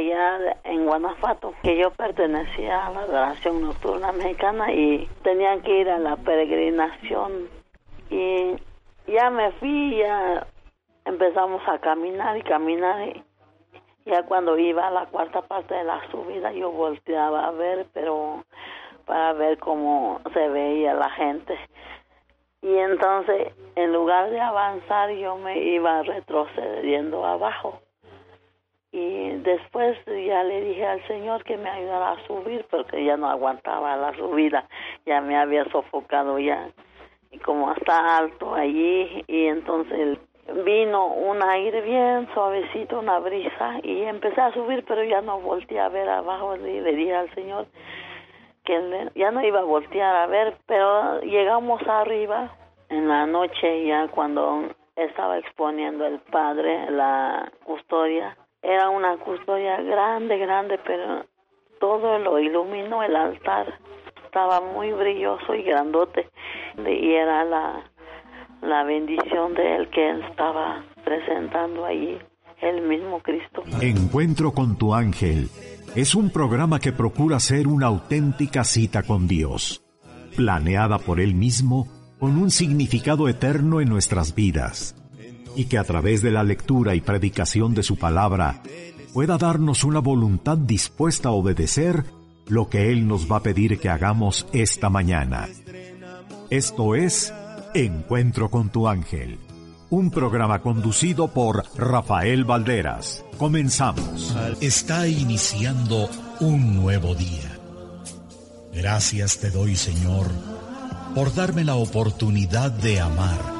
allá en Guanajuato, que yo pertenecía a la adoración nocturna mexicana y tenían que ir a la peregrinación. Y ya me fui, ya empezamos a caminar y caminar. Y ya cuando iba a la cuarta parte de la subida, yo volteaba a ver, pero para ver cómo se veía la gente. Y entonces, en lugar de avanzar, yo me iba retrocediendo abajo. Y después ya le dije al Señor que me ayudara a subir porque ya no aguantaba la subida, ya me había sofocado ya. Y como está alto allí, y entonces vino un aire bien suavecito, una brisa, y empecé a subir, pero ya no volteé a ver abajo. Y le dije al Señor que ya no iba a voltear a ver, pero llegamos arriba en la noche ya cuando estaba exponiendo el padre la custodia era una custodia grande, grande, pero todo lo iluminó el altar. Estaba muy brilloso y grandote. Y era la, la bendición de él que estaba presentando allí, el mismo Cristo. Encuentro con tu ángel es un programa que procura ser una auténtica cita con Dios, planeada por Él mismo con un significado eterno en nuestras vidas y que a través de la lectura y predicación de su palabra pueda darnos una voluntad dispuesta a obedecer lo que Él nos va a pedir que hagamos esta mañana. Esto es Encuentro con tu ángel, un programa conducido por Rafael Valderas. Comenzamos. Está iniciando un nuevo día. Gracias te doy, Señor, por darme la oportunidad de amar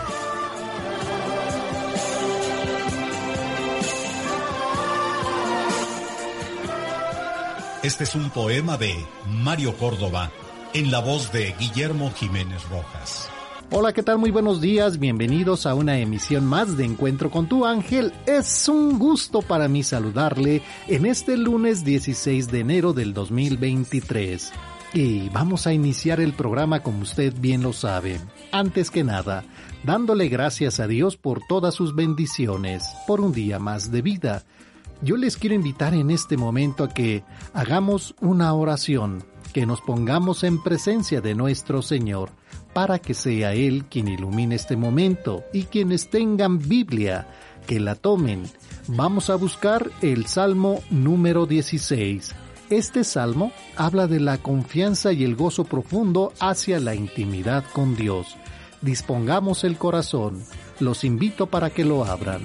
Este es un poema de Mario Córdoba en la voz de Guillermo Jiménez Rojas. Hola, ¿qué tal? Muy buenos días, bienvenidos a una emisión más de Encuentro con tu ángel. Es un gusto para mí saludarle en este lunes 16 de enero del 2023. Y vamos a iniciar el programa como usted bien lo sabe. Antes que nada, dándole gracias a Dios por todas sus bendiciones, por un día más de vida yo les quiero invitar en este momento a que hagamos una oración, que nos pongamos en presencia de nuestro Señor, para que sea Él quien ilumine este momento y quienes tengan Biblia, que la tomen. Vamos a buscar el Salmo número 16. Este salmo habla de la confianza y el gozo profundo hacia la intimidad con Dios. Dispongamos el corazón. Los invito para que lo abran.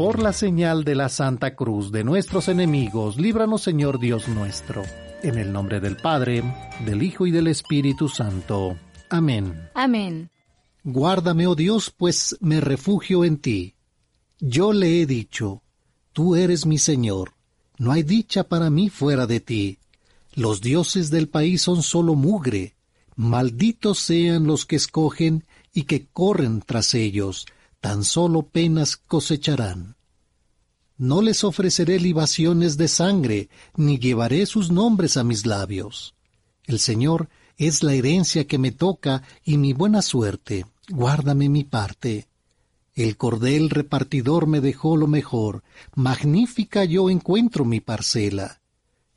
Por la señal de la Santa Cruz de nuestros enemigos, líbranos Señor Dios nuestro. En el nombre del Padre, del Hijo y del Espíritu Santo. Amén. Amén. Guárdame, oh Dios, pues me refugio en ti. Yo le he dicho, tú eres mi Señor, no hay dicha para mí fuera de ti. Los dioses del país son solo mugre, malditos sean los que escogen y que corren tras ellos tan solo penas cosecharán. No les ofreceré libaciones de sangre, ni llevaré sus nombres a mis labios. El Señor es la herencia que me toca y mi buena suerte. Guárdame mi parte. El cordel repartidor me dejó lo mejor, magnífica yo encuentro mi parcela.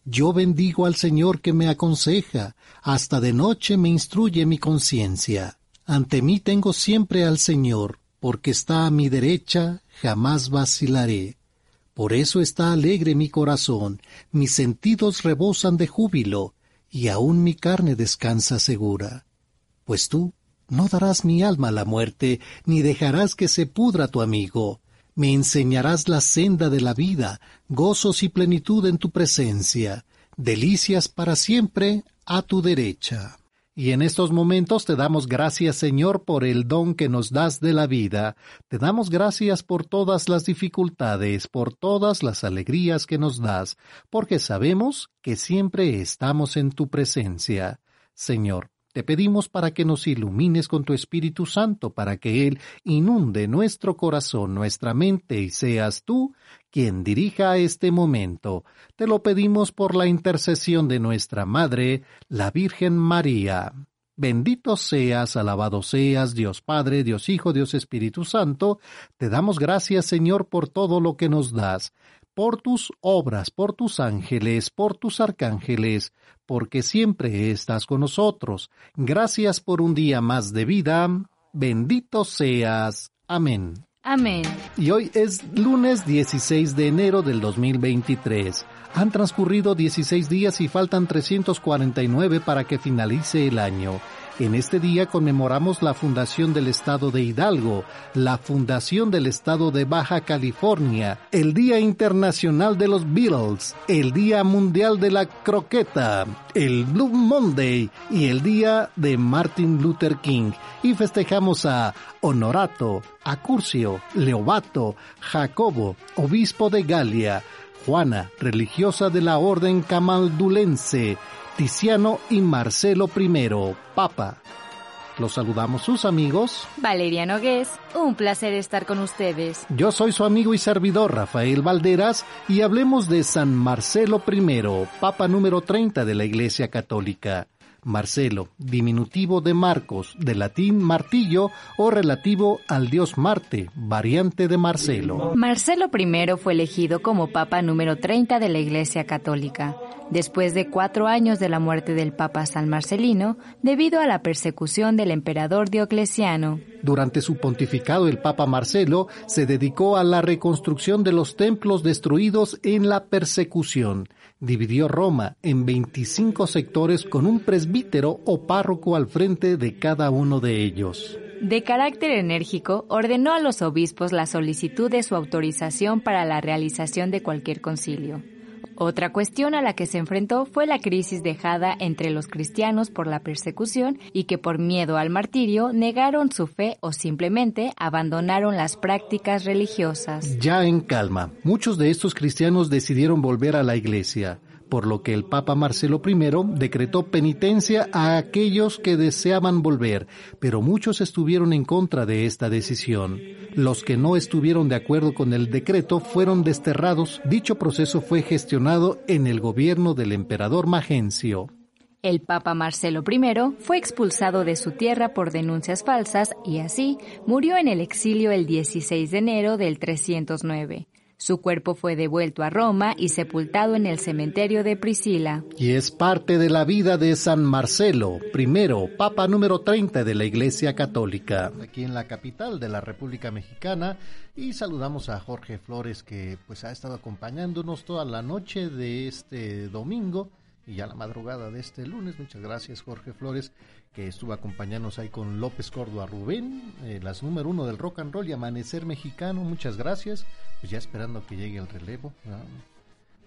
Yo bendigo al Señor que me aconseja, hasta de noche me instruye mi conciencia. Ante mí tengo siempre al Señor, porque está a mi derecha, jamás vacilaré. Por eso está alegre mi corazón, mis sentidos rebosan de júbilo, y aun mi carne descansa segura. Pues tú, no darás mi alma a la muerte, ni dejarás que se pudra tu amigo. Me enseñarás la senda de la vida, gozos y plenitud en tu presencia, delicias para siempre a tu derecha. Y en estos momentos te damos gracias, Señor, por el don que nos das de la vida. Te damos gracias por todas las dificultades, por todas las alegrías que nos das, porque sabemos que siempre estamos en tu presencia. Señor, te pedimos para que nos ilumines con tu Espíritu Santo, para que Él inunde nuestro corazón, nuestra mente, y seas tú quien dirija este momento. Te lo pedimos por la intercesión de nuestra Madre, la Virgen María. Bendito seas, alabado seas, Dios Padre, Dios Hijo, Dios Espíritu Santo. Te damos gracias, Señor, por todo lo que nos das por tus obras, por tus ángeles, por tus arcángeles, porque siempre estás con nosotros. Gracias por un día más de vida. Bendito seas. Amén. Amén. Y hoy es lunes 16 de enero del 2023. Han transcurrido 16 días y faltan 349 para que finalice el año. En este día conmemoramos la fundación del Estado de Hidalgo, la fundación del Estado de Baja California, el Día Internacional de los Beatles, el Día Mundial de la Croqueta, el Blue Monday y el Día de Martin Luther King. Y festejamos a Honorato, Acurcio, Leobato, Jacobo, obispo de Galia, Juana, religiosa de la Orden Camaldulense, Tiziano y Marcelo I, Papa. Los saludamos sus amigos. Valeria Nogués, un placer estar con ustedes. Yo soy su amigo y servidor Rafael Valderas y hablemos de San Marcelo I, Papa número 30 de la Iglesia Católica. Marcelo, diminutivo de Marcos, de latín martillo o relativo al dios Marte, variante de Marcelo. Marcelo I fue elegido como Papa número 30 de la Iglesia Católica, después de cuatro años de la muerte del Papa San Marcelino, debido a la persecución del emperador Diocleciano. Durante su pontificado el Papa Marcelo se dedicó a la reconstrucción de los templos destruidos en la persecución dividió Roma en 25 sectores con un presbítero o párroco al frente de cada uno de ellos. De carácter enérgico, ordenó a los obispos la solicitud de su autorización para la realización de cualquier concilio. Otra cuestión a la que se enfrentó fue la crisis dejada entre los cristianos por la persecución y que por miedo al martirio negaron su fe o simplemente abandonaron las prácticas religiosas. Ya en calma, muchos de estos cristianos decidieron volver a la iglesia por lo que el Papa Marcelo I decretó penitencia a aquellos que deseaban volver, pero muchos estuvieron en contra de esta decisión. Los que no estuvieron de acuerdo con el decreto fueron desterrados. Dicho proceso fue gestionado en el gobierno del emperador Magencio. El Papa Marcelo I fue expulsado de su tierra por denuncias falsas y así murió en el exilio el 16 de enero del 309. Su cuerpo fue devuelto a Roma y sepultado en el cementerio de Priscila. Y es parte de la vida de San Marcelo, primero Papa número 30 de la Iglesia Católica. Aquí en la capital de la República Mexicana y saludamos a Jorge Flores que pues ha estado acompañándonos toda la noche de este domingo y ya la madrugada de este lunes. Muchas gracias Jorge Flores que estuvo acompañándonos ahí con López Córdoba Rubén, eh, las número uno del rock and roll y Amanecer Mexicano, muchas gracias, pues ya esperando que llegue el relevo,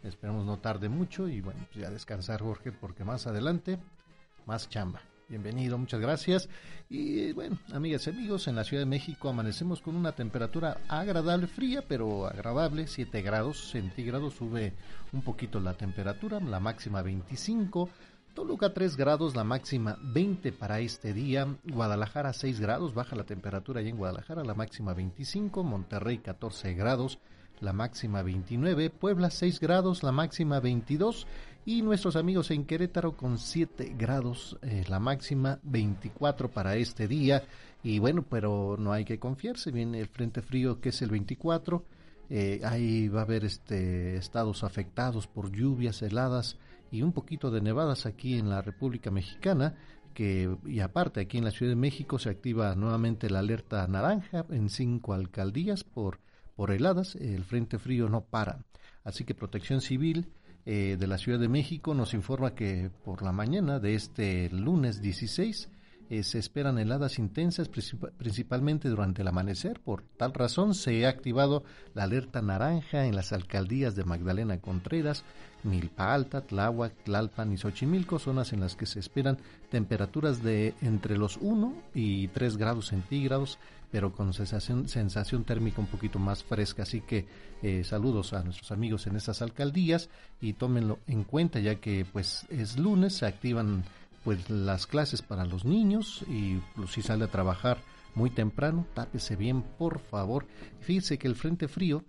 esperamos no tarde mucho y bueno, pues ya descansar Jorge porque más adelante, más chamba. Bienvenido, muchas gracias. Y bueno, amigas y amigos, en la Ciudad de México amanecemos con una temperatura agradable, fría, pero agradable, 7 grados centígrados, sube un poquito la temperatura, la máxima 25 Toluca 3 grados, la máxima 20 para este día. Guadalajara 6 grados, baja la temperatura allá en Guadalajara, la máxima 25. Monterrey 14 grados, la máxima 29, Puebla 6 grados, la máxima 22 y nuestros amigos en Querétaro con 7 grados, eh, la máxima 24 para este día. Y bueno, pero no hay que confiarse, viene el frente frío que es el 24. Eh, ahí va a haber este, estados afectados por lluvias heladas y un poquito de nevadas aquí en la República Mexicana. Que, y aparte aquí en la Ciudad de México se activa nuevamente la alerta naranja en cinco alcaldías por, por heladas. El frente frío no para. Así que Protección Civil eh, de la Ciudad de México nos informa que por la mañana de este lunes 16 eh, se esperan heladas intensas principalmente durante el amanecer. Por tal razón se ha activado la alerta naranja en las alcaldías de Magdalena Contreras, Milpa Alta, Tláhuac, Tlalpan y Xochimilco, zonas en las que se esperan temperaturas de entre los 1 y 3 grados centígrados pero con sensación, sensación térmica un poquito más fresca. Así que eh, saludos a nuestros amigos en estas alcaldías y tómenlo en cuenta ya que pues es lunes, se activan pues las clases para los niños y pues, si sale a trabajar muy temprano, tápese bien por favor. Fíjese que el frente frío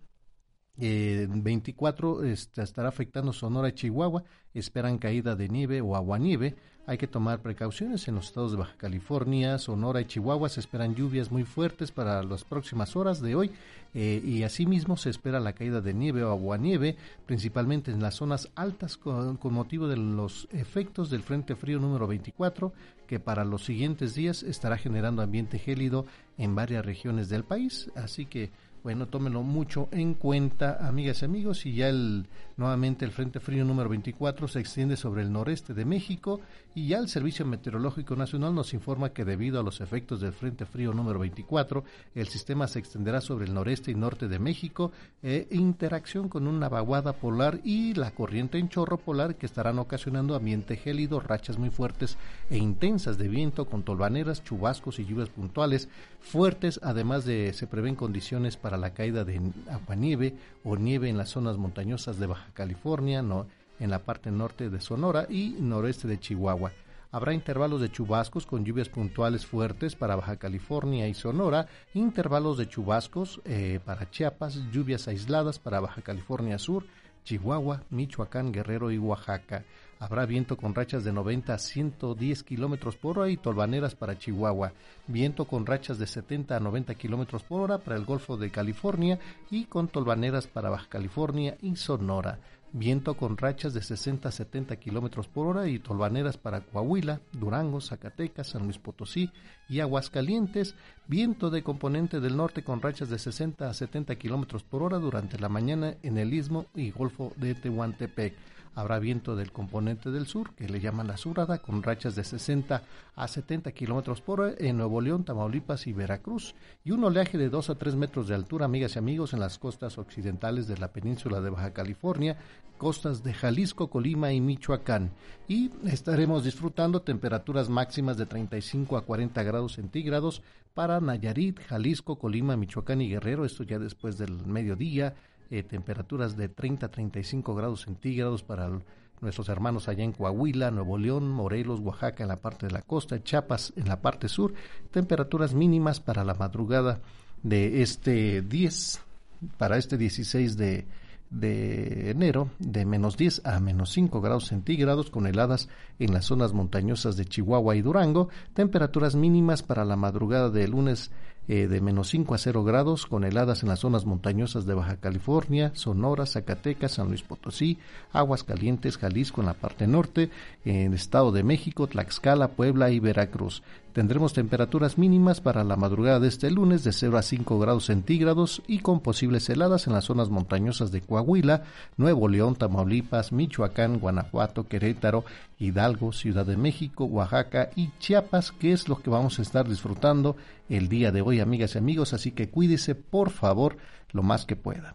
eh, 24 este, estará afectando Sonora y Chihuahua. Esperan caída de nieve o aguanieve. Hay que tomar precauciones en los estados de Baja California, Sonora y Chihuahua. Se esperan lluvias muy fuertes para las próximas horas de hoy eh, y asimismo se espera la caída de nieve o aguanieve, principalmente en las zonas altas con, motivo de los efectos del Frente Frío número 24, que para los siguientes días estará generando ambiente gélido en varias regiones del país. Así que bueno, tómenlo mucho en cuenta, amigas y amigos, y ya nuevamente el Frente Frío número 24 se extiende sobre el noreste de México. Y ya el Servicio Meteorológico Nacional nos informa que debido a los efectos del Frente Frío número 24, el sistema se extenderá sobre el noreste y norte de México e interacción con una vaguada polar y la corriente en chorro polar que estarán ocasionando ambiente gélido, rachas muy fuertes e intensas de viento con tolvaneras, chubascos y lluvias puntuales fuertes, además de se prevén condiciones para la caída de aguanieve o nieve en las zonas montañosas de Baja California, no, en la parte norte de Sonora y noreste de Chihuahua. Habrá intervalos de chubascos con lluvias puntuales fuertes para Baja California y Sonora, intervalos de chubascos eh, para Chiapas, lluvias aisladas para Baja California Sur, Chihuahua, Michoacán, Guerrero y Oaxaca. Habrá viento con rachas de 90 a 110 kilómetros por hora y tolvaneras para Chihuahua. Viento con rachas de 70 a 90 kilómetros por hora para el Golfo de California y con tolvaneras para Baja California y Sonora. Viento con rachas de 60 a 70 kilómetros por hora y tolvaneras para Coahuila, Durango, Zacatecas, San Luis Potosí y Aguascalientes. Viento de componente del norte con rachas de 60 a 70 kilómetros por hora durante la mañana en el istmo y Golfo de Tehuantepec. Habrá viento del componente del sur, que le llaman la surada, con rachas de 60 a 70 kilómetros por hora en Nuevo León, Tamaulipas y Veracruz, y un oleaje de 2 a 3 metros de altura, amigas y amigos, en las costas occidentales de la península de Baja California, costas de Jalisco, Colima y Michoacán. Y estaremos disfrutando temperaturas máximas de 35 a 40 grados centígrados para Nayarit, Jalisco, Colima, Michoacán y Guerrero, esto ya después del mediodía eh, temperaturas de 30 a 35 grados centígrados para nuestros hermanos allá en Coahuila, Nuevo León, Morelos, Oaxaca en la parte de la costa, Chiapas en la parte sur, temperaturas mínimas para la madrugada de este 10, para este 16 de, de enero de menos 10 a menos 5 grados centígrados con heladas en las zonas montañosas de Chihuahua y Durango, temperaturas mínimas para la madrugada de lunes eh, de menos 5 a 0 grados, con heladas en las zonas montañosas de Baja California, Sonora, Zacatecas, San Luis Potosí, Aguas Calientes, Jalisco en la parte norte, en Estado de México, Tlaxcala, Puebla y Veracruz. Tendremos temperaturas mínimas para la madrugada de este lunes de 0 a 5 grados centígrados y con posibles heladas en las zonas montañosas de Coahuila, Nuevo León, Tamaulipas, Michoacán, Guanajuato, Querétaro, Hidalgo, Ciudad de México, Oaxaca y Chiapas, que es lo que vamos a estar disfrutando el día de hoy, amigas y amigos. Así que cuídese, por favor, lo más que pueda.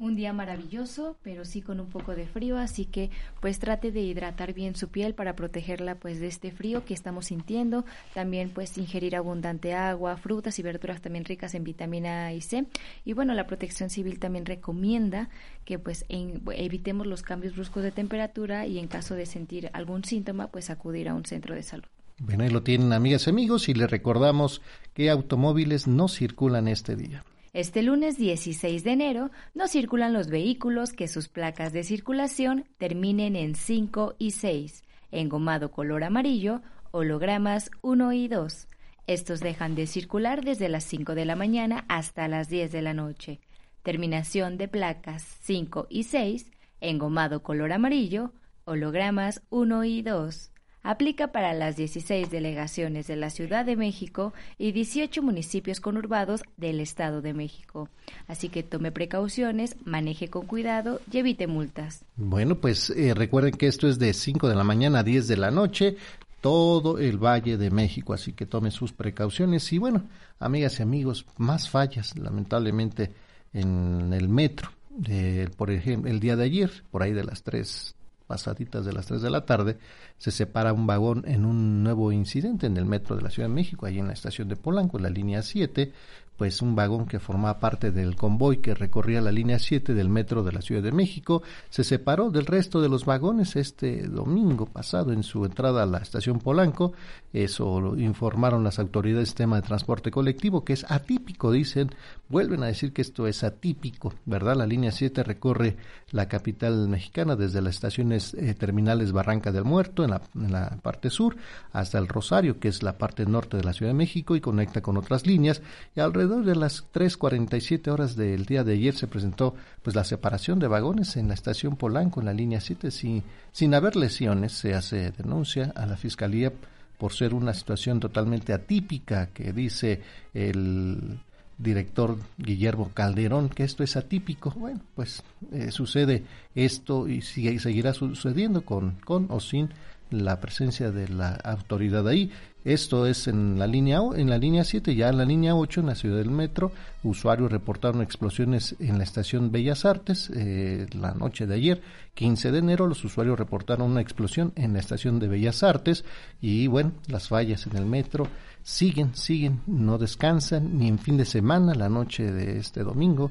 Un día maravilloso, pero sí con un poco de frío, así que pues trate de hidratar bien su piel para protegerla pues de este frío que estamos sintiendo. También pues ingerir abundante agua, frutas y verduras también ricas en vitamina A y C. Y bueno, la Protección Civil también recomienda que pues evitemos los cambios bruscos de temperatura y en caso de sentir algún síntoma pues acudir a un centro de salud. Bueno, ahí lo tienen amigas y amigos y les recordamos que automóviles no circulan este día. Este lunes 16 de enero no circulan los vehículos que sus placas de circulación terminen en 5 y 6, engomado color amarillo, hologramas 1 y 2. Estos dejan de circular desde las 5 de la mañana hasta las 10 de la noche. Terminación de placas 5 y 6, engomado color amarillo, hologramas 1 y 2. Aplica para las 16 delegaciones de la Ciudad de México y 18 municipios conurbados del Estado de México. Así que tome precauciones, maneje con cuidado y evite multas. Bueno, pues eh, recuerden que esto es de 5 de la mañana a 10 de la noche todo el Valle de México, así que tome sus precauciones y bueno, amigas y amigos, más fallas lamentablemente en el metro. por ejemplo, el día de ayer, por ahí de las tres pasaditas de las 3 de la tarde, se separa un vagón en un nuevo incidente en el metro de la Ciudad de México, ahí en la estación de Polanco, en la línea 7, pues un vagón que formaba parte del convoy que recorría la línea 7 del metro de la Ciudad de México se separó del resto de los vagones este domingo pasado en su entrada a la estación Polanco. Eso lo informaron las autoridades del sistema de transporte colectivo, que es atípico, dicen, vuelven a decir que esto es atípico, ¿verdad? La línea 7 recorre la capital mexicana desde las estaciones eh, terminales Barranca del Muerto en la, en la parte sur hasta el Rosario, que es la parte norte de la Ciudad de México y conecta con otras líneas y alrededor de las 3.47 horas del día de ayer se presentó pues la separación de vagones en la estación Polanco en la línea 7 sin, sin haber lesiones. Se hace denuncia a la Fiscalía por ser una situación totalmente atípica que dice el director Guillermo Calderón que esto es atípico. Bueno, pues eh, sucede esto y sigue, seguirá sucediendo con, con o sin la presencia de la autoridad ahí. Esto es en la línea en la línea 7, ya en la línea 8 en la ciudad del metro, usuarios reportaron explosiones en la estación Bellas Artes eh, la noche de ayer, 15 de enero, los usuarios reportaron una explosión en la estación de Bellas Artes y bueno, las fallas en el metro siguen, siguen, no descansan ni en fin de semana, la noche de este domingo,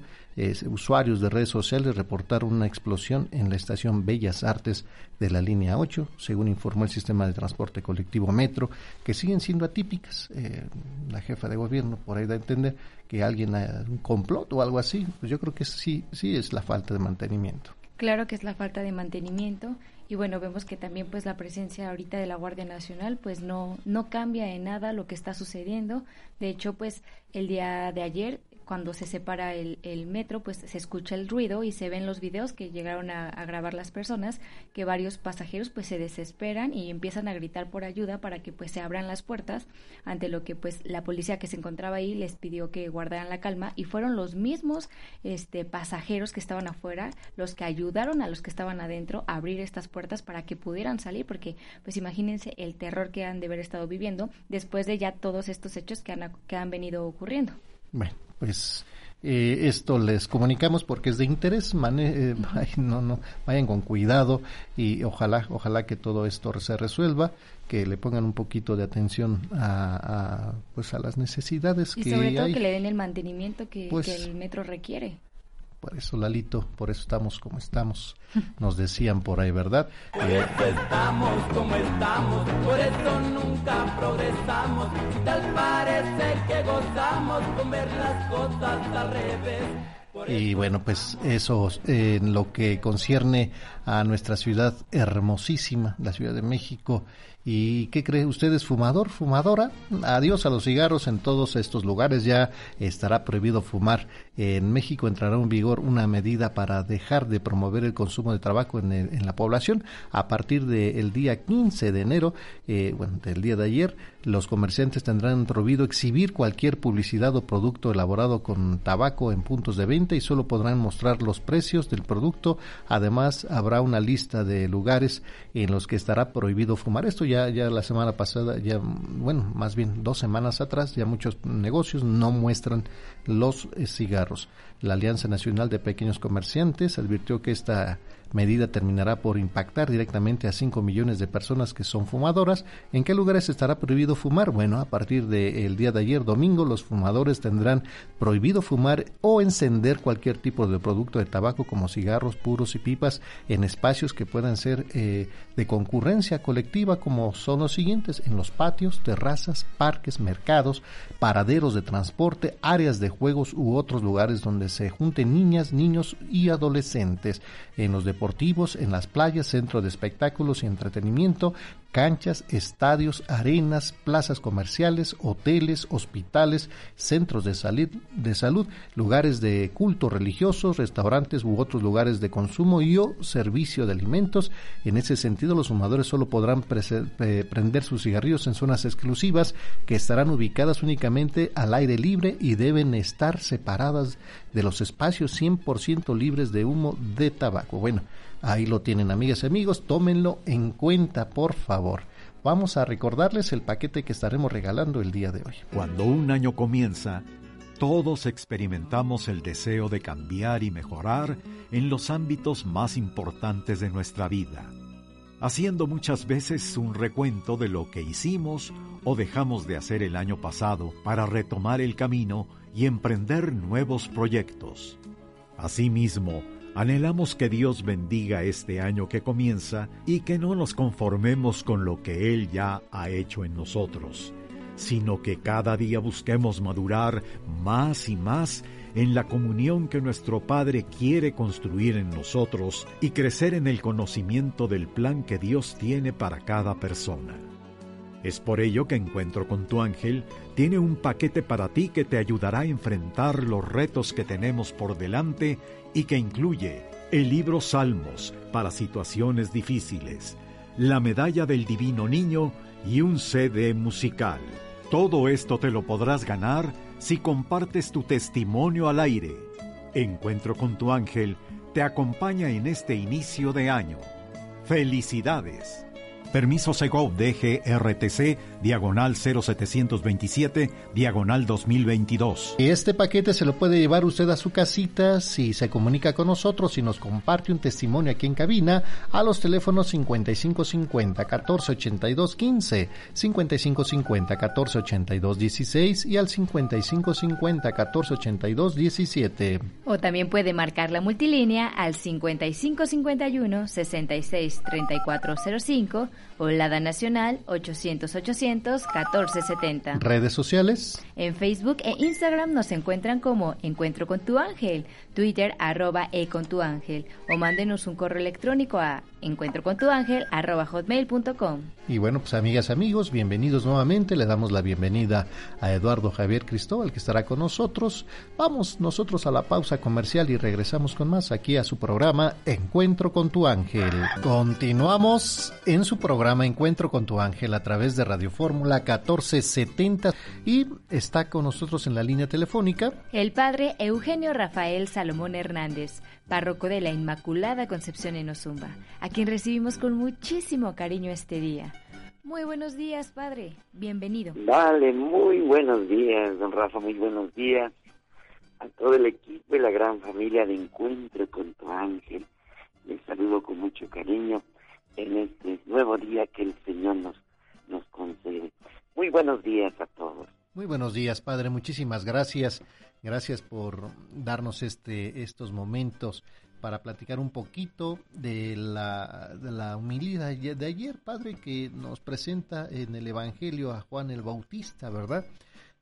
usuarios de redes sociales reportaron una explosión en la estación Bellas Artes de la línea 8, según informó el sistema de transporte colectivo Metro, que siguen siendo atípicas. Eh, la jefa de gobierno por ahí da a entender que alguien ha un complot o algo así, pues yo creo que sí, sí es la falta de mantenimiento. Claro que es la falta de mantenimiento y bueno, vemos que también pues la presencia ahorita de la Guardia Nacional pues no no cambia en nada lo que está sucediendo. De hecho, pues el día de ayer cuando se separa el, metro, pues se escucha el ruido y se ven los videos que llegaron a, grabar las personas, que varios pasajeros pues se desesperan y empiezan a gritar por ayuda para que pues se abran las puertas, ante lo que pues la policía que se encontraba ahí les pidió que guardaran la calma y fueron los mismos este, pasajeros que estaban afuera los que ayudaron a los que estaban adentro a abrir estas puertas para que pudieran salir, porque pues imagínense el terror que han de haber estado viviendo después de ya todos estos hechos que han, que han venido ocurriendo. Bueno, pues eh, esto les comunicamos porque es de interés, eh, no, no, vayan con cuidado y ojalá, ojalá que todo esto se resuelva, que le pongan un poquito de atención a, pues a las necesidades y que sobre todo hay. que le den el mantenimiento que, pues que el metro requiere. Por eso, Lalito, por eso estamos como estamos. Nos decían por ahí, ¿verdad? Por eso estamos como estamos, por eso nunca progresamos. Tal parece que gozamos con ver las cosas al revés. Y bueno, pues eso en lo que concierne a nuestra ciudad hermosísima, la Ciudad de México, ¿Y qué cree usted? ¿Es fumador, fumadora? Adiós a los cigarros en todos estos lugares. Ya estará prohibido fumar. En México entrará en vigor una medida para dejar de promover el consumo de tabaco en, la población. A partir del día 15 de enero, eh, bueno, del día de ayer, los comerciantes tendrán prohibido exhibir cualquier publicidad o producto elaborado con tabaco en puntos de venta y solo podrán mostrar los precios del producto. Además, habrá una lista de lugares en los que estará prohibido fumar. Esto ya ya, la semana pasada, ya, bueno, más bien dos semanas atrás, ya muchos negocios no muestran los eh, La Alianza Nacional de Pequeños Comerciantes advirtió que esta medida terminará por impactar directamente a 5 millones de personas que son fumadoras. ¿En qué lugares estará prohibido fumar? Bueno, a partir del día de ayer, domingo, los fumadores tendrán prohibido fumar o encender cualquier tipo de producto de tabaco como cigarros, puros y pipas en espacios que puedan ser eh, de concurrencia colectiva como son los siguientes, en los patios, terrazas, parques, mercados, paraderos de transporte, áreas de juegos u otros lugares donde se junten niñas, niños y adolescentes, en los deportivos, en las playas, centros de espectáculos y entretenimiento, canchas, estadios, arenas, plazas comerciales, hoteles, hospitales, centros de salud, lugares de culto religiosos, restaurantes u otros lugares de consumo y o servicio de alimentos. En ese sentido, los fumadores solo podrán prender sus cigarrillos en zonas exclusivas que estarán ubicadas únicamente al aire libre y deben estar separadas de los espacios 100% libres de humo de tabaco. Bueno, Ahí lo tienen, amigas y amigos, tómenlo en cuenta, por favor. Vamos a recordarles el paquete que estaremos regalando el día de hoy. Cuando un año comienza, todos experimentamos el deseo de cambiar y mejorar en los ámbitos más importantes de nuestra vida, haciendo muchas veces un recuento de lo que hicimos o dejamos de hacer el año pasado para retomar el camino y emprender nuevos proyectos. Asimismo, Anhelamos que Dios bendiga este año que comienza y que no nos conformemos con lo que Él ya ha hecho en nosotros, sino que cada día busquemos madurar más y más en la comunión que nuestro Padre quiere construir en nosotros y crecer en el conocimiento del plan que Dios tiene para cada persona. Es por ello que Encuentro con tu ángel tiene un paquete para ti que te ayudará a enfrentar los retos que tenemos por delante y que incluye el libro Salmos para situaciones difíciles, la medalla del Divino Niño y un CD musical. Todo esto te lo podrás ganar si compartes tu testimonio al aire. Encuentro con tu ángel te acompaña en este inicio de año. ¡Felicidades! Permiso Segov DGRTC, diagonal 0727, diagonal 2022. Este paquete se lo puede llevar usted a su casita si se comunica con nosotros y nos comparte un testimonio aquí en cabina a los teléfonos 5550 1482 15, 5550 1482 16 y al 5550 1482 17. O también puede marcar la multilínea al 5551 66 3405 o Lada Nacional 800-800-1470. ¿Redes sociales? En Facebook e Instagram nos encuentran como Encuentro con tu ángel, Twitter arroba e con tu ángel o mándenos un correo electrónico a encuentro con tu ángel arroba hotmail.com. Y bueno, pues amigas, amigos, bienvenidos nuevamente. Le damos la bienvenida a Eduardo Javier Cristóbal que estará con nosotros. Vamos nosotros a la pausa comercial y regresamos con más aquí a su programa Encuentro con tu ángel. Continuamos en su programa Encuentro con tu ángel a través de Radio Fórmula 1470 y está con nosotros en la línea telefónica el padre Eugenio Rafael Salomón Hernández, párroco de la Inmaculada Concepción en Ozumba, a quien recibimos con muchísimo cariño este día. Muy buenos días, padre. Bienvenido. Vale, muy buenos días, don Rafa, muy buenos días a todo el equipo y la gran familia de Encuentro con tu ángel. Les saludo con mucho cariño en este nuevo día que el Señor nos, nos concede. Muy buenos días a todos. Muy buenos días, Padre. Muchísimas gracias. Gracias por darnos este, estos momentos para platicar un poquito de la, de la humildad de ayer, Padre, que nos presenta en el Evangelio a Juan el Bautista, ¿verdad?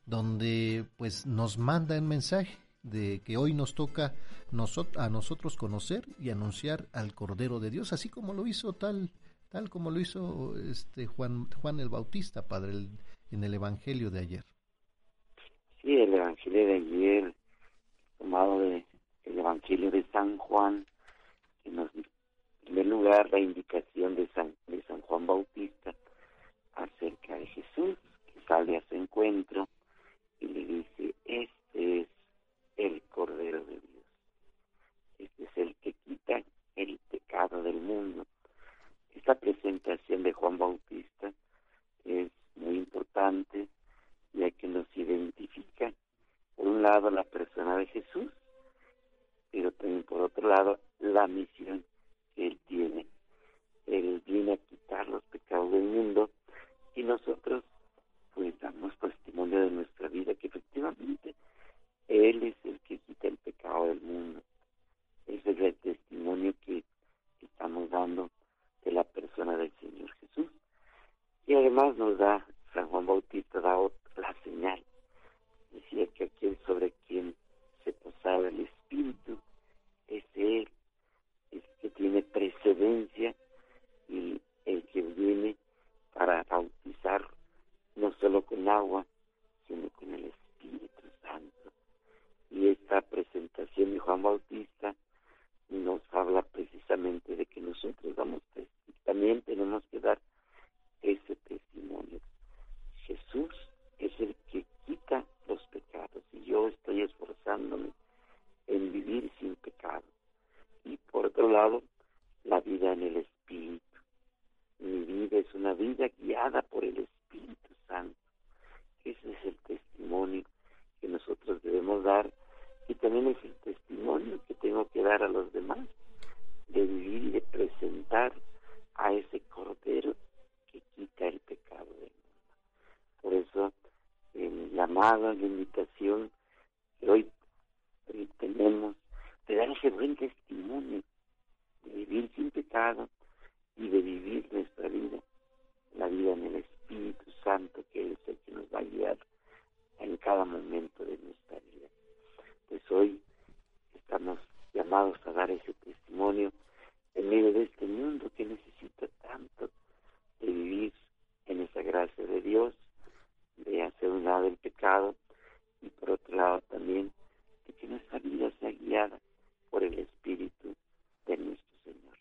Donde pues nos manda el mensaje de que hoy nos toca a nosotros conocer y anunciar al Cordero de Dios, así como lo hizo tal, tal como lo hizo este Juan, Juan el Bautista, Padre, en el Evangelio de ayer. Sí, el Evangelio de ayer, tomado del Evangelio de San Juan, que nos, en primer lugar, la indicación de San, de San Juan Bautista acerca de Jesús, que sale a su encuentro y le dice, este es el Cordero de Dios. Este es el que quita el pecado del mundo. Esta presentación de Juan Bautista es muy importante ya que nos identifica, por un lado, la persona de Jesús, pero también por otro lado, la misión que Él tiene. Él viene a quitar los pecados del mundo y nosotros pues damos testimonio de nuestra vida que efectivamente él es el que quita el pecado del mundo. Ese es el testimonio que, estamos dando de la persona del Señor Jesús. Y además nos da, San Juan Bautista da la señal. Decía que aquel sobre quien se posaba el Espíritu, es él, es que tiene precedencia y el que viene para bautizar no solo con agua, sino con el Espíritu Santo. Y esta presentación de Juan Bautista nos habla precisamente de que nosotros damos también tenemos que dar ese testimonio. Jesús es el que quita los pecados y yo estoy esforzándome en vivir sin pecado. Y por otro lado, la vida en el Espíritu. Mi vida es una vida guiada por el Espíritu Santo. Ese es el testimonio que nosotros debemos dar y también es el testimonio que tengo que dar a los demás de vivir y de presentar a ese cordero que quita el pecado del mundo. Por eso el llamado, la invitación que hoy tenemos de dar ese buen testimonio de vivir sin pecado y de vivir nuestra vida, la vida en el Espíritu Santo que es el que nos va a guiar en cada momento de nuestra vida. Pues hoy estamos llamados a dar ese testimonio en medio de este mundo que necesita tanto de vivir en esa gracia de Dios, de hacer un lado el pecado y por otro lado también de que nuestra vida sea guiada por el Espíritu de nuestro Señor.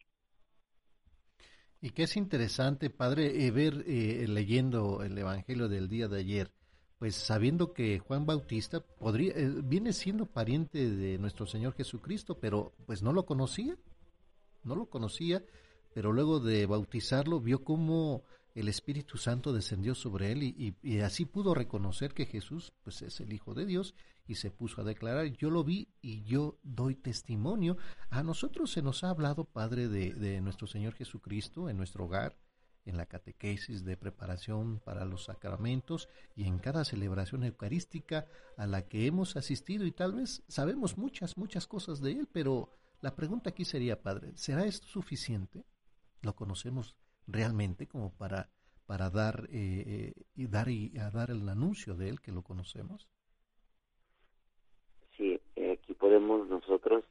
Y que es interesante, Padre, eh, ver eh, leyendo el Evangelio del día de ayer, pues sabiendo que Juan Bautista podría, eh, viene siendo pariente de nuestro Señor Jesucristo, pero pues no lo conocía, no lo conocía, pero luego de bautizarlo vio cómo el Espíritu Santo descendió sobre él y, así pudo reconocer que Jesús pues es el Hijo de Dios y se puso a declarar, yo lo vi y yo doy testimonio. A nosotros se nos ha hablado, Padre, de, de nuestro Señor Jesucristo en nuestro hogar, en la catequesis de preparación para los sacramentos y en cada celebración eucarística a la que hemos asistido y tal vez sabemos muchas, muchas cosas de él, pero la pregunta aquí sería, Padre, ¿será esto suficiente? ¿Lo conocemos realmente como para, para dar, eh, eh, y dar y a dar el anuncio de él que lo conocemos? Sí, aquí podemos nosotros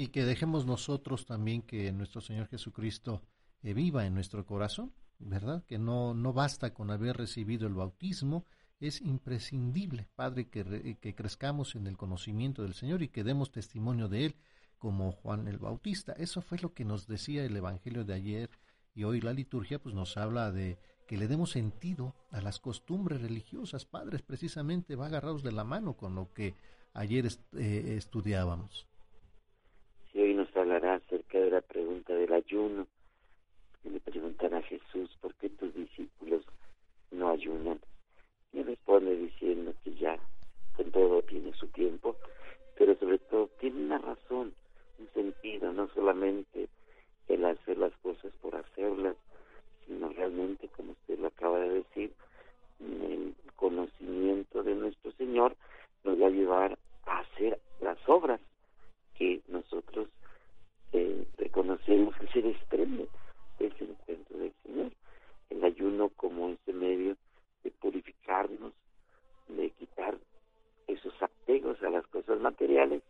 Y que dejemos nosotros también que nuestro Señor Jesucristo eh, viva en nuestro corazón, ¿verdad? Que no, no basta con haber recibido el bautismo, es imprescindible, Padre, que, que crezcamos en el conocimiento del Señor y que demos testimonio de Él como Juan el Bautista. Eso fue lo que nos decía el Evangelio de ayer y hoy la liturgia pues nos habla de que le demos sentido a las costumbres religiosas. Padres, precisamente va agarrados de la mano con lo que ayer eh, estudiábamos. Acerca de la pregunta del ayuno. Que le preguntan a Jesús, ¿por qué tus discípulos no ayunan? Y responde diciendo que ya con todo tiene su tiempo, pero sobre todo tiene una razón, un sentido, no solamente el hacer las cosas por hacerlas, sino realmente, como usted lo acaba de decir, el conocimiento de nuestro Señor nos va a llevar a hacer las obras que nosotros eh, reconocemos que se desprende de ese encuentro del Señor. El ayuno como ese medio de purificarnos, de quitar esos apegos a las cosas materiales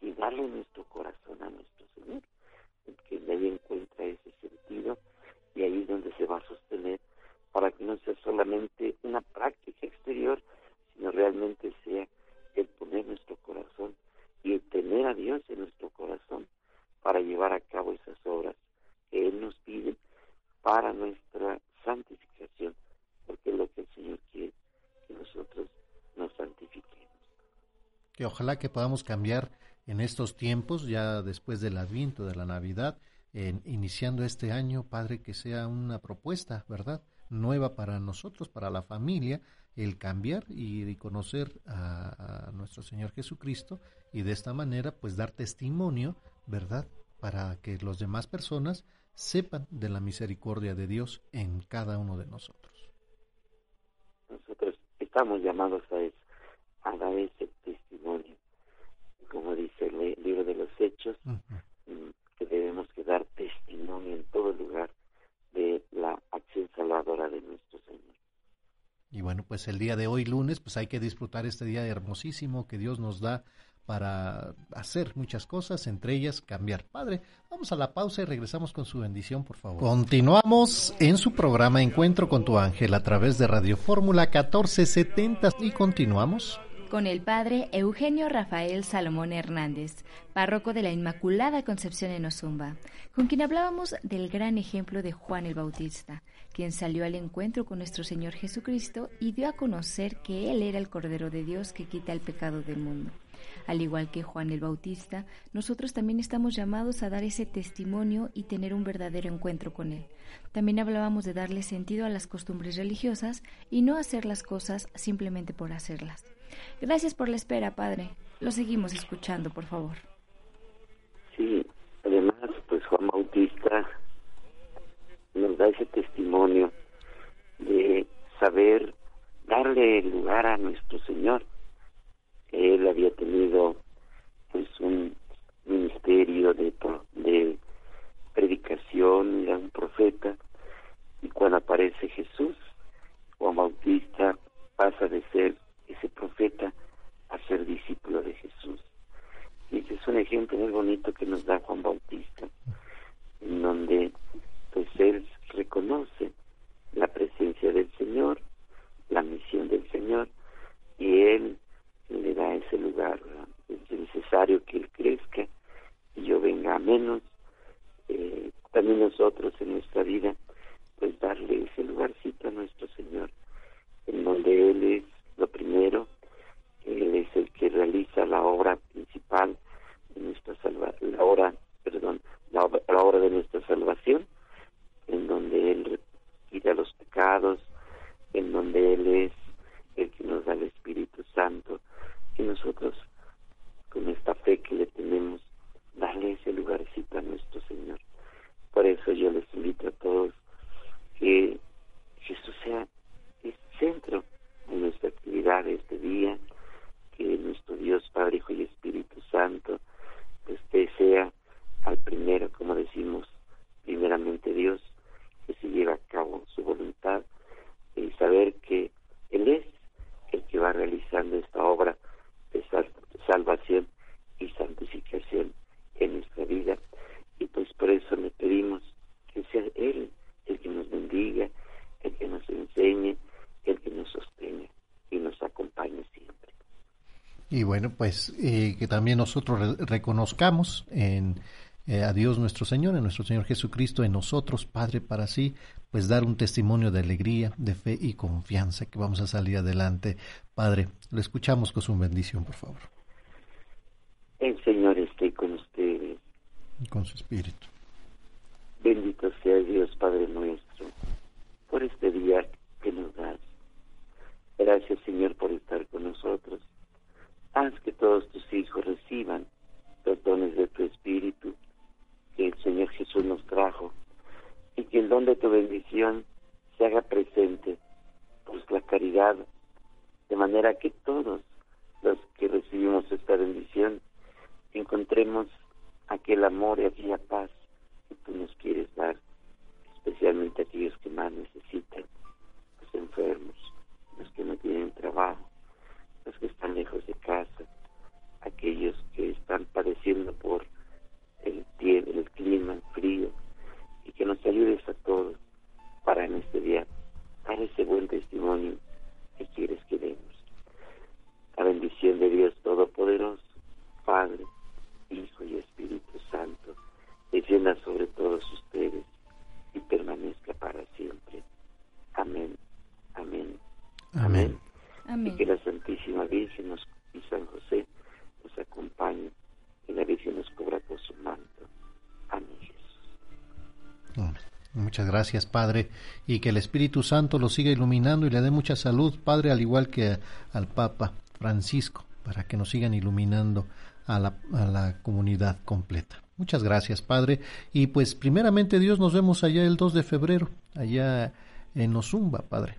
y darle nuestro corazón a nuestro Señor, que de ahí encuentra ese sentido y ahí es donde se va a sostener para que no sea solamente una práctica exterior, sino realmente sea el poner nuestro corazón y el tener a Dios en nuestro corazón para llevar a cabo esas obras que Él nos pide para nuestra santificación, porque es lo que el Señor quiere, que nosotros nos santifiquemos. Que ojalá que podamos cambiar en estos tiempos, ya después del Adviento, de la Navidad, en, iniciando este año, Padre, que sea una propuesta, ¿verdad? Nueva para nosotros, para la familia, el cambiar y, conocer a, nuestro Señor Jesucristo y de esta manera, pues dar testimonio, ¿verdad? Para que las demás personas sepan de la misericordia de Dios en cada uno de nosotros. Nosotros estamos llamados a eso, a dar ese testimonio como dice el libro de los Hechos, mm, que debemos que dar testimonio en todo lugar de la acción salvadora de nuestro Señor. Y bueno, pues el día de hoy, lunes, pues hay que disfrutar este día hermosísimo que Dios nos da para hacer muchas cosas, entre ellas cambiar. Padre, vamos a la pausa y regresamos con su bendición, por favor. Continuamos en su programa Encuentro con tu ángel a través de Radio Fórmula 1470 y continuamos con el padre Eugenio Rafael Salomón Hernández, párroco de la Inmaculada Concepción en Ozumba, con quien hablábamos del gran ejemplo de Juan el Bautista, quien salió al encuentro con nuestro Señor Jesucristo y dio a conocer que Él era el Cordero de Dios que quita el pecado del mundo. Al igual que Juan el Bautista, nosotros también estamos llamados a dar ese testimonio y tener un verdadero encuentro con Él. También hablábamos de darle sentido a las costumbres religiosas y no hacer las cosas simplemente por hacerlas. Gracias por la espera, Padre. Lo seguimos escuchando, por favor. Sí, además, pues Juan Bautista nos da ese testimonio de saber darle lugar a nuestro Señor. Él había tenido pues un ministerio de, de predicación, era un profeta, y cuando aparece Jesús, Juan Bautista pasa de ser ese profeta a ser discípulo de Jesús. Y ese es un ejemplo muy bonito que nos da Juan Bautista, en donde pues él reconoce la presencia del Señor, la misión del Señor, y él le da ese lugar. Es necesario que él crezca y yo venga a menos. Eh, también nosotros en nuestra vida, pues darle ese lugarcito a nuestro Señor, en donde Él es lo primero, Él es el que realiza la obra principal de nuestra salvación, la obra, perdón, la, obra de nuestra salvación, en donde Él quita los pecados, en donde Él es el que nos da el Espíritu Santo, y nosotros, con esta fe que le tenemos, darle ese lugarcito a nuestro Señor. Por eso yo les invito a todos que Jesús sea el centro en nuestra actividad de este día, que nuestro Dios Padre, Hijo y Espíritu Santo, pues sea al primero, como decimos, primeramente Dios, que se lleve a cabo su voluntad y saber que Él es el que va realizando esta obra de salvación y santificación en nuestra vida. Y pues por eso le pedimos que Y bueno, pues eh, que también nosotros reconozcamos en eh, a Dios nuestro Señor, en nuestro Señor Jesucristo, en nosotros, Padre, para así, pues dar un testimonio de alegría, de fe y confianza que vamos a salir adelante. Padre, le escuchamos con su bendición, por favor. El Señor esté con ustedes. Y con su espíritu. Gracias, Padre, y que el Espíritu Santo lo siga iluminando y le dé mucha salud, Padre, al igual que al Papa Francisco, para que nos sigan iluminando a la, a la comunidad completa. Muchas gracias, Padre. Y pues primeramente Dios nos vemos allá el 2 de febrero, allá en Ozumba, Padre.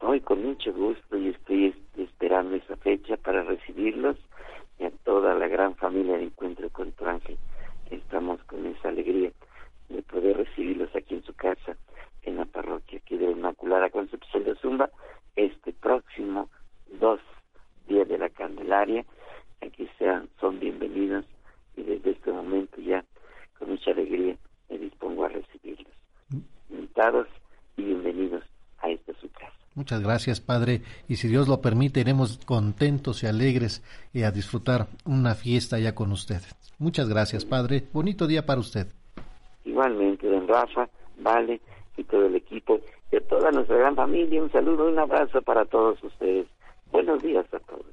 Hoy con mucho gusto y estoy esperando esa fecha para recibirlos y a toda la gran familia de con tu Ángel. Estamos con esa alegría de poder recibirlos aquí en su casa, en la parroquia aquí de Inmaculada Concepción de Zumba, este próximo 2 días de la Candelaria. Aquí sean, son bienvenidos y desde este momento ya con mucha alegría me dispongo a recibirlos. Invitados y bienvenidos a esta su casa. Muchas gracias, Padre. Y si Dios lo permite, iremos contentos y alegres y a disfrutar una fiesta ya con usted. Muchas gracias, Padre. Bonito día para usted. Igualmente, don Rafa, Vale y todo el equipo y a toda nuestra gran familia. Un saludo, un abrazo para todos ustedes. Buenos días a todos.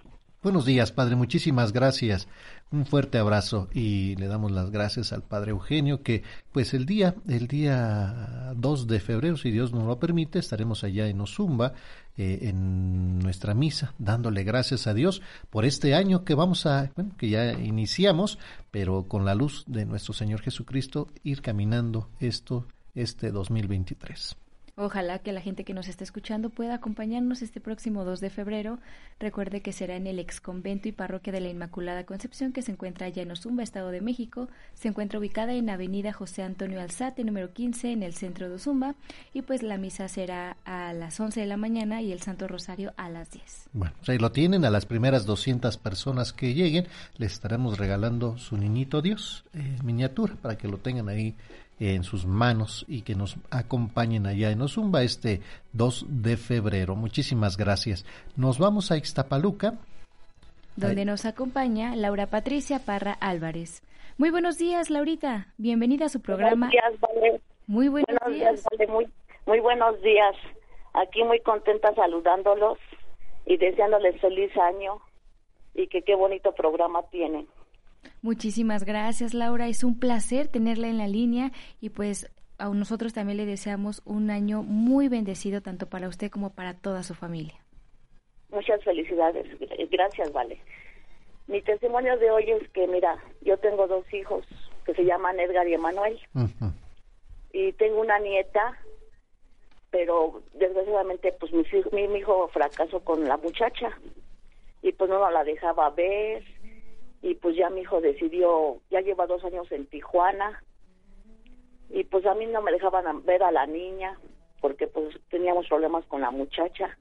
Buenos días, Padre. Muchísimas gracias. Un fuerte abrazo y le damos las gracias al Padre Eugenio que pues el día el día 2 de febrero, si Dios nos lo permite, estaremos allá en Ozumba eh, en nuestra misa dándole gracias a Dios por este año que vamos a bueno, que ya iniciamos, pero con la luz de nuestro Señor Jesucristo ir caminando esto este 2023. Ojalá que la gente que nos está escuchando pueda acompañarnos este próximo 2 de febrero. Recuerde que será en el ex convento y parroquia de la Inmaculada Concepción, que se encuentra allá en Ozumba, Estado de México. Se encuentra ubicada en Avenida José Antonio Alzate, número 15, en el centro de Ozumba. Y pues la misa será a las 11 de la mañana y el Santo Rosario a las 10. Bueno, pues ahí lo tienen. A las primeras 200 personas que lleguen, les estaremos regalando su niñito Dios, eh, miniatura, para que lo tengan ahí en sus manos y que nos acompañen allá en Ozumba este 2 de febrero. Muchísimas gracias. Nos vamos a Ixtapaluca. Donde nos acompaña Laura Patricia Parra Álvarez. Muy buenos días, Laurita. Bienvenida a su programa. Buenos días, vale. Muy buenos, buenos días. días vale. Muy, muy buenos días. Aquí muy contenta saludándolos y deseándoles feliz año y que qué bonito programa tienen. Muchísimas gracias, Laura. Es un placer tenerla en la línea y pues a nosotros también le deseamos un año muy bendecido tanto para usted como para toda su familia. Muchas felicidades. Gracias, Vale. Mi testimonio de hoy es que, mira, yo tengo dos hijos que se llaman Edgar y Emanuel. Uh -huh. Y tengo una nieta, pero desgraciadamente, pues mi, mi, mi hijo fracasó con la muchacha. Y pues no la dejaba ver y pues ya mi hijo decidió, ya lleva dos años en Tijuana y pues a mí no me dejaban ver a la niña porque pues teníamos problemas con la muchacha.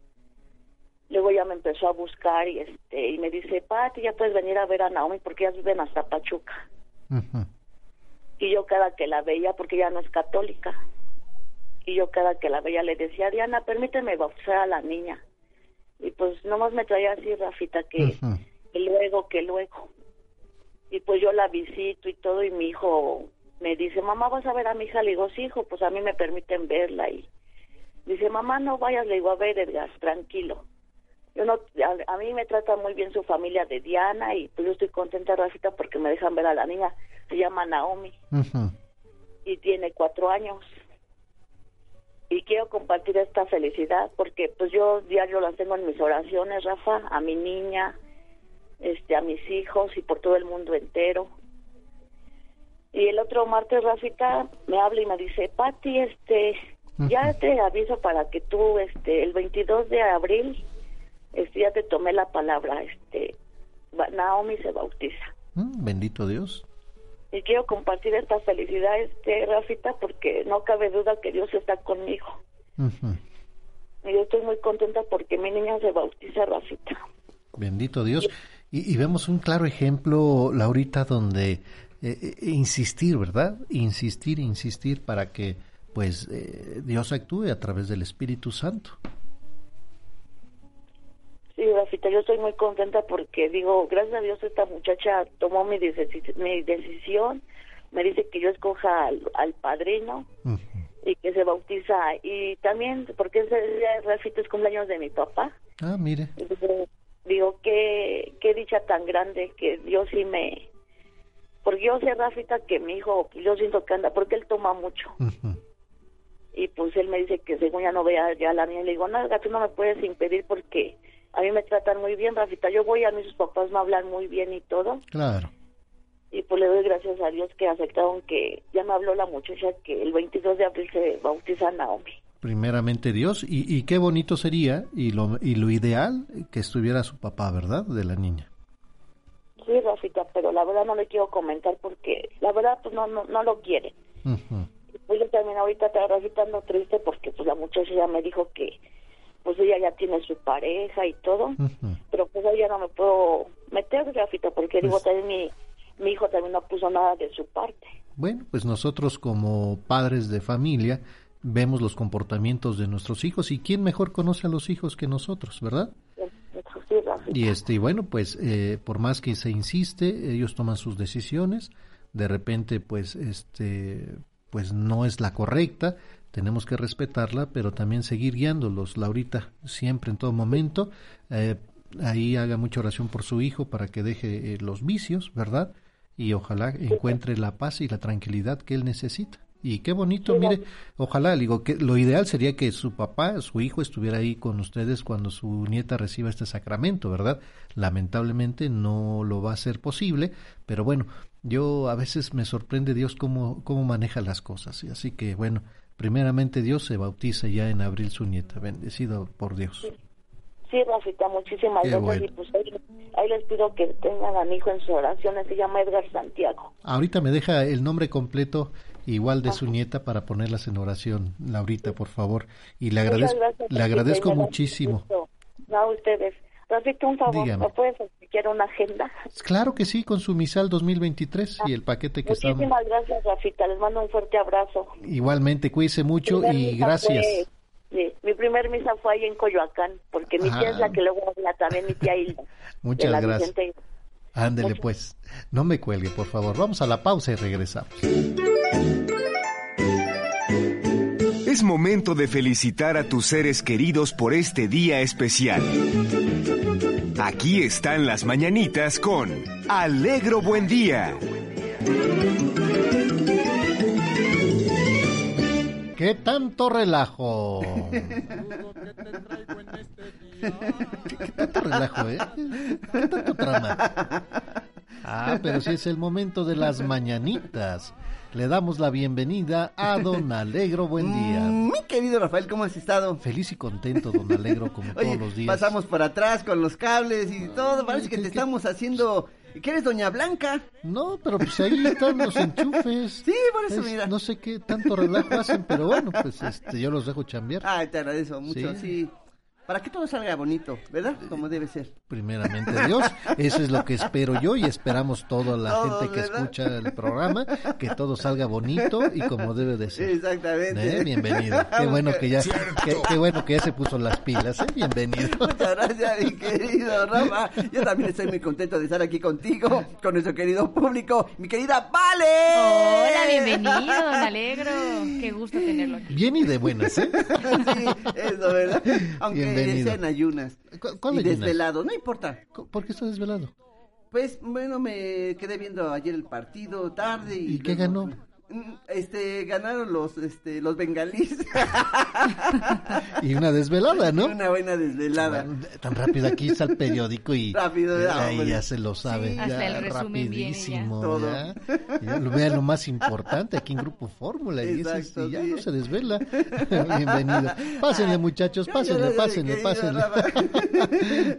Luego ya me empezó a buscar y este y me dice, Pati, ya puedes venir a ver a Naomi porque ellas viven hasta Pachuca. Uh -huh. Y yo cada que la veía, porque ella no es católica, y yo cada que la veía le decía, Diana, permíteme bautizar a la niña. Y pues nomás me traía así, Rafita, que... Uh -huh que luego, que luego. Y pues yo la visito y todo y mi hijo me dice, mamá, ¿vas a ver a mi hija? Le digo, sí, hijo, pues a mí me permiten verla y dice, mamá, no vayas, le digo, a ver, Edgar, tranquilo. Yo no, a, mí me trata muy bien su familia de Diana y pues yo estoy contenta, Rafita, porque me dejan ver a la niña. Se llama Naomi y tiene cuatro años. Y quiero compartir esta felicidad porque pues yo diario las tengo en mis oraciones, Rafa, a mi niña, este, a mis hijos y por todo el mundo entero. Y el otro martes, Rafita, me habla y me dice, Pati, este, ya te aviso para que tú, este, el 22 de abril, este, ya te tomé la palabra, este, Naomi se bautiza. Mm, bendito Dios. Y quiero compartir esta felicidad, este, Rafita, porque no cabe duda que Dios está conmigo. Y yo estoy muy contenta porque mi niña se bautiza, Rafita. Bendito Dios. Y, vemos un claro ejemplo, Laurita, donde eh, eh, insistir, ¿verdad? Insistir, insistir para que pues eh, Dios actúe a través del Espíritu Santo. Sí, Rafita, yo estoy muy contenta porque digo, gracias a Dios esta muchacha tomó mi, mi decisión, me dice que yo escoja al, padrino y que se bautiza y también porque ese día Rafita es cumpleaños de mi papá. Ah, mire. Digo, qué, qué dicha tan grande que Dios sí me porque yo sé, Rafita, que mi hijo, yo siento que anda, porque él toma mucho. Y pues él me dice que según ya no vea ya la niña, le digo, no, tú no me puedes impedir porque a mí me tratan muy bien, Rafita. Yo voy a mí, sus papás me hablan muy bien y todo. Claro. Y pues le doy gracias a Dios que aceptaron que ya me habló la muchacha que el 22 de abril se bautiza Naomi. Primeramente Dios, y, y qué bonito sería, y lo, y lo ideal, que estuviera su papá, ¿verdad? De la niña. Sí, Rafita, pero la verdad no le quiero comentar porque la verdad pues no no, no lo quiere. Pues yo también ahorita Rafita ando triste porque pues la muchacha ya me dijo que pues ella ya tiene su pareja y todo, pero pues ya no me puedo meter, Rafita, porque digo pues también mi, mi hijo también no puso nada de su parte. Bueno, pues nosotros como padres de familia vemos los comportamientos de nuestros hijos y quién mejor conoce a los hijos que nosotros, ¿verdad? Y este, y bueno, pues eh, por más que se insiste, ellos toman sus decisiones, de repente pues este pues no es la correcta, tenemos que respetarla, pero también seguir guiándolos, Laurita, siempre en todo momento. Eh, ahí haga mucha oración por su hijo para que deje eh, los vicios, ¿verdad? Y ojalá encuentre la paz y la tranquilidad que él necesita. Y qué bonito, mire, ojalá, digo, que lo ideal sería que su papá, su hijo estuviera ahí con ustedes cuando su nieta reciba este sacramento, ¿verdad? Lamentablemente no lo va a ser posible, pero bueno, yo a veces me sorprende Dios cómo, cómo maneja las cosas. Y así que bueno, primeramente Dios se bautiza ya en abril su nieta, bendecido por Dios. Sí, Rafita, muchísimas gracias. Y pues ahí, les pido que tengan a mi hijo en su oración, se llama Edgar Santiago. Ahorita me deja el nombre completo igual de su nieta para ponerlas en oración, Laurita, por favor. Y le agradezco, le agradezco muchísimo. No, ustedes. Rafita, un favor, ¿me puedes explicar una agenda? Claro que sí, con su misal 2023 y el paquete que Muchísimas gracias, Rafita. Les mando un fuerte abrazo. Igualmente, cuídese mucho y gracias. Sí, mi primer misa fue ahí en Coyoacán, porque mi tía es la que luego habla también, mi tía Hilda. Muchas gracias. Ándele pues, no me cuelgue, por favor. Vamos a la pausa y regresamos. Es momento de felicitar a tus seres queridos por este día especial. Aquí están las mañanitas con Alegro Buen Día. ¿Qué tanto relajo? ¿Qué, tanto relajo, eh? ¿Qué tanto trama? Ah, pero si es el momento de las mañanitas. Le damos la bienvenida a Don Alegro. Buen día. Mm, mi querido Rafael, ¿cómo has estado? Feliz y contento, Don Alegro, como todos los días. Pasamos por atrás con los cables y todo. Parece que te estamos haciendo ¿Qué eres Doña Blanca? No, pero pues ahí están los enchufes. Sí, por eso, mira. No sé qué tanto relajo hacen, pero bueno, pues este, yo los dejo chambear. Ay, te agradezco mucho, sí. Para que todo salga bonito, ¿verdad? Como debe ser. Primeramente Dios, eso es lo que espero yo y esperamos toda la gente que ¿verdad? escucha el programa, que todo salga bonito y como debe de ser. Exactamente. ¿Eh? Bienvenido. Qué bueno que ya, qué, qué bueno que ya se puso las pilas, ¿eh? Bienvenido. Muchas gracias, mi querido Rafa. Yo también estoy muy contento de estar aquí contigo, con nuestro querido público. Mi querida Vale. Hola, bienvenido, don Alegro. Qué gusto tenerlo aquí. Bien y de buenas, ¿eh? Sí, eso, ¿verdad? Aunque Bienvenido. ayunas. ¿Cu- cuál y ayunas? desvelado, no importa. ¿Por qué está desvelado? Pues, bueno, me quedé viendo ayer el partido tarde. ¿Y, ¿Y qué ganó? Este, ganaron los, este, los bengalíes. Y una desvelada, ¿no? Una buena desvelada. Bueno, tan rápido aquí está el periódico y Rápido, ya, ahí hombre. ya se lo sabe. Sí. ya Hasta el resumen rapidísimo. Ya. Ya lo vean lo más importante aquí en Grupo Fórmula. Y, y ya sí. no se desvela. Bienvenido. Pásenle, muchachos, pásenle, pásenle, pásenle.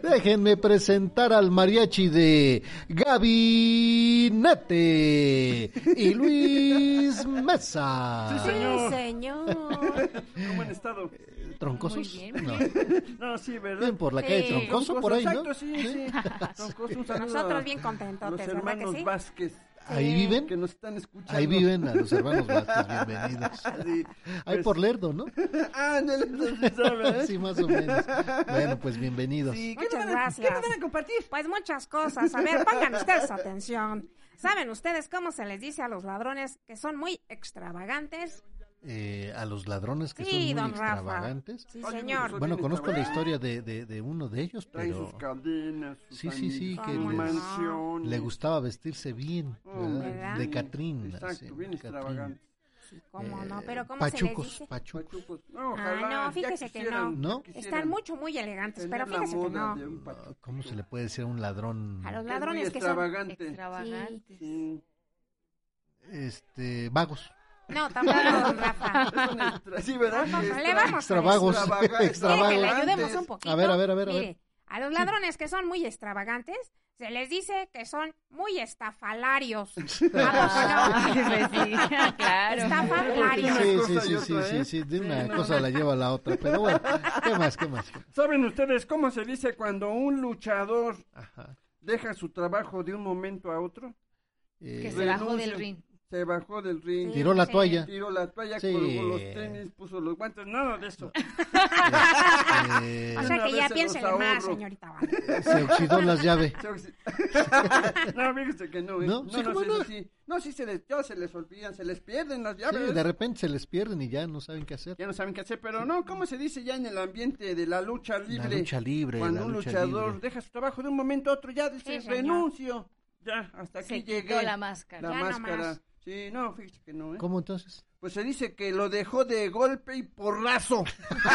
Déjenme presentar al mariachi de Gabinete y Luis Mesa. Sí, señor. ¿Cómo han estado? ¿Troncosos? Muy bien, No. No, sí, ¿verdad? Bien por la calle Sí. Troncoso, por ahí, ¿no? Exacto, sí, sí. Troncoso, un saludo Nosotros bien contentotes, Los ¿verdad que hermanos sí? Vázquez. Ahí viven. Que nos están escuchando. Ahí viven a los hermanos Vázquez, bienvenidos. Sí, Ahí pues- por Lerdo, ¿no? Ándale, eso sí sabe, ¿eh? Sí, más o menos. Bueno, pues bienvenidos. Sí, ¿qué Muchas van a- gracias. ¿Qué nos van a compartir? Pues muchas cosas. A ver, pongan ustedes atención. ¿Saben ustedes cómo se les dice a los ladrones que son muy extravagantes? Eh, a los ladrones que Sí, son muy don Rafa. extravagantes. Sí, señor. Bueno, conozco la historia de, de, de uno de ellos, pero sus cadenas, sus Sí, sí, sí, que les- le gustaba vestirse bien, Oh, ¿verdad? ¿verdad? De Catrín. Exacto, bien Catrín. extravagante. Sí, ¿Cómo no? Eh, Pero ¿cómo pachucos, se les dice? pachucos. Pachucos. No, Ah, no, fíjese que no. ¿No? Están mucho, muy elegantes, pero fíjese que no. pachuco. ¿Cómo se le puede decir a un ladrón? A los Es muy ladrones que son... extravagante. Extravagante. Sí. Este, vagos. No, tampoco, don Rafa. Extra- Sí, ¿verdad? Tampoco, Extra- le vamos Extra vagos. Extravaga- Extra Quiere que le ayudemos un poquito. A ver, a ver, a ver, a ver. Mire, a los ladrones que son muy extravagantes, se les dice que son muy estafalarios. ¿A Ay, pues sí, claro. Estafalarios. Sí, sí, sí, sí, ¿eh? sí, sí, de una no, cosa la lleva a la otra, pero bueno, ¿qué más, qué más? ¿Saben ustedes cómo se dice cuando un luchador Ajá. deja su trabajo de un momento a otro? Que Eh, se bajó del ring. Se bajó del ring. Sí. tiró la toalla. Tiró la toalla, Sí. colgó los tenis, puso los guantes, nada de eso. Eh, O sea que ya se piénsele más, ahorro. señorita. Vale. se oxidó las llaves. Se no, fíjese que no, ¿eh? ¿No? No, Sí, no, ¿cómo sí, no? sí, no, sí se les, ya se les olvidan, se les pierden las Sí, llaves. de repente se les pierden y ya no saben qué hacer. Ya no saben qué hacer, pero no, ¿cómo se dice ya en el ambiente de la lucha libre? La lucha libre, Cuando la un lucha luchador libre. deja su trabajo de un momento a otro, ya dice, Sí, renuncio. Ya, hasta aquí Se llegué. quitó la máscara. La Ya máscara. nomás. Sí, no, fíjese que no, ¿eh? ¿Cómo entonces? Pues se dice que lo dejó de golpe y porrazo.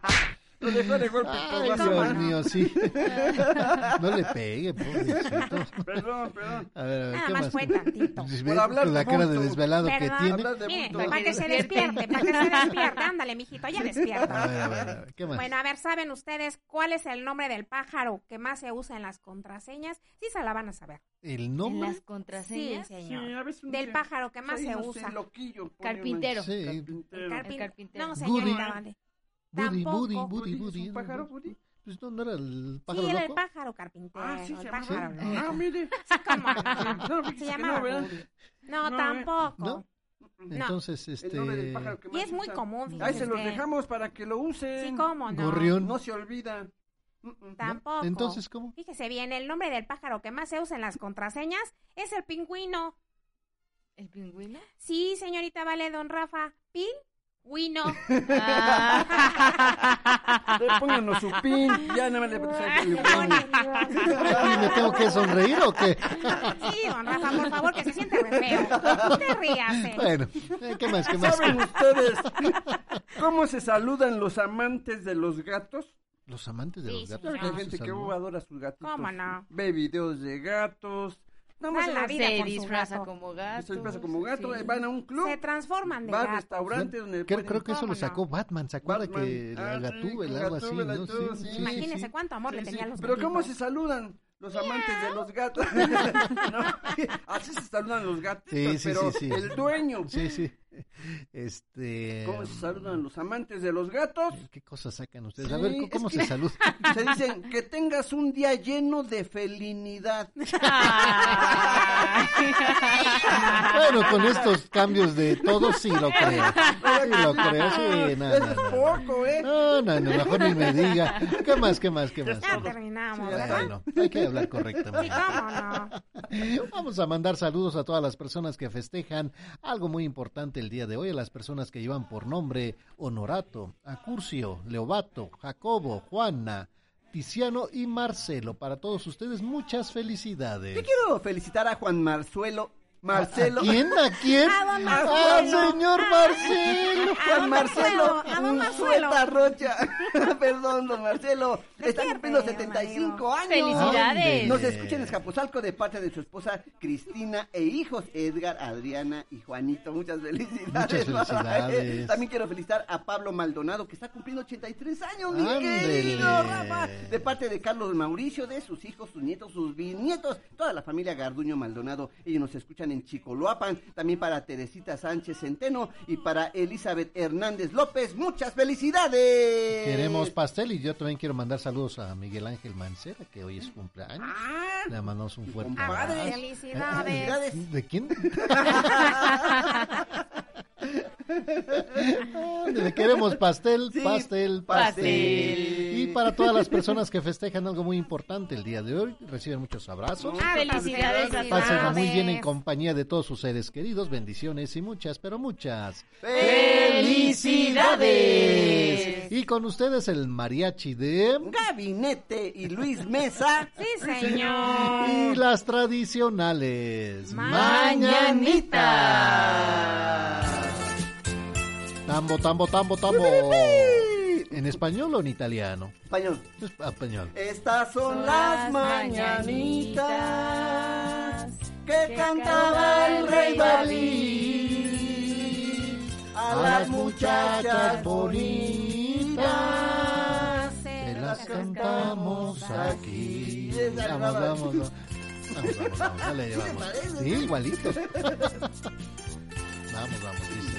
lo dejó de golpe Ay. Dios mío, sí. No le pegue, pobrecito. Perdón, perdón. A ver, a ver, Nada ¿qué más más? fue tantito. Pues, Por hablar con la de cara de desvelado que Perdón. tiene. Hablar de Mire, bulto. para que se despierte, para que se despierte. Ándale, mijito, ya A despierta. ver, a ver, a ver, ¿qué más? Bueno, a ver, ¿saben ustedes cuál es el nombre del pájaro que más se usa en las contraseñas? Sí se la van a saber. El En nombre. las Sí, contraseñas. señor. Sí, a veces un Del pájaro que más se usa. loquillo, Carpintero. Sí, uno. El Carpintero. carpin- El carpintero. No, Goody. señorita, vale. Woody, Woody, ¿es Woody. un pájaro, Woody? Pues no, no era el pájaro Sí, era el loco. pájaro carpintero. Ah, sí, el se llama. pájaro. Sí. Ah, mire. ¿Cómo no? No, Se llamaba no. No, No, ¿eh? tampoco. ¿No? Entonces, del este. pájaro que Y es muy usa. común, Ahí se los dejamos para que lo usen. Sí, cómo no. Gorrión. No se olvida. Mm, mm. Tampoco. Entonces, ¿cómo? Fíjese bien, el nombre del pájaro que más se usa en las contraseñas es el pingüino. ¿El pingüino? Sí, señorita Vale, don Rafa. Pingüino. Le pónganos su pin. Ya nada más le. ¿Y me tengo que sonreír o qué? Sí, don Rafa, por favor, que se siente re feo. Usted ríase. Bueno, eh, ¿qué más? ¿Qué más? ¿Saben ustedes cómo se saludan los amantes de los gatos? Los amantes de Sí, los sí, gatos. Hay señor. ¿cómo se gente que saludan? adora sus gatitos. ¿Cómo no? Ve videos de gatos. Vamos a la la vida Se disfraza gato. como gato. Se disfraza como gato, sí. eh, van a un club, Se transforman de va a gato. restaurantes donde Creo, creo que eso ¿Cómo lo sacó no? Batman, ¿se acuerda Batman. que la Ah, sí, Gatúbela, con algo así, sí. cuánto amor le Sí, tenía a sí, los Pero ¿cómo se saludan los amantes de los gatos? No, así se saludan los gatos, Sí, sí, pero sí, sí. el dueño, Sí, sí. Este. ¿Cómo se saludan los amantes de los gatos? ¿Qué cosas sacan ustedes? Sí, A ver, ¿cómo, se que- saludan? Se dicen que tengas un día lleno de felinidad. Bueno, con estos cambios de todo sí lo creo. Sí lo creo, sí, no, Eso no, es no. poco, ¿eh? No, no, no, mejor ni me diga. ¿Qué más, qué más, qué más? Ya terminamos, ¿verdad? Bueno, hay que hablar Sí, correctamente. cómo no. Vamos a mandar saludos a todas las personas que festejan algo muy importante el día de hoy, a las personas que llevan por nombre Honorato, Acurcio, Leobato, Jacobo, Juana, Tiziano y Marcelo. Para todos ustedes, muchas felicidades. Quiero felicitar a Juan Marzuelo. Marcelo. ¿A quién? ¿A quién? A don ¡Ah, Marcelo. señor Marcelo! A Juan don Marcelo, a don Marcelo. suelta rocha. Perdón, don Marcelo. Está cumpliendo feo, 75 años. ¡Felicidades! Nos escucha en Escapuzalco de parte de su esposa Cristina e hijos Edgar, Adriana y Juanito. Muchas felicidades. Muchas felicidades. También quiero felicitar a Pablo Maldonado que está cumpliendo 83 años, mi querido Rafa. De parte de Carlos Mauricio, de sus hijos, sus nietos, sus bisnietos, toda la familia Garduño Maldonado. Ellos nos escuchan en Chicoloapan. También para Teresita Sánchez Centeno y para Elizabeth Hernández López. Muchas felicidades. Queremos pastel y yo también quiero mandar saludos a Miguel Ángel Mancera, que hoy es su cumpleaños. Ah, Le mandamos un fuerte abrazo. Felicidades. felicidades. ¿De quién? Le queremos pastel, Sí, pastel, pastel. Y para todas las personas que festejan algo muy importante el día de hoy, reciben muchos abrazos. Ah, Felicidades a Pásenla muy bien en compañía de todos sus seres queridos. Bendiciones y muchas, pero muchas ¡Felicidades! Y con ustedes el mariachi de... Gabinete y Luis Mesa. Sí, señor. Y las tradicionales Mañanitas. Tambo, tambo, tambo, tambo. ¿En español o en italiano? Español. Es- Español. Estas son las mañanitas que cantaba el rey David a las muchachas bonitas. Se las cantamos aquí. Vamos, vamos, vamos. Vamos, vamos, vamos. Ya le llevamos. Sí, igualito. Vamos, vamos, dice.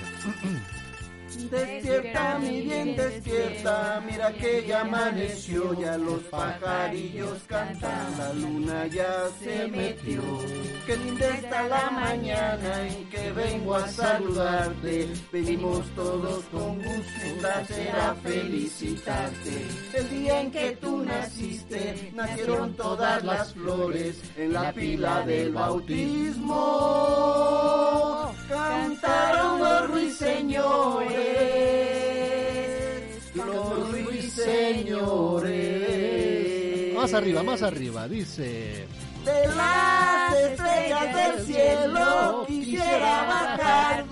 Despierta, mi bien, despierta, mira que ya amaneció, ya los pajarillos cantan, la luna ya se metió. Qué linda está la mañana en que vengo a saludarte, venimos todos con gusto a felicitarte. El día en que tú naciste, nacieron todas las flores en la pila del bautismo. Cantaron los ruiseñores, los ruiseñores. Más arriba, más arriba, dice. De las estrellas del cielo quisiera bajar.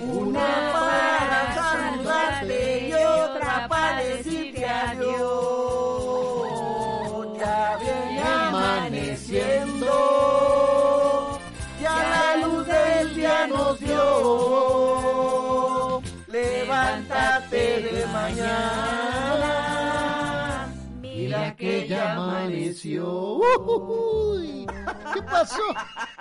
Una para saludarte y otra para decirte amaneció. Uy, ¿Qué pasó?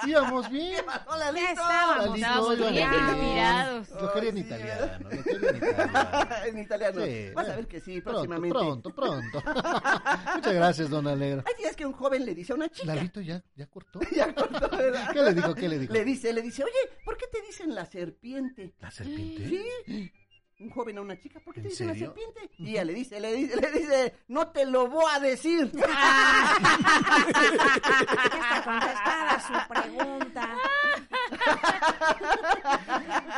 Íbamos bien. Hola, Ya estábamos. Lalito, Estábamos iban bien inspirados. Lo quería en italiano, lo quería en italiano. en italiano. Sí, Vas a ver que sí, Pronto, próximamente. pronto, pronto. Muchas gracias, don Alegro. Hay días que un joven le dice a una chica. Lalito ya, ya cortó. Ya cortó, ¿verdad? ¿Qué le dijo? ¿Qué le dijo? Le dice, le dice, oye, ¿por qué te dicen la serpiente? ¿La serpiente? Sí. Un joven a una chica, ¿por qué te ¿En dicen la serio? serpiente? Y ella le dice, le dice, le dice, no te lo voy a decir. Está contestada su pregunta.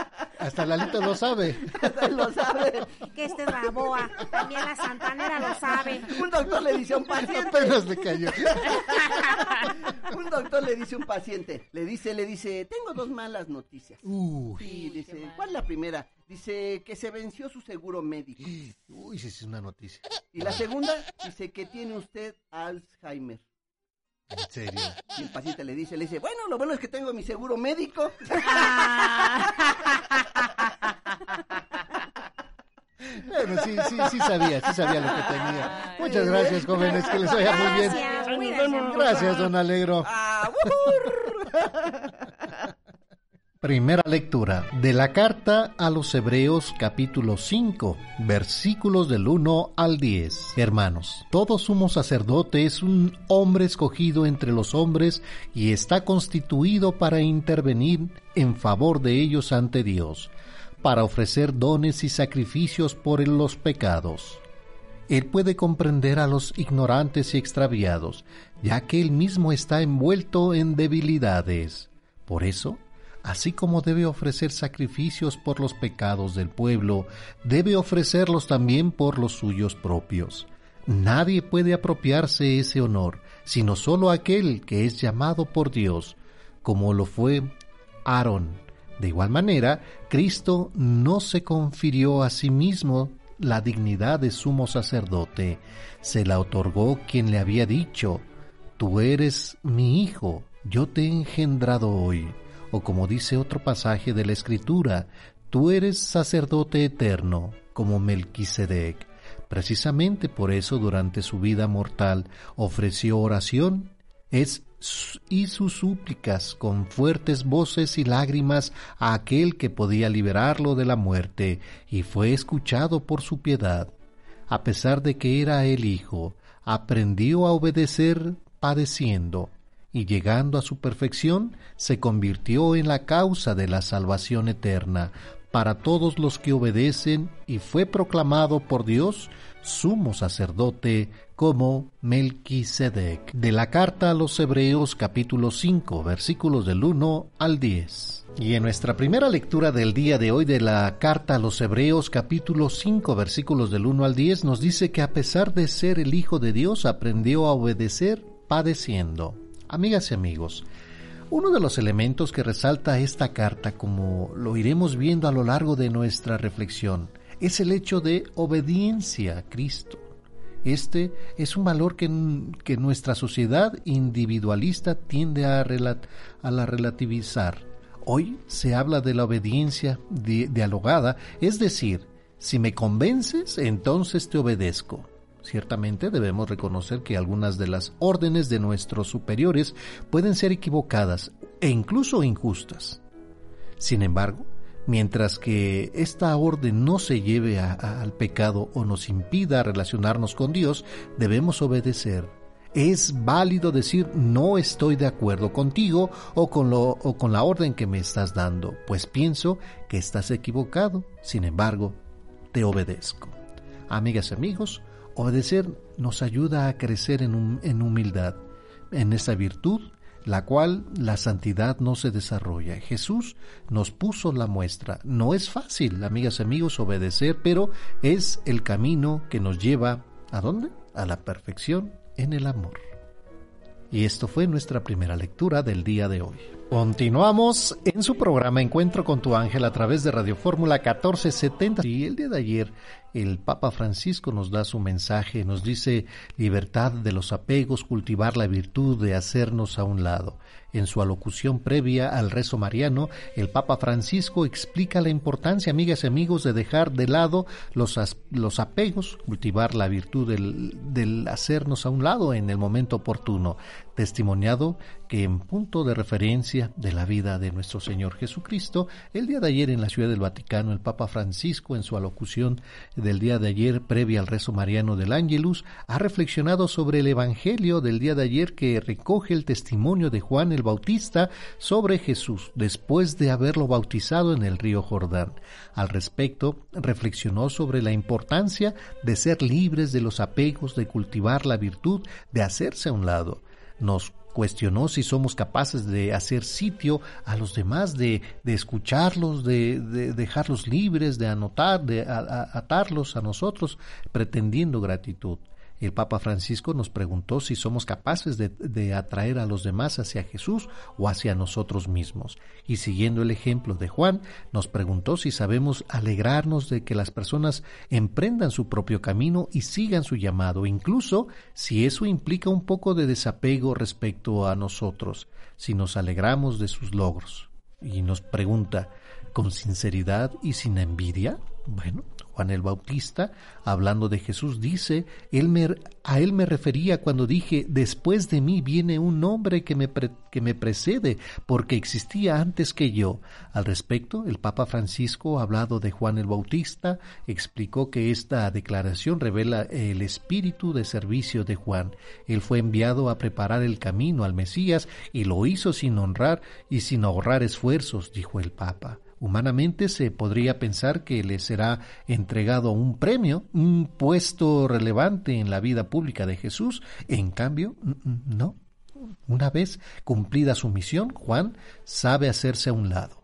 Hasta Lalito lo sabe. lo sabe. Que esta es la boa. También la santanera lo sabe. Un doctor le dice a un paciente. Apenas le cayó. Un doctor le dice a un paciente, le dice, le dice, tengo dos malas noticias. Uy, Y dice, ¿cuál es la primera? Dice que se venció su seguro médico. uy, sí, sí, es una noticia. Y la segunda dice que tiene usted Alzheimer. En serio. Y el paciente le dice, le dice, bueno, lo bueno es que tengo mi seguro médico. Bueno, sí, sí, sí sabía, sí sabía lo que tenía. Muchas gracias, jóvenes, que les vaya muy bien. Gracias, don Alegro. Primera lectura de la carta a los Hebreos capítulo 5 versículos del 1 al 10. Hermanos, todo sumo sacerdote es un hombre escogido entre los hombres y está constituido para intervenir en favor de ellos ante Dios, para ofrecer dones y sacrificios por los pecados. Él puede comprender a los ignorantes y extraviados, ya que él mismo está envuelto en debilidades. Por eso, así como debe ofrecer sacrificios por los pecados del pueblo, debe ofrecerlos también por los suyos propios. Nadie puede apropiarse ese honor, sino sólo aquel que es llamado por Dios, como lo fue Aarón. De igual manera, Cristo no se confirió a sí mismo la dignidad de sumo sacerdote, se la otorgó quien le había dicho, Tú eres mi hijo, yo te he engendrado hoy o como dice otro pasaje de la Escritura, tú eres sacerdote eterno, como Melquisedec. Precisamente por eso durante su vida mortal ofreció oración es, y sus súplicas con fuertes voces y lágrimas a aquel que podía liberarlo de la muerte, y fue escuchado por su piedad. A pesar de que era el Hijo, aprendió a obedecer padeciendo y llegando a su perfección, se convirtió en la causa de la salvación eterna para todos los que obedecen y fue proclamado por Dios sumo sacerdote como Melquisedec. De la carta a los Hebreos capítulo 5 versículos del 1 al 10. Y en nuestra primera lectura del día de hoy de la carta a los Hebreos capítulo 5 versículos del 1 al 10 nos dice que a pesar de ser el Hijo de Dios aprendió a obedecer padeciendo. Amigas y amigos, uno de los elementos que resalta esta carta, como lo iremos viendo a lo largo de nuestra reflexión, es el hecho de obediencia a Cristo. Este es un valor que, nuestra sociedad individualista tiende a, la relativizar. Hoy se habla de la obediencia dialogada, es decir, si me convences, entonces te obedezco. Ciertamente debemos reconocer que algunas de las órdenes de nuestros superiores pueden ser equivocadas e incluso injustas. Sin embargo, mientras que esta orden no se lleve al pecado o nos impida relacionarnos con Dios, debemos obedecer. Es válido decir no estoy de acuerdo contigo o con, lo, o con la orden que me estás dando, pues pienso que estás equivocado. Sin embargo, te obedezco. Amigas y amigos, Obedecer nos ayuda a crecer en, humildad, en esa virtud la cual la santidad no se desarrolla. Jesús nos puso la muestra. No es fácil, amigas y amigos, obedecer, pero es el camino que nos lleva a dónde? A la perfección en el amor. Y esto fue nuestra primera lectura del día de hoy. Continuamos en su programa Encuentro con tu ángel a través de Radio Fórmula 1470. Y el día de ayer el Papa Francisco nos da su mensaje, nos dice libertad de los apegos, cultivar la virtud de hacernos a un lado. En su alocución previa al rezo mariano, el Papa Francisco explica la importancia, amigas y amigos, de dejar de lado los, los apegos, cultivar la virtud del, del hacernos a un lado en el momento oportuno, testimoniado que en punto de referencia de la vida de nuestro Señor Jesucristo, el día de ayer en la Ciudad del Vaticano, el Papa Francisco, en su alocución del día de ayer previa al rezo mariano del Ángelus, ha reflexionado sobre el Evangelio del día de ayer que recoge el testimonio de Juan el Bautista sobre Jesús después de haberlo bautizado en el río Jordán. Al respecto, reflexionó sobre la importancia de ser libres de los apegos, de cultivar la virtud, de hacerse a un lado. Nos cuestionó si somos capaces de hacer sitio a los demás, de, de escucharlos, de, de, dejarlos libres, de anotar, de atarlos a nosotros, pretendiendo gratitud. El Papa Francisco nos preguntó si somos capaces de, atraer a los demás hacia Jesús o hacia nosotros mismos. Y siguiendo el ejemplo de Juan, nos preguntó si sabemos alegrarnos de que las personas emprendan su propio camino y sigan su llamado, incluso si eso implica un poco de desapego respecto a nosotros, si nos alegramos de sus logros. Y nos pregunta, ¿con sinceridad y sin envidia? Bueno, Juan el Bautista, hablando de Jesús, dice, a él me refería cuando dije, después de mí viene un hombre que me, que me precede, porque existía antes que yo. Al respecto, el Papa Francisco, hablado de Juan el Bautista, explicó que esta declaración revela el espíritu de servicio de Juan. Él fue enviado a preparar el camino al Mesías y lo hizo sin honrar y sin ahorrar esfuerzos, dijo el Papa. Humanamente se podría pensar que le será entregado un premio, un puesto relevante en la vida pública de Jesús. En cambio, no. Una vez cumplida su misión, Juan sabe hacerse a un lado.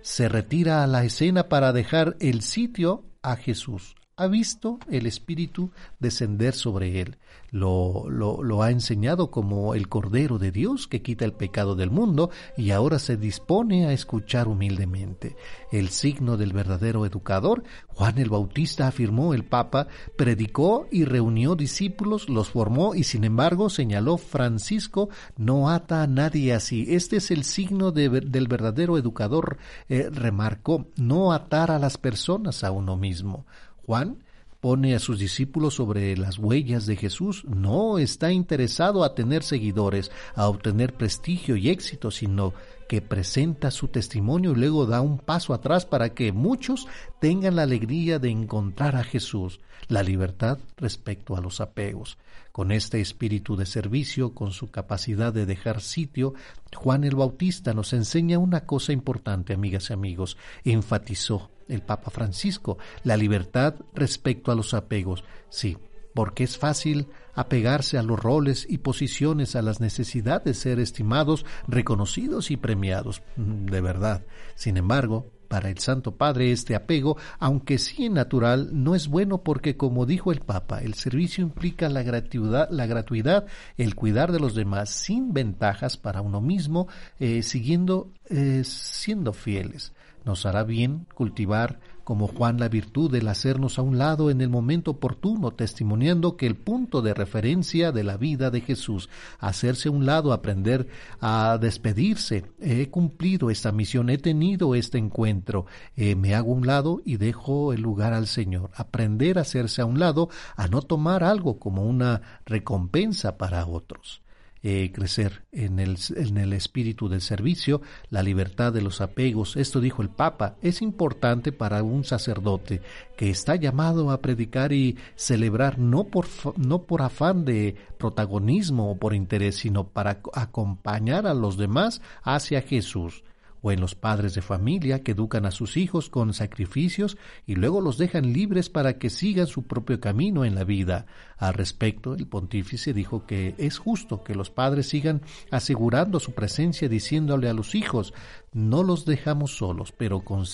Se retira a la escena para dejar el sitio a Jesús ha visto el Espíritu descender sobre él. Lo, ha enseñado como el Cordero de Dios que quita el pecado del mundo y ahora se dispone a escuchar humildemente. El signo del verdadero educador, Juan el Bautista afirmó el Papa, predicó y reunió discípulos, los formó y sin embargo señaló Francisco, no ata a nadie así. Este es el signo del verdadero educador, eh, remarcó, no atar a las personas a uno mismo. Juan pone a sus discípulos sobre las huellas de Jesús, no está interesado a tener seguidores, a obtener prestigio y éxito, sino que presenta su testimonio y luego da un paso atrás para que muchos tengan la alegría de encontrar a Jesús, la libertad respecto a los apegos. Con este espíritu de servicio, con su capacidad de dejar sitio, Juan el Bautista nos enseña una cosa importante, amigas y amigos. Enfatizó el Papa Francisco la libertad respecto a los apegos. Sí, porque es fácil apegarse a los roles y posiciones, a las necesidades de ser estimados, reconocidos y premiados. Mm, de verdad. Sin embargo, para el Santo Padre este apego, aunque sí natural, no es bueno porque, como dijo el Papa, el servicio implica la gratuidad, la gratuidad el cuidar de los demás sin ventajas para uno mismo, eh, siguiendo, eh, siendo fieles. Nos hará bien cultivar como Juan la virtud del hacernos a un lado en el momento oportuno, testimoniando que el punto de referencia de la vida de Jesús, hacerse a un lado, aprender a despedirse, he cumplido esta misión, he tenido este encuentro, eh, me hago a un lado y dejo el lugar al Señor, aprender a hacerse a un lado, a no tomar algo como una recompensa para otros. Eh, crecer en el, en el espíritu del servicio, la libertad de los apegos. Esto dijo el Papa, es importante para un sacerdote que está llamado a predicar y celebrar no por, no por afán de protagonismo o por interés, sino para acompañar a los demás hacia Jesús o en los padres de familia que educan a sus hijos con sacrificios y luego los dejan libres para que sigan su propio camino en la vida. Al respecto, el pontífice dijo que es justo que los padres sigan asegurando su presencia diciéndole a los hijos, no los dejamos solos, pero con,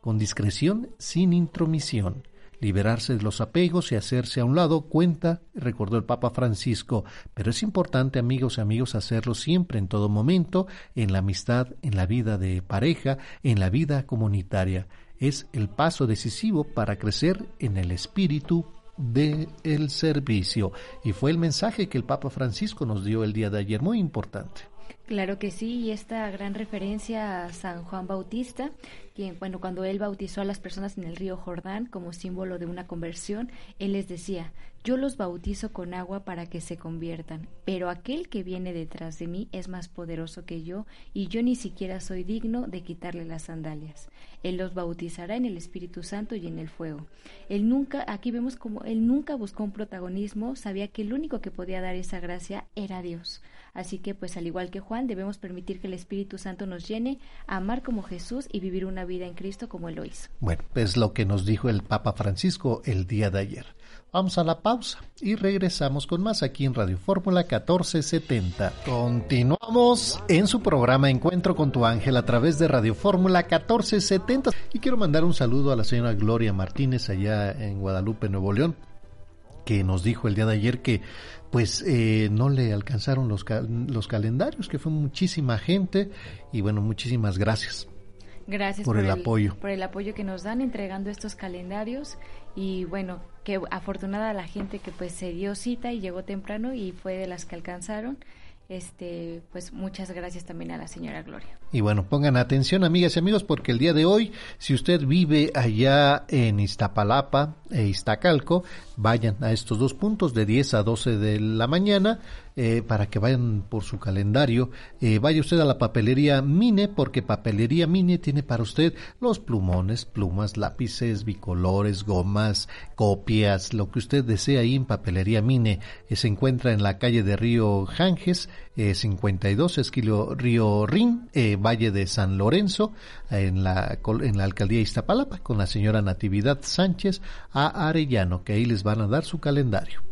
con discreción, sin intromisión. Liberarse de los apegos y hacerse a un lado cuenta, recordó el Papa Francisco, pero es importante, amigos y amigos, hacerlo siempre, en todo momento, en la amistad, en la vida de pareja, en la vida comunitaria. Es el paso decisivo para crecer en el espíritu del servicio. Y fue el mensaje que el Papa Francisco nos dio el día de ayer, muy importante. Claro que sí, y esta gran referencia a San Juan Bautista, quien, bueno, cuando él bautizó a las personas en el río Jordán como símbolo de una conversión, él les decía, yo los bautizo con agua para que se conviertan, pero aquel que viene detrás de mí es más poderoso que yo, y yo ni siquiera soy digno de quitarle las sandalias. Él los bautizará en el Espíritu Santo y en el fuego. Él nunca, aquí vemos como él nunca buscó un protagonismo, sabía que el único que podía dar esa gracia era Dios. Así que, pues al igual que Juan, debemos permitir que el Espíritu Santo nos llene amar como Jesús y vivir una vida en Cristo como Él lo hizo. Bueno, es lo que nos dijo el Papa Francisco el día de ayer. Vamos a la pausa y regresamos con más aquí en Radio Fórmula 1470. Continuamos en su programa Encuentro con tu ángel a través de Radio Fórmula 1470. Y quiero mandar un saludo a la señora Gloria Martínez allá en Guadalupe, Nuevo León, que nos dijo el día de ayer que pues eh, no le alcanzaron los, los calendarios, que fue muchísima gente y bueno, muchísimas gracias. Gracias por, el, apoyo. Por el apoyo que nos dan entregando estos calendarios y bueno, que afortunada la gente que pues se dio cita y llegó temprano y fue de las que alcanzaron este, pues muchas gracias también a la señora Gloria. Y bueno, pongan atención amigas y amigos porque el día de hoy, si usted vive allá en Iztapalapa e Iztacalco, vayan a estos dos puntos de 10 a 12 de la mañana eh, para que vayan por su calendario. Eh, vaya usted a la papelería Mine porque papelería Mine tiene para usted los plumones, plumas, lápices, bicolores, gomas, copias, lo que usted desea ahí en papelería Mine. Eh, se encuentra en la calle de Río Janges, 52, Esquilo Río Rin, Valle de San Lorenzo, en la, en la alcaldía Iztapalapa, con la señora Natividad Sánchez a Arellano, que ahí les van a dar su calendario.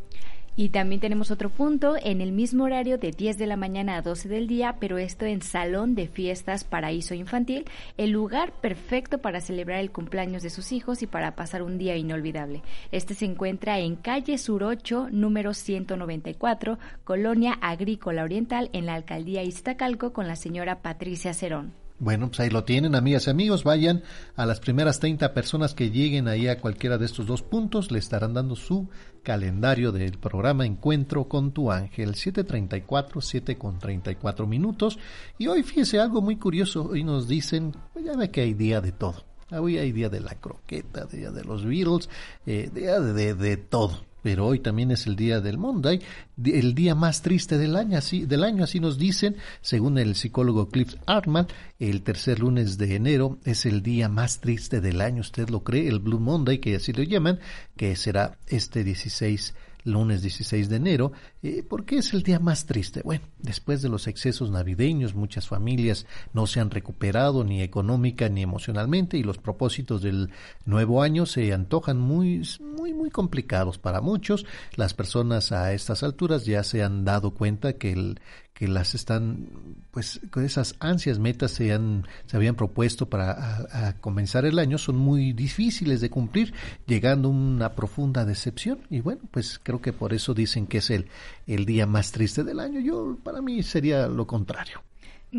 Y también tenemos otro punto en el mismo horario de 10 de la mañana a 12 del día, pero esto en Salón de Fiestas Paraíso Infantil, el lugar perfecto para celebrar el cumpleaños de sus hijos y para pasar un día inolvidable. Este se encuentra en calle Sur 8, número 194, Colonia Agrícola Oriental, en la alcaldía Iztacalco, con la señora Patricia Cerón. Bueno, pues ahí lo tienen, amigas y amigos. Vayan a las primeras 30 personas que lleguen ahí a cualquiera de estos dos puntos. Le estarán dando su calendario del programa Encuentro con tu ángel. 7.34, 7 con 34 minutos. Y hoy fíjese algo muy curioso. Hoy nos dicen, pues ya ve que hay día de todo. Hoy hay día de la croqueta, día de los Beatles, eh, día de, de todo pero hoy también es el día del Monday, el día más triste del año, así, del año, así nos dicen, según el psicólogo Cliff Artman, el tercer lunes de enero es el día más triste del año, usted lo cree, el Blue Monday, que así lo llaman, que será este 16 lunes 16 de enero. Eh, ¿Por qué es el día más triste? Bueno, después de los excesos navideños, muchas familias no se han recuperado ni económica ni emocionalmente y los propósitos del nuevo año se antojan muy, muy, muy complicados para muchos. Las personas a estas alturas ya se han dado cuenta que el, que las están, pues con esas ansias metas se, han, se habían propuesto para comenzar el año son muy difíciles de cumplir, llegando a una profunda decepción. Y bueno, pues creo que por eso dicen que es el, el día más triste del año. Yo, para mí sería lo contrario.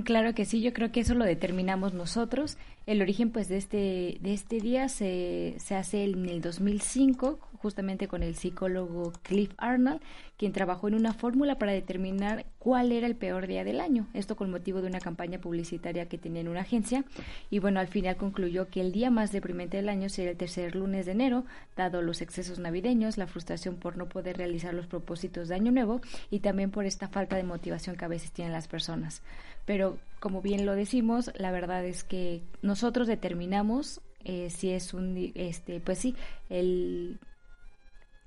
Claro que sí, yo creo que eso lo determinamos nosotros. El origen pues de este de este día se, se hace en el 2005 justamente con el psicólogo Cliff Arnold, quien trabajó en una fórmula para determinar cuál era el peor día del año. Esto con motivo de una campaña publicitaria que tenía en una agencia. Y bueno, al final concluyó que el día más deprimente del año sería el tercer lunes de enero, dado los excesos navideños, la frustración por no poder realizar los propósitos de año nuevo y también por esta falta de motivación que a veces tienen las personas pero como bien lo decimos, la verdad es que nosotros determinamos eh, si es un, este, pues sí, el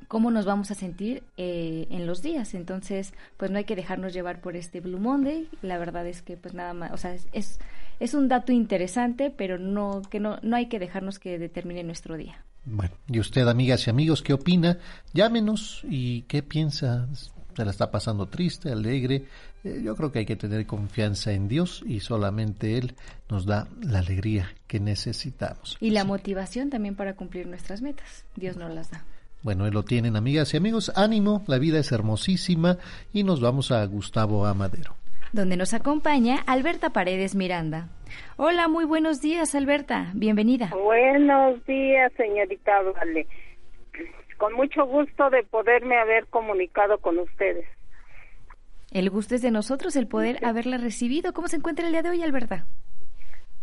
cómo nos vamos a sentir eh, en los días. Entonces, pues no hay que dejarnos llevar por este Blue Monday. La verdad es que, pues nada más, o sea, es, es un dato interesante, pero no, que no, no hay que dejarnos que determine nuestro día. Bueno, y usted, amigas y amigos, ¿qué opina? Llámenos y qué piensa. ¿Se la está pasando triste, alegre? Eh, yo creo que hay que tener confianza en Dios y solamente Él nos da la alegría que necesitamos. Y la motivación también para cumplir nuestras metas. Dios nos las da. Bueno, ahí lo tienen amigas y amigos. Ánimo, la vida es hermosísima y nos vamos a Gustavo Amadero. Donde nos acompaña Alberta Paredes Miranda. Hola, muy buenos días Alberta, bienvenida. Buenos días señorita Vale. Con mucho gusto de poderme haber comunicado con ustedes. El gusto es de nosotros el poder haberla recibido. ¿Cómo se encuentra el día de hoy, Alberta?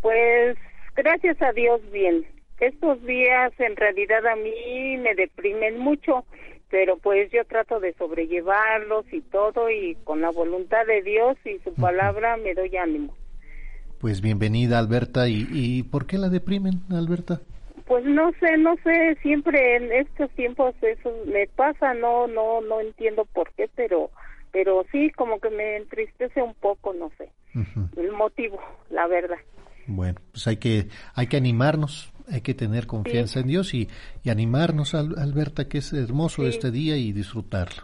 Pues gracias a Dios bien. Estos días en realidad a mí me deprimen mucho, pero pues yo trato de sobrellevarlos y todo y con la voluntad de Dios y su palabra me doy ánimo. Pues bienvenida Alberta. ¿Y, y por qué la deprimen, Alberta? Pues no sé, no sé, siempre en estos tiempos eso me pasa, no, no, no entiendo por qué, pero pero sí como que me entristece un poco, no sé, el motivo, la verdad. Bueno, pues hay que hay que animarnos, hay que tener confianza en Dios y, y animarnos, Alberta, que es hermoso este día y disfrutarlo.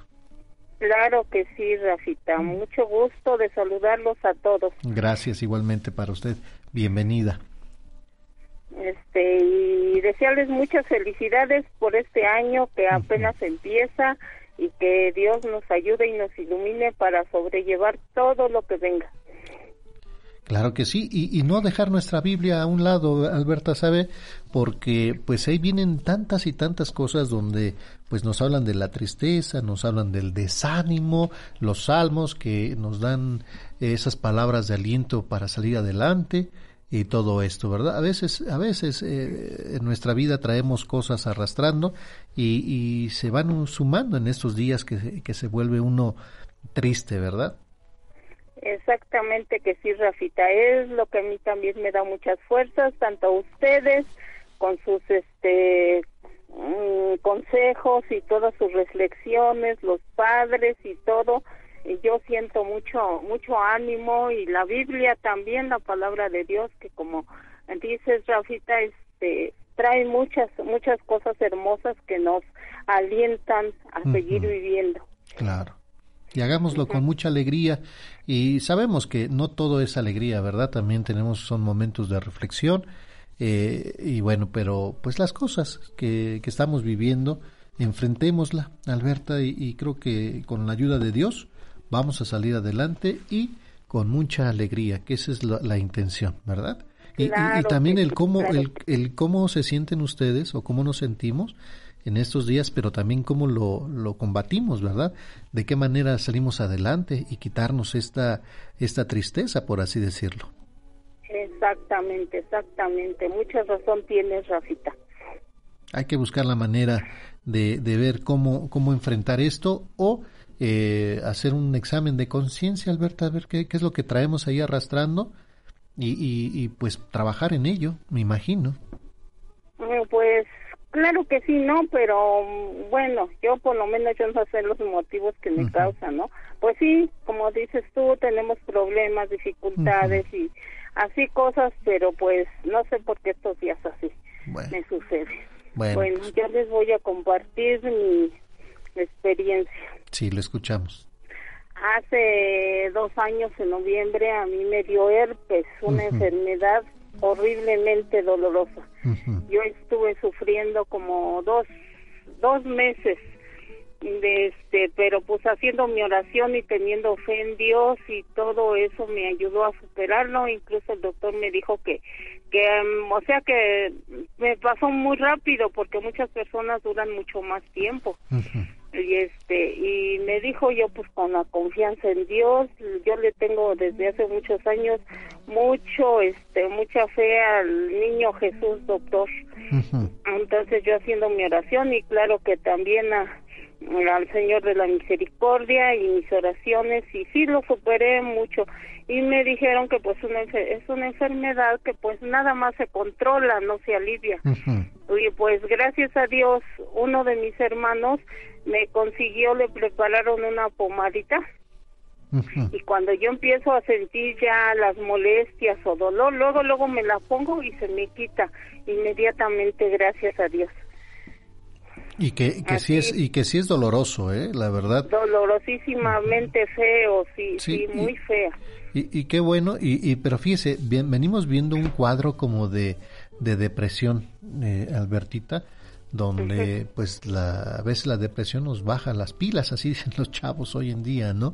Claro que sí, Rafita. Mucho gusto de saludarlos a todos. Gracias igualmente para usted. Bienvenida. Este y desearles muchas felicidades por este año que apenas empieza y que Dios nos ayude y nos ilumine para sobrellevar todo lo que venga. Claro que sí, y, y, no dejar nuestra Biblia a un lado, Alberta sabe, porque pues ahí vienen tantas y tantas cosas donde pues nos hablan de la tristeza, nos hablan del desánimo, los salmos que nos dan esas palabras de aliento para salir adelante y todo esto, ¿verdad? A veces, a veces eh, en nuestra vida traemos cosas arrastrando y, y se van sumando en estos días que, que se vuelve uno triste, ¿verdad? Exactamente que sí, Rafita, es lo que a mí también me da muchas fuerzas, tanto a ustedes con sus este mm, consejos y todas sus reflexiones, los padres y todo, yo siento mucho mucho ánimo y la Biblia también, la palabra de Dios que como dices Rafita, este trae muchas muchas cosas hermosas que nos alientan a seguir viviendo. Claro y hagámoslo con mucha alegría y sabemos que no todo es alegría, ¿verdad? También tenemos son momentos de reflexión eh, y bueno, pero pues las cosas que, que estamos viviendo, enfrentémosla, Alberta, y, creo que con la ayuda de Dios vamos a salir adelante y con mucha alegría, que esa es la, intención, ¿verdad? Y, y, también el cómo, el, el cómo se sienten ustedes o cómo nos sentimos en estos días, pero también cómo lo, lo combatimos, ¿verdad? De qué manera salimos adelante y quitarnos esta, esta tristeza, por así decirlo. Exactamente, exactamente. Mucha razón tienes, Rafita. Hay que buscar la manera de, de ver cómo, cómo enfrentar esto o eh, hacer un examen de conciencia, Alberta, a ver qué, qué, es lo que traemos ahí arrastrando y, y, y pues trabajar en ello, me imagino. Mm, pues Claro que sí, no, pero bueno, yo por lo menos yo no sé los motivos que me causan, ¿no? Pues sí, como dices tú, tenemos problemas, dificultades y así cosas, pero pues no sé por qué estos días así me sucede. Bueno, bueno pues yo les voy a compartir mi experiencia. Sí, lo escuchamos. Hace dos años, en noviembre, a mí me dio herpes, una enfermedad horriblemente dolorosa. Yo estuve sufriendo como dos, dos meses de este, pero pues haciendo mi oración y teniendo fe en Dios y todo eso me ayudó a superarlo. Incluso el doctor me dijo que, que, em, o sea que me pasó muy rápido porque muchas personas duran mucho más tiempo y este y me dijo yo pues con la confianza en Dios yo le tengo desde hace muchos años mucho este mucha fe al niño Jesús doctor entonces yo haciendo mi oración y claro que también a, al Señor de la Misericordia y mis oraciones y sí lo superé mucho y me dijeron que pues una, es una enfermedad que pues nada más se controla, no se alivia. Y pues gracias a Dios uno de mis hermanos me consiguió, le prepararon una pomadita y cuando yo empiezo a sentir ya las molestias o dolor, luego luego me la pongo y se me quita inmediatamente, gracias a Dios. Y que, que sí es y que sí es doloroso, ¿eh? La verdad. Dolorosísimamente feo, sí, sí, muy fea. Y, y, qué bueno, y, y pero fíjese, bien, venimos viendo un cuadro como de, de depresión, eh, Albertita, donde pues la, a veces la depresión nos baja las pilas, así dicen los chavos hoy en día, ¿no?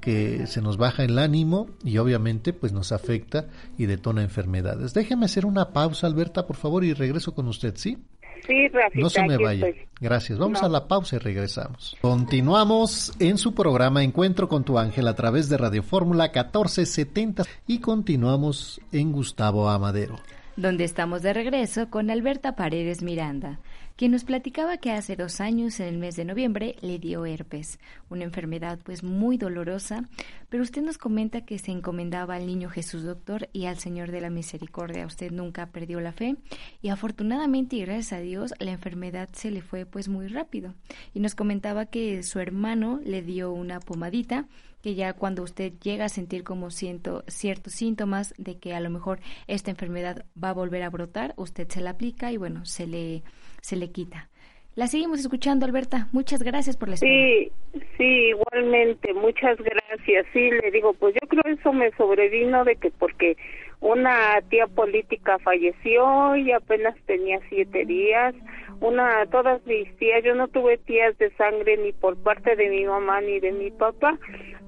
Que se nos baja el ánimo y obviamente pues nos afecta y detona enfermedades. Déjeme hacer una pausa, Alberta, por favor, y regreso con usted, ¿sí? Sí, No se me vaya. Gracias. Vamos a la pausa y regresamos. Continuamos en su programa Encuentro con tu ángel a través de Radio Fórmula 1470 y continuamos en Gustavo Amadero. Donde estamos de regreso con Alberta Paredes Miranda quien nos platicaba que hace dos años, en el mes de noviembre, le dio herpes, una enfermedad pues muy dolorosa, pero usted nos comenta que se encomendaba al niño Jesús Doctor y al Señor de la Misericordia. Usted nunca perdió la fe y afortunadamente y gracias a Dios la enfermedad se le fue pues muy rápido. Y nos comentaba que su hermano le dio una pomadita que ya cuando usted llega a sentir como siento ciertos síntomas de que a lo mejor esta enfermedad va a volver a brotar, usted se la aplica y bueno, se le se le quita. La seguimos escuchando, Alberta. Muchas gracias por la espera. Sí, sí, igualmente, muchas gracias. Sí, le digo, pues yo creo eso me sobrevino de que porque una tía política falleció y apenas tenía siete días. Una, todas mis tías, yo no tuve tías de sangre ni por parte de mi mamá ni de mi papá,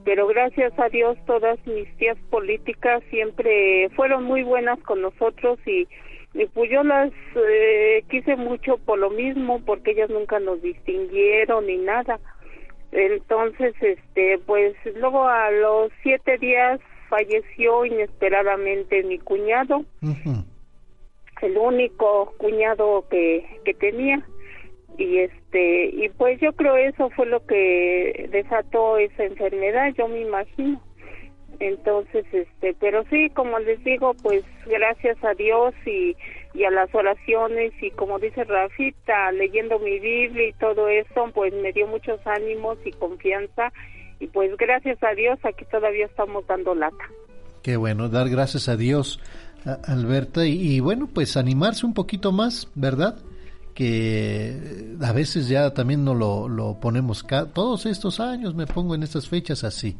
pero gracias a Dios todas mis tías políticas siempre fueron muy buenas con nosotros y y pues yo las eh, quise mucho por lo mismo porque ellas nunca nos distinguieron ni nada. Entonces este pues luego a los siete días falleció inesperadamente mi cuñado. El único cuñado que que tenía. Y este y pues yo creo eso fue lo que desató esa enfermedad yo me imagino entonces este pero sí como les digo pues gracias a Dios y, y a las oraciones y como dice Rafita leyendo mi Biblia y todo eso pues me dio muchos ánimos y confianza. Y pues gracias a Dios aquí todavía estamos dando lata. Qué bueno dar gracias a Dios Alberta. Y, y bueno pues animarse un poquito más verdad que a veces ya también no lo, lo ponemos todos estos años me pongo en estas fechas así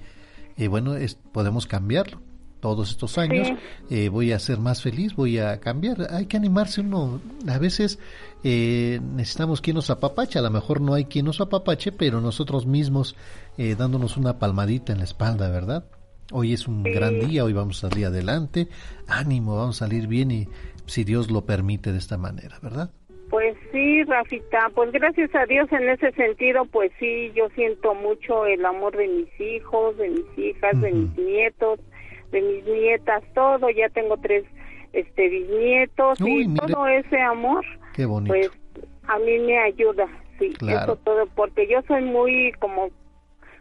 y bueno, es, podemos cambiarlo. Todos estos años eh, voy a ser más feliz, voy a cambiar. Hay que animarse uno. A veces eh, necesitamos quien nos apapache. A lo mejor no hay quien nos apapache, pero nosotros mismos eh, dándonos una palmadita en la espalda, ¿verdad? Hoy es un gran día, hoy vamos a salir adelante. Ánimo, vamos a salir bien y si Dios lo permite de esta manera, ¿verdad? Pues sí, Rafita, pues gracias a Dios en ese sentido, pues sí, yo siento mucho el amor de mis hijos, de mis hijas, de mis nietos, de mis nietas, todo, ya tengo tres este bisnietos y todo ese amor, Qué bonito. pues a mí me ayuda, sí, eso todo, porque yo soy muy como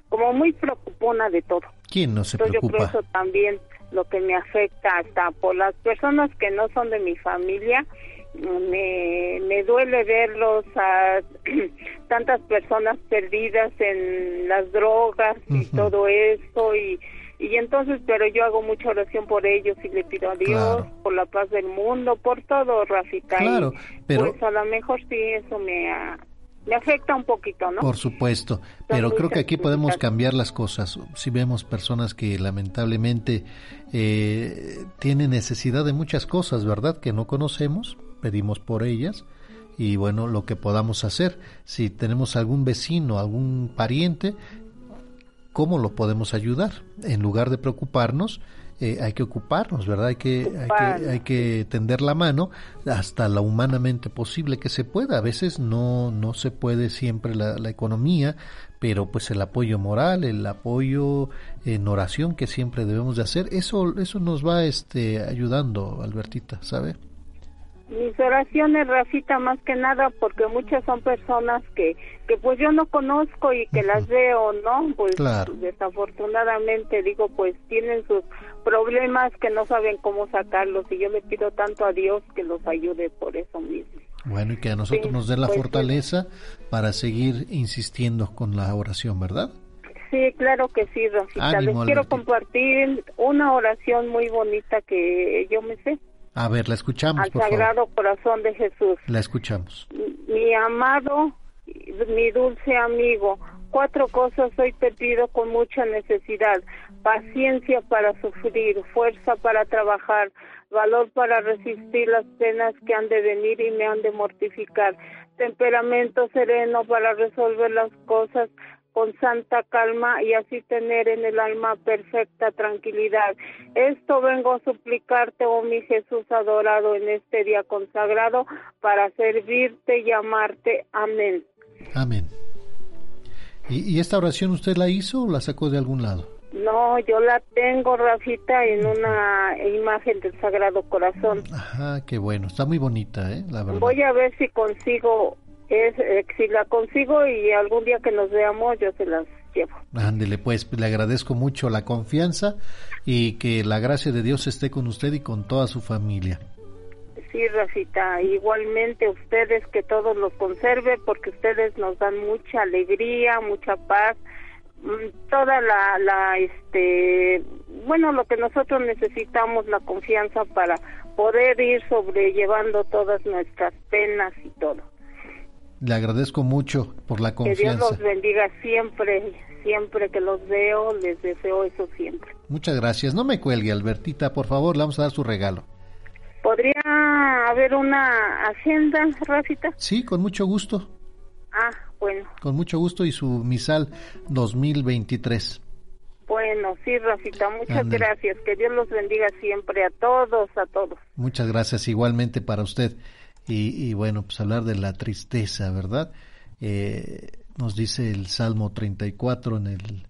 como muy preocupona de todo. ¿Quién no se preocupa? Yo creo eso también lo que me afecta hasta por las personas que no son de mi familia, me, me duele verlos a tantas personas perdidas en las drogas y todo eso y y entonces pero yo hago mucha oración por ellos y le pido a Dios por la paz del mundo por todo Rafita claro, pero pues a lo mejor sí eso me me afecta un poquito, ¿no? Por supuesto, pero creo que aquí podemos cambiar las cosas. Si vemos personas que lamentablemente eh, tienen necesidad de muchas cosas, ¿verdad? Que no conocemos, pedimos por ellas y bueno, lo que podamos hacer. Si tenemos algún vecino, algún pariente, ¿cómo lo podemos ayudar? En lugar de preocuparnos, eh, hay que ocuparnos, ¿verdad? Hay que, hay que, hay que tender la mano hasta lo humanamente posible que se pueda. A veces no, no se puede siempre la, la economía, pero pues el apoyo moral, el apoyo en oración que siempre debemos de hacer, eso, eso nos va este, ayudando, Albertita, ¿sabe? Mis oraciones, Rafita, más que nada, porque muchas son personas que, que pues yo no conozco y que las veo, ¿no? Pues desafortunadamente, digo, pues tienen sus problemas que no saben cómo sacarlos y yo le pido tanto a Dios que los ayude por eso mismo. Bueno, y que a nosotros nos dé la pues, fortaleza para seguir insistiendo con la oración, ¿verdad? Sí, claro que sí, Rafita. Les quiero compartir una oración muy bonita que yo me sé. A ver, la escuchamos. Al Sagrado Corazón de Jesús. La escuchamos. Mi amado, mi dulce amigo, cuatro cosas hoy te pido con mucha necesidad. Paciencia para sufrir, fuerza para trabajar, valor para resistir las penas que han de venir y me han de mortificar, temperamento sereno para resolver las cosas, con santa calma y así tener en el alma perfecta tranquilidad. Esto vengo a suplicarte, oh mi Jesús adorado, en este día consagrado, para servirte y amarte. Amén. Amén. ¿Y, esta oración usted la hizo o la sacó de algún lado? No, yo la tengo, Rafita, en una imagen del Sagrado Corazón. Ajá, qué bueno, está muy bonita, ¿eh? La verdad. Voy a ver si consigo es eh, si la consigo y algún día que nos veamos yo se las llevo. Ándele, pues le agradezco mucho la confianza y que la gracia de Dios esté con usted y con toda su familia. Sí, Rafita, igualmente ustedes que todos los conserve porque ustedes nos dan mucha alegría, mucha paz, mm, toda la, la, este, bueno, lo que nosotros necesitamos, la confianza para poder ir sobrellevando todas nuestras penas y todo. Le agradezco mucho por la confianza. Que Dios los bendiga siempre, siempre que los veo, les deseo eso siempre. Muchas gracias. No me cuelgue, Albertita, por favor, le vamos a dar su regalo. ¿Podría haber una agenda, Rafita? Sí, con mucho gusto. Ah, bueno. Con mucho gusto y su misal 2023. Bueno, sí, Rafita, muchas gracias. Que Dios los bendiga siempre a todos, a todos. Muchas gracias igualmente para usted. Y, bueno, pues hablar de la tristeza, ¿verdad? Eh, nos dice el Salmo 34 en el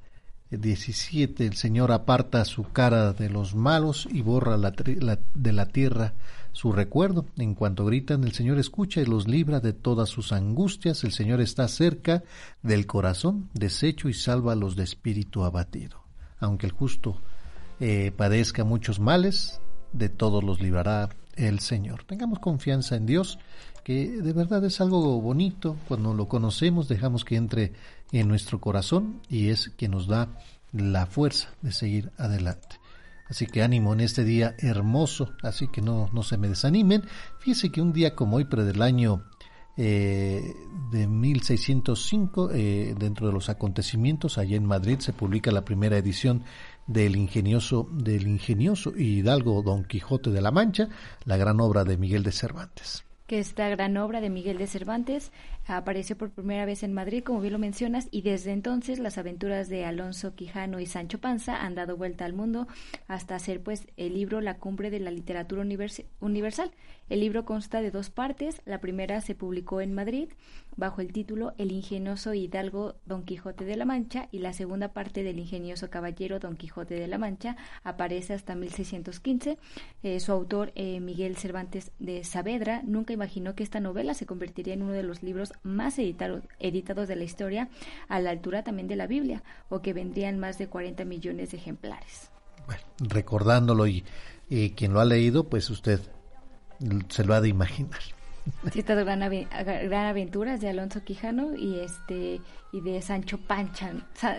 17, el Señor aparta su cara de los malos y borra la, de la tierra su recuerdo. En cuanto gritan, el Señor escucha y los libra de todas sus angustias. El Señor está cerca del corazón deshecho y salva a los de espíritu abatido. Aunque el justo eh, padezca muchos males, de todos los librará el Señor. Tengamos confianza en Dios, que de verdad es algo bonito. Cuando lo conocemos, dejamos que entre en nuestro corazón y es que nos da la fuerza de seguir adelante. Así que ánimo en este día hermoso, así que no, no se me desanimen. Fíjese que un día como hoy, pero del año eh, de 1605, eh, dentro de los acontecimientos, allá en Madrid se publica la primera edición del ingenioso, del ingenioso Hidalgo Don Quijote de la Mancha, la gran obra de Miguel de Cervantes que esta gran obra de Miguel de Cervantes apareció por primera vez en Madrid, como bien lo mencionas, y desde entonces las aventuras de Alonso Quijano y Sancho Panza han dado vuelta al mundo hasta hacer pues el libro La cumbre de la literatura universal. El libro consta de dos partes. La primera se publicó en Madrid bajo el título El ingenioso hidalgo Don Quijote de la Mancha y la segunda parte del ingenioso caballero Don Quijote de la Mancha aparece hasta 1615. Eh, su autor, eh, Miguel Cervantes de Saavedra, nunca imaginó que esta novela se convertiría en uno de los libros más editados de la historia, a la altura también de la Biblia, o que vendrían más de 40 millones de ejemplares. Bueno, recordándolo y, quien lo ha leído, pues usted se lo ha de imaginar. Gran, gran aventuras de Alonso Quijano y este y de Sancho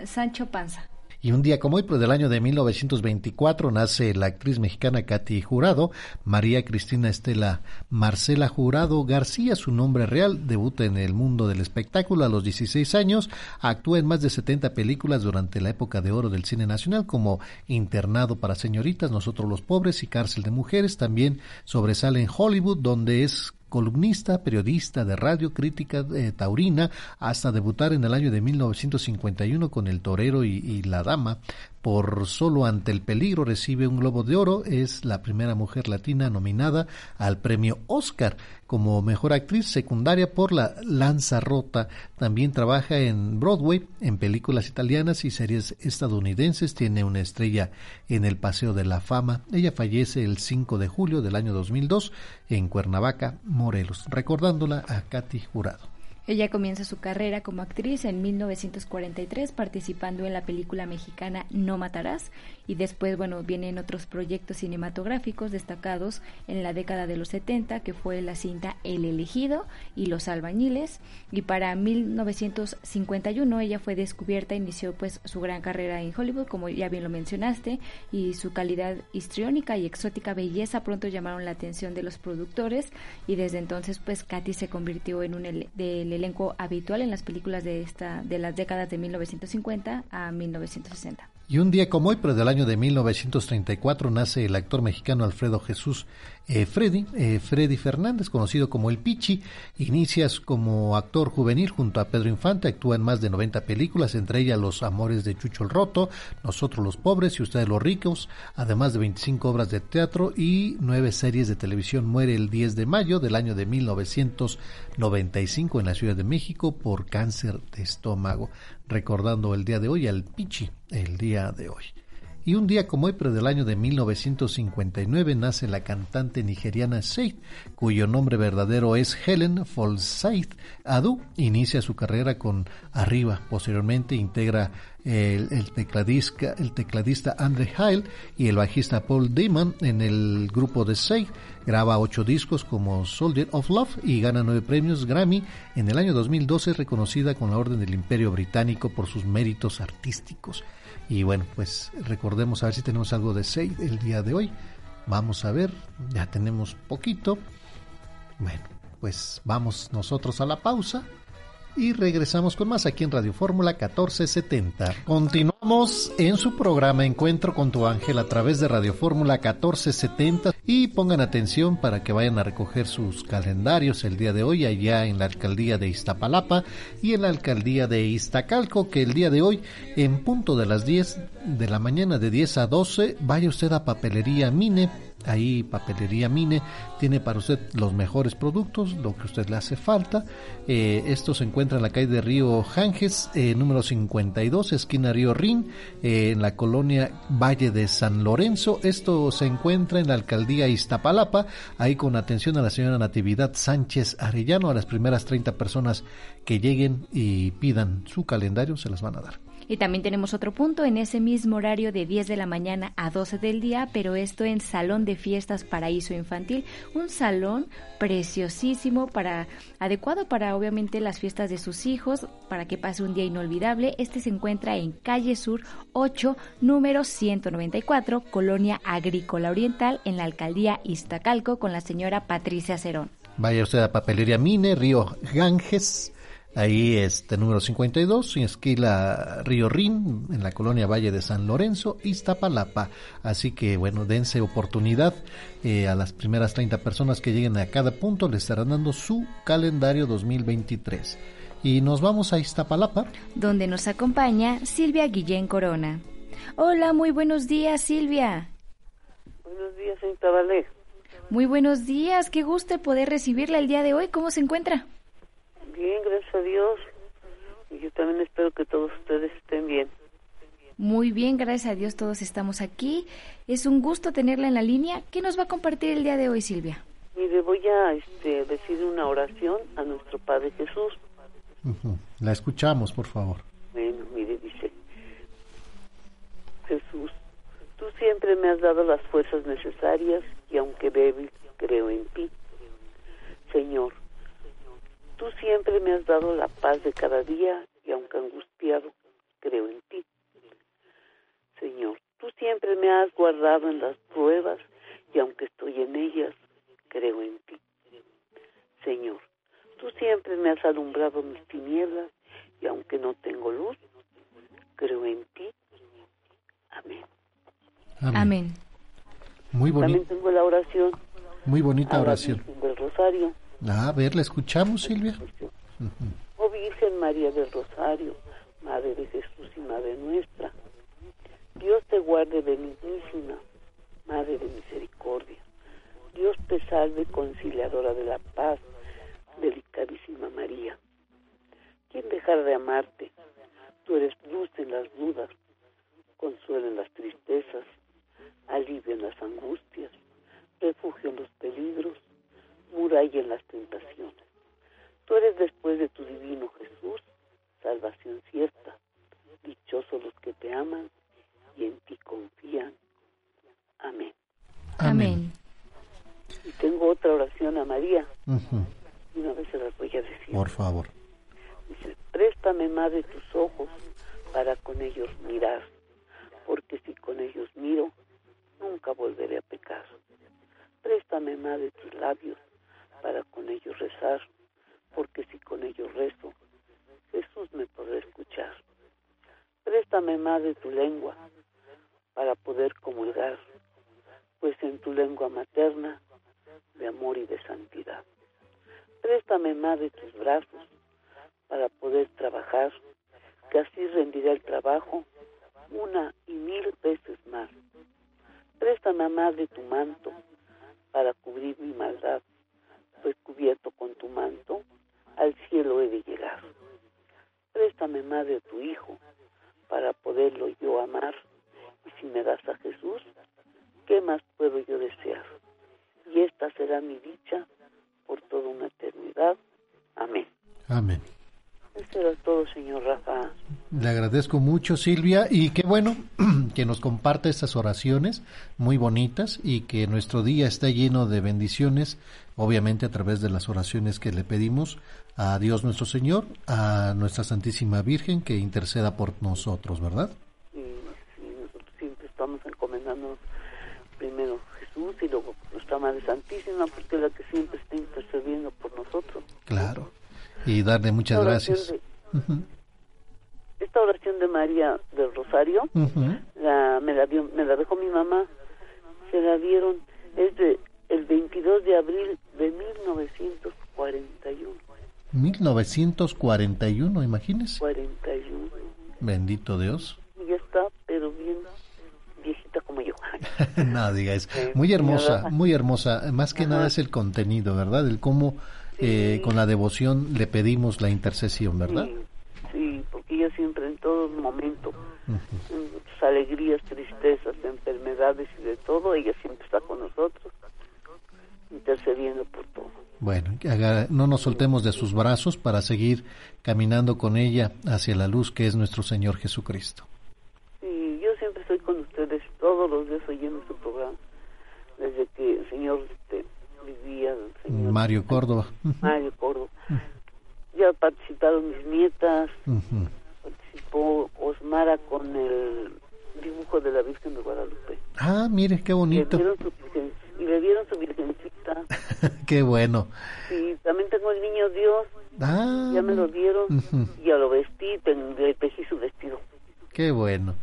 Sancho Panza. Y un día como hoy, pero del año de 1924, nace la actriz mexicana Katy Jurado, María Cristina Estela Marcela Jurado García, su nombre real, debuta en el mundo del espectáculo a los 16 años, actúa en más de 70 películas durante la época de oro del cine nacional como Internado para señoritas, Nosotros los pobres y Cárcel de mujeres, también sobresale en Hollywood, donde es columnista, periodista de radio, crítica eh, taurina, hasta debutar en el año de 1951 con El Torero y, La Dama. Por Solo ante el peligro recibe un Globo de Oro, es la primera mujer latina nominada al premio Oscar como mejor actriz secundaria por La Lanza Rota. También trabaja en Broadway, en películas italianas y series estadounidenses. Tiene una estrella en el Paseo de la Fama. Ella fallece el 5 de julio del año 2002 en Cuernavaca, Morelos, recordándola a Katy Jurado. Ella comienza su carrera como actriz en 1943 participando en la película mexicana No Matarás y después, bueno, vienen otros proyectos cinematográficos destacados en la década de los 70 que fue la cinta El elegido y Los albañiles y para 1951 ella fue descubierta, inició pues su gran carrera en Hollywood como ya bien lo mencionaste y su calidad histriónica y exótica belleza pronto llamaron la atención de los productores y desde entonces pues Katy se convirtió en un del elenco habitual en las películas de esta de las décadas de 1950 a 1960. Y un día como hoy, pero del año de 1934, nace el actor mexicano Alfredo Jesús eh, Freddy, eh, Freddy Fernández, conocido como El Pichi, inicias como actor juvenil junto a Pedro Infante, actúa en más de 90 películas, entre ellas Los Amores de Chucho el Roto, Nosotros los Pobres y Ustedes los Ricos, además de 25 obras de teatro y nueve series de televisión. Muere el 10 de mayo del año de 1995 en la Ciudad de México por cáncer de estómago, recordando el día de hoy al Pichi, el día de hoy. Y un día como hoy, pero del año de 1959, nace la cantante nigeriana Seith, cuyo nombre verdadero es Helen Forsyth Adu. Inicia su carrera con Arriba. Posteriormente integra el, tecladista, el tecladista Andre Heil y el bajista Paul Damon en el grupo de Seith. Graba ocho discos como Soldier of Love y gana nueve premios Grammy. En el año 2012 es reconocida con la Orden del Imperio Británico por sus méritos artísticos. Y bueno, pues recordemos a ver si tenemos algo de Seid el día de hoy. Vamos a ver, ya tenemos poquito. Bueno, pues vamos nosotros a la pausa y regresamos con más aquí en Radio Fórmula 1470. Continuamos en su programa Encuentro con tu ángel a través de Radio Fórmula 1470 y pongan atención para que vayan a recoger sus calendarios el día de hoy allá en la alcaldía de Iztapalapa y en la alcaldía de Iztacalco que el día de hoy en punto de las 10 de la mañana de 10 a 12 vaya usted a papelería Mine Ahí Papelería Mine tiene para usted los mejores productos, lo que usted le hace falta. Eh, esto se encuentra en la calle de Río Janges, eh, número 52, esquina Río Rin, eh, en la colonia Valle de San Lorenzo. Esto se encuentra en la alcaldía Iztapalapa, ahí con atención a la señora Natividad Sánchez Arellano. A las primeras 30 personas que lleguen y pidan su calendario se las van a dar. Y también tenemos otro punto en ese mismo horario de 10 de la mañana a 12 del día, pero esto en Salón de Fiestas Paraíso Infantil, un salón preciosísimo para adecuado para obviamente las fiestas de sus hijos, para que pase un día inolvidable. Este se encuentra en Calle Sur 8, número 194, Colonia Agrícola Oriental, en la alcaldía Iztacalco con la señora Patricia Cerón. Vaya usted a Papelería Mine, Río Ganges, Ahí este número 52, en esquila Río Rin, en la colonia Valle de San Lorenzo, Iztapalapa. Así que bueno, dense oportunidad eh, a las primeras 30 personas que lleguen a cada punto, les estarán dando su calendario 2023. Y nos vamos a Iztapalapa. Donde nos acompaña Silvia Guillén Corona. Hola, muy buenos días, Silvia. Buenos días, señorita Vale. Muy buenos días, qué gusto poder recibirla el día de hoy. ¿Cómo se encuentra? Bien, gracias a Dios. Y yo también espero que todos ustedes estén bien. Muy bien, gracias a Dios todos estamos aquí. Es un gusto tenerla en la línea. ¿Qué nos va a compartir el día de hoy, Silvia? Mire, voy a este, decir una oración a nuestro Padre Jesús. La escuchamos, por favor. Bueno, mire, dice, Jesús, tú siempre me has dado las fuerzas necesarias y aunque débil, creo en ti. Señor, Tú siempre me has dado la paz de cada día y aunque angustiado, creo en ti. Señor, tú siempre me has guardado en las pruebas y aunque estoy en ellas, creo en ti. Señor, tú siempre me has alumbrado mis tinieblas y aunque no tengo luz, creo en ti. Amén. Amén. Muy bonito. También tengo la oración. Muy bonita oración. Del Rosario. A ver, ¿la escuchamos, Silvia? Oh Virgen María del Rosario, Madre de Jesús y Madre nuestra, Dios te guarde benignísima, Madre de misericordia. Dios te salve, conciliadora de la paz, delicadísima María. ¿Quién dejar de amarte? Tú eres luz en las dudas, consuelo en las tristezas, alivio en las angustias, refugio en los peligros, muralla en las tentaciones. Tú eres después de tu divino Jesús, salvación cierta. Dichosos los que te aman y en ti confían. Amén. Amén. Y tengo otra oración a María. Una vez se las voy a decir. Por favor. Dice, préstame, Madre, tus ojos para con ellos mirar, porque si con ellos miro, nunca volveré a pecar. Préstame, Madre, tus labios para con ellos rezar, porque si con ellos rezo, Jesús me podrá escuchar. Préstame, Madre, tu lengua para poder comulgar, pues en tu lengua materna de amor y de santidad. Préstame, Madre, tus brazos para poder trabajar, que así rendirá el trabajo una y mil veces más. Préstame, Madre, tu manto para cubrir mi maldad, pues cubierto con tu manto, al cielo he de llegar. Préstame, Madre, tu Hijo, para poderlo yo amar, y si me das a Jesús, ¿qué más puedo yo desear? Y esta será mi dicha por toda una eternidad. Amén. Amén. Eso era todo, señor Rafa. Le agradezco mucho, Silvia, y qué bueno que nos comparte estas oraciones muy bonitas y que nuestro día está lleno de bendiciones, obviamente a través de las oraciones que le pedimos a Dios nuestro Señor, a nuestra Santísima Virgen que interceda por nosotros, ¿verdad? Sí, sí nosotros siempre estamos encomendando primero Jesús y luego nuestra Madre Santísima, porque es la que siempre está intercediendo por nosotros. Claro. Y darle muchas gracias. María del Rosario, la, me, la dio, me la dejó mi mamá, se la dieron, es de el 22 de abril de 1941. 1941, imagínese. 41. Bendito Dios. Ya está, pero bien viejita como yo. no digas, muy hermosa, muy hermosa. Más que nada es el contenido, ¿verdad? El cómo eh, con la devoción le pedimos la intercesión, ¿verdad? Sí, porque ella siempre en todo momento, en sus alegrías, tristezas, enfermedades y de todo, ella siempre está con nosotros, intercediendo por todo. Bueno, no nos soltemos de sus brazos para seguir caminando con ella hacia la luz que es nuestro Señor Jesucristo. Sí, yo siempre estoy con ustedes todos los días oyendo su programa, desde que el Señor este, vivía. señor, Mario Córdoba. Mario Córdoba. Ya participaron mis nietas, participó Osmara con el dibujo de la Virgen de Guadalupe. Ah, mire, qué bonito. Virgen, y le dieron su virgencita. qué bueno. Y también tengo el niño Dios. Ah, ya me lo dieron. Y ya lo vestí, le tejí su vestido. Qué bueno.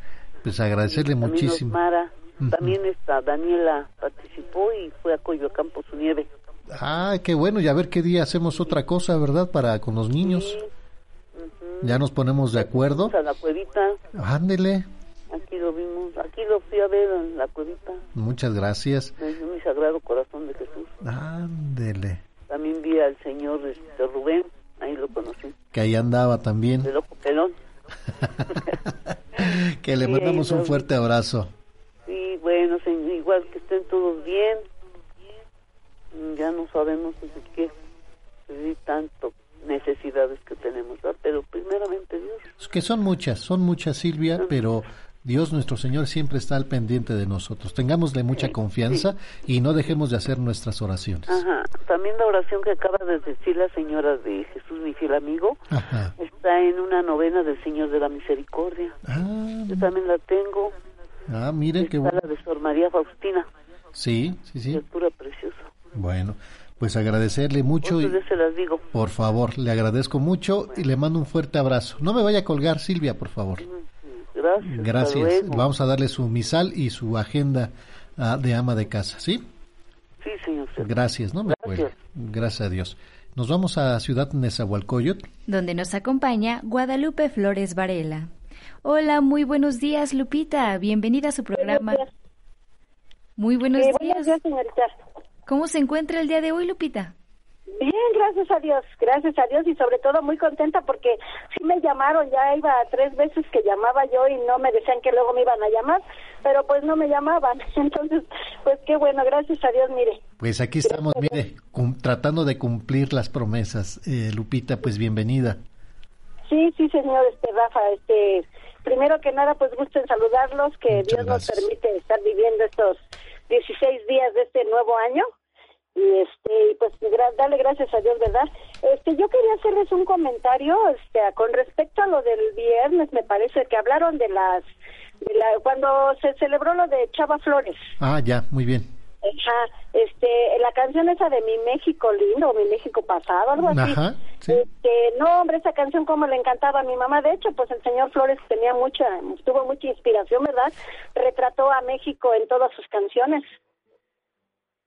Pues agradecerle también muchísimo. Osmara, También está Daniela participó y fue a Coyoacán por su nieve. Ah, qué bueno. Y a ver qué día hacemos otra cosa, ¿verdad? Para con los niños. Ya nos ponemos de acuerdo. A la cuevita. Ándele. Aquí lo vimos, aquí lo fui a ver en la cuevita. Muchas gracias. En mi sagrado corazón de Jesús. Ándele. También vi al señor este, Rubén, ahí lo conocí. Que ahí andaba también. De loco pelón. que le Sí, mandamos un fuerte abrazo. Sí, bueno, señor, igual que estén todos bien. Ya no sabemos de qué, de tanto necesidades que tenemos, ¿verdad? pero primeramente Dios. Es que son muchas, son muchas, Silvia, pero Dios nuestro Señor siempre está al pendiente de nosotros. Tengámosle mucha confianza y no dejemos de hacer nuestras oraciones. Ajá. También la oración que acaba de decir la señora de Jesús, mi fiel amigo, Ajá. está en una novena del Señor de la Misericordia. Ah, Yo también la tengo. ah, mire qué bueno. la de Sor María Faustina, Sí, sí, sí. criatura preciosa. Bueno, pues agradecerle mucho y se las digo. por favor, le agradezco mucho y le mando un fuerte abrazo. No me vaya a colgar, Silvia, por favor. Gracias. Gracias. Vamos a darle su misal y su agenda ah, de ama de casa, ¿sí? Sí, señor. Gracias, no me cuelgue. Gracias a Dios. Nos vamos a Ciudad Nezahualcóyotl. donde nos acompaña Guadalupe Flores Varela. Hola, muy buenos días, Lupita. Bienvenida a su programa. Muy buenos Sí, días. buenos días, señorita. ¿Cómo se encuentra el día de hoy, Lupita? Bien, gracias a Dios, gracias a Dios y sobre todo muy contenta porque sí me llamaron, ya iba tres veces que llamaba yo y no me decían que luego me iban a llamar, pero pues no me llamaban, entonces pues qué bueno, gracias a Dios, mire. Pues aquí estamos, mire, tratando de cumplir las promesas. Eh, Lupita, pues bienvenida. Sí, sí, señor este Rafa, este primero que nada pues gusto en saludarlos, que Dios nos permite estar viviendo estos 16 días de este nuevo año y este y pues darle gracias a Dios, ¿verdad? Este yo quería hacerles un comentario este con respecto a lo del viernes, me parece que hablaron de las de la cuando se celebró lo de Chava Flores. Ah, ya, muy bien. Ajá, este, la canción esa de Mi México lindo, o Mi México pasado, algo así. Ajá, sí. Este, no, hombre, esa canción como le encantaba a mi mamá. De hecho, pues el señor Flores tenía mucha, tuvo mucha inspiración, ¿verdad? Retrató a México en todas sus canciones.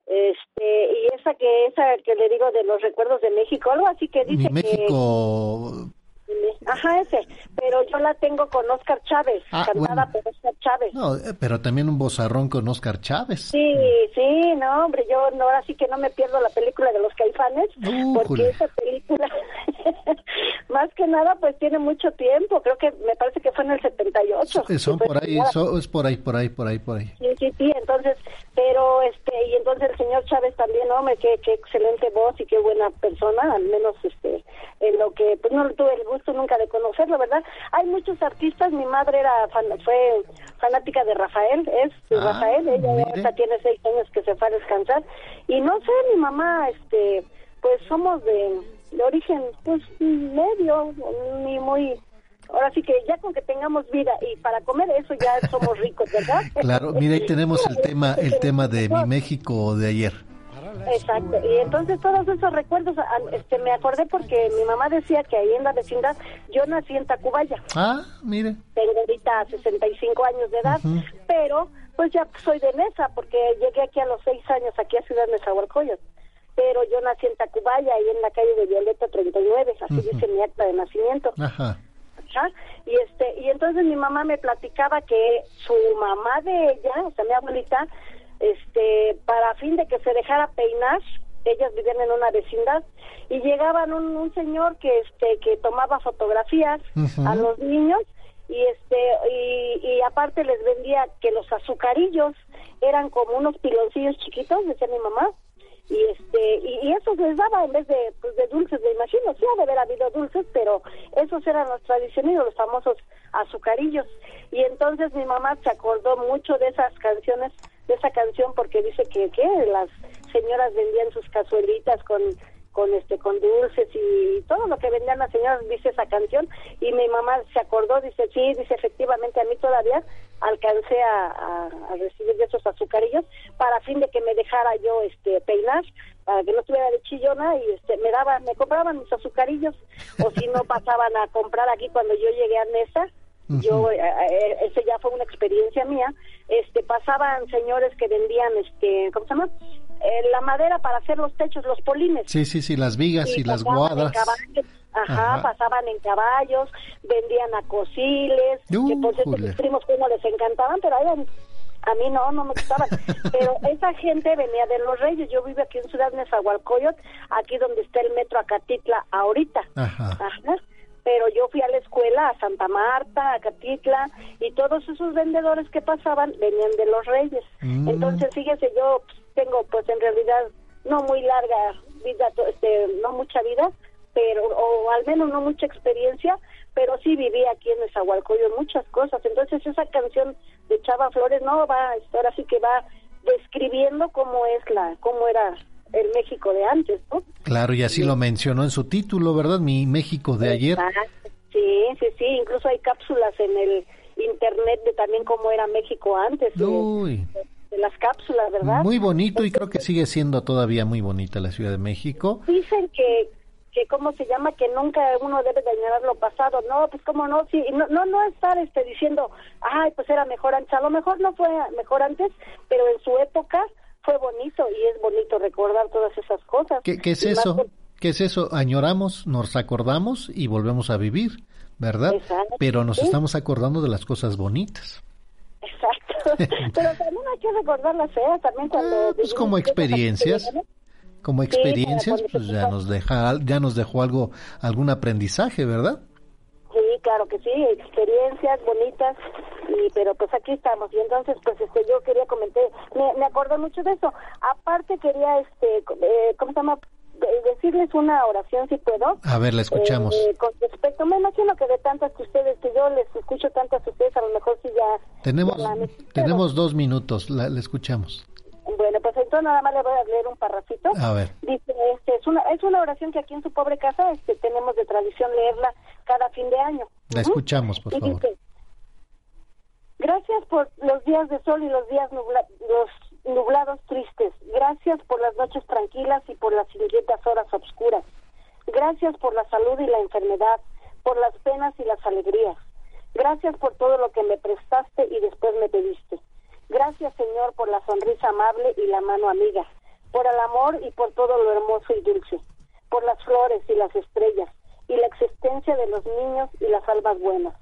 Este, y esa que, esa que le digo de los recuerdos de México, algo así que dice Mi que... México, Ajá, ese. Pero yo la tengo con Oscar Chávez, Ah, cantada bueno. por Oscar Chávez. no, eh, pero también un bozarrón con Oscar Chávez. Sí, sí, no, hombre, yo no, ahora sí que no me pierdo la película de los caifanes, porque esa película, más que nada, pues tiene mucho tiempo, creo que me parece que fue en el 78. Eh, Son por ahí, estrenada. so- es por ahí, por ahí, por ahí, por ahí. Sí, sí, sí, entonces, pero este, y entonces el señor Chávez también, hombre, qué, qué excelente voz y qué buena persona, al menos este, en lo que, pues no tuve el gusto nunca de conocerlo, ¿verdad? Hay muchos artistas, mi madre era, fan- fue fanática de Rafael, es de Ah, Rafael, ella mire. ahorita tiene seis años que se fue a descansar, y no sé, mi mamá, este, pues somos de, de origen, pues medio, ni muy ahora sí que ya con que tengamos vida y para comer eso ya somos ricos, ¿verdad? Claro, mira, ahí tenemos el tema, el tema de mi México de ayer. Exacto, y entonces todos esos recuerdos, ah, este, me acordé porque mi mamá decía que ahí en la vecindad, yo nací en Tacubaya. Ah, mire. Tengo ahorita 65 años de edad, pero pues ya soy de mesa porque llegué aquí a los 6 años, aquí a Ciudad Nezahualcóyotl. Pero yo nací en Tacubaya, ahí en la calle de Violeta 39, así dice mi acta de nacimiento. Ajá. Ajá. Y este y entonces mi mamá me platicaba que su mamá de ella, o sea, mi abuelita, este para fin de que se dejara peinar, ellas vivían en una vecindad y llegaban un, un señor que este que tomaba fotografías a los niños y este y, y aparte les vendía que los azucarillos eran como unos piloncillos chiquitos, decía mi mamá, y este y, y esos les daba en vez de pues de dulces me imagino sí ha de haber habido dulces pero esos eran los tradicionales los famosos azucarillos. Y entonces mi mamá se acordó mucho de esas canciones de esa canción porque dice que que las señoras vendían sus cazuelitas con con este con dulces y todo lo que vendían las señoras dice esa canción. Y mi mamá se acordó dice sí dice efectivamente a mí todavía alcancé a, a- a recibir de esos azucarillos para fin de que me dejara yo este peinar para que no estuviera de chillona y este me daban me compraban mis azucarillos. O si no pasaban a comprar aquí cuando yo llegué a Nesa yo eh, eh, ese ya fue una experiencia mía este pasaban señores que vendían este cómo se llama Eh, la madera para hacer los techos los polines Sí, sí, sí, las vigas y, las caballos, ajá, Ajá. pasaban en caballos, vendían acosiles, que por cierto mis primos como les encantaban, pero a a mí no, no me gustaban. pero esa gente venía de los Reyes. Yo vivo aquí en Ciudad Nezahualcóyotl, aquí donde está el metro Acatitla ahorita. Ajá. Ajá. Pero yo fui a la escuela a Santa Marta, a Catitla, y todos esos vendedores que pasaban venían de los Reyes. Mm. Entonces, fíjese, yo pues, tengo, pues en realidad, no muy larga vida, este, no mucha vida, pero, o al menos no mucha experiencia, pero sí viví aquí en Nezahualcóyotl muchas cosas. Entonces, esa canción de Chava Flores, no va, ahora sí que va describiendo cómo es la, cómo era el México de antes, ¿no? Claro, y así lo mencionó en su título, ¿verdad? Mi México de ayer. Sí, sí, sí, incluso hay cápsulas en el internet de también cómo era México antes, de, Uy, de las cápsulas, ¿verdad? muy bonito y creo que sigue siendo todavía muy bonita la Ciudad de México. Dicen que, que ¿cómo se llama? Que nunca uno debe de añorar lo pasado. No, pues cómo no, sí, no, no, no estar este, diciendo, ay, pues era mejor antes. A lo mejor no fue mejor antes, pero en su época fue bonito y es bonito recordar todas esas cosas. ¿Qué, qué es Y eso? por- ¿Qué es eso? Añoramos, nos acordamos y volvemos a vivir, ¿verdad? Exacto. Pero nos Sí. estamos acordando de las cosas bonitas. Exacto. pero también hay que recordar las feas también cuando... Pues como experiencias, como experiencias, pues ya nos deja, ya nos dejó algo, algún aprendizaje, ¿verdad? Sí, claro que sí, experiencias bonitas, y pero pues aquí estamos. Y entonces, pues este, yo quería comentar, me, me acordé mucho de eso. Aparte quería, este, eh, ¿cómo se llama? De- decirles una oración si puedo. A ver, la escuchamos. Eh, con respecto, me imagino que de tantas que ustedes, que yo les escucho tantas a ustedes, a lo mejor sí ya... Tenemos, ya la han- tenemos dos minutos, la, la escuchamos. Bueno, pues entonces nada más le voy a leer un parrafito. A ver. Dice, este, es una es una oración que aquí en su pobre casa este, tenemos de tradición leerla cada fin de año. La escuchamos, por Y favor. dice, Gracias por los días de sol y los días nubla- los nublados tristes. Gracias por las noches tranquilas y por las inquietas horas oscuras. Gracias por la salud y la enfermedad, por las penas y las alegrías. Gracias por todo lo que me prestaste y después me pediste. Gracias, Señor, por la sonrisa amable y la mano amiga, por el amor y por todo lo hermoso y dulce, por las flores y las estrellas, y la existencia de los niños y las almas buenas.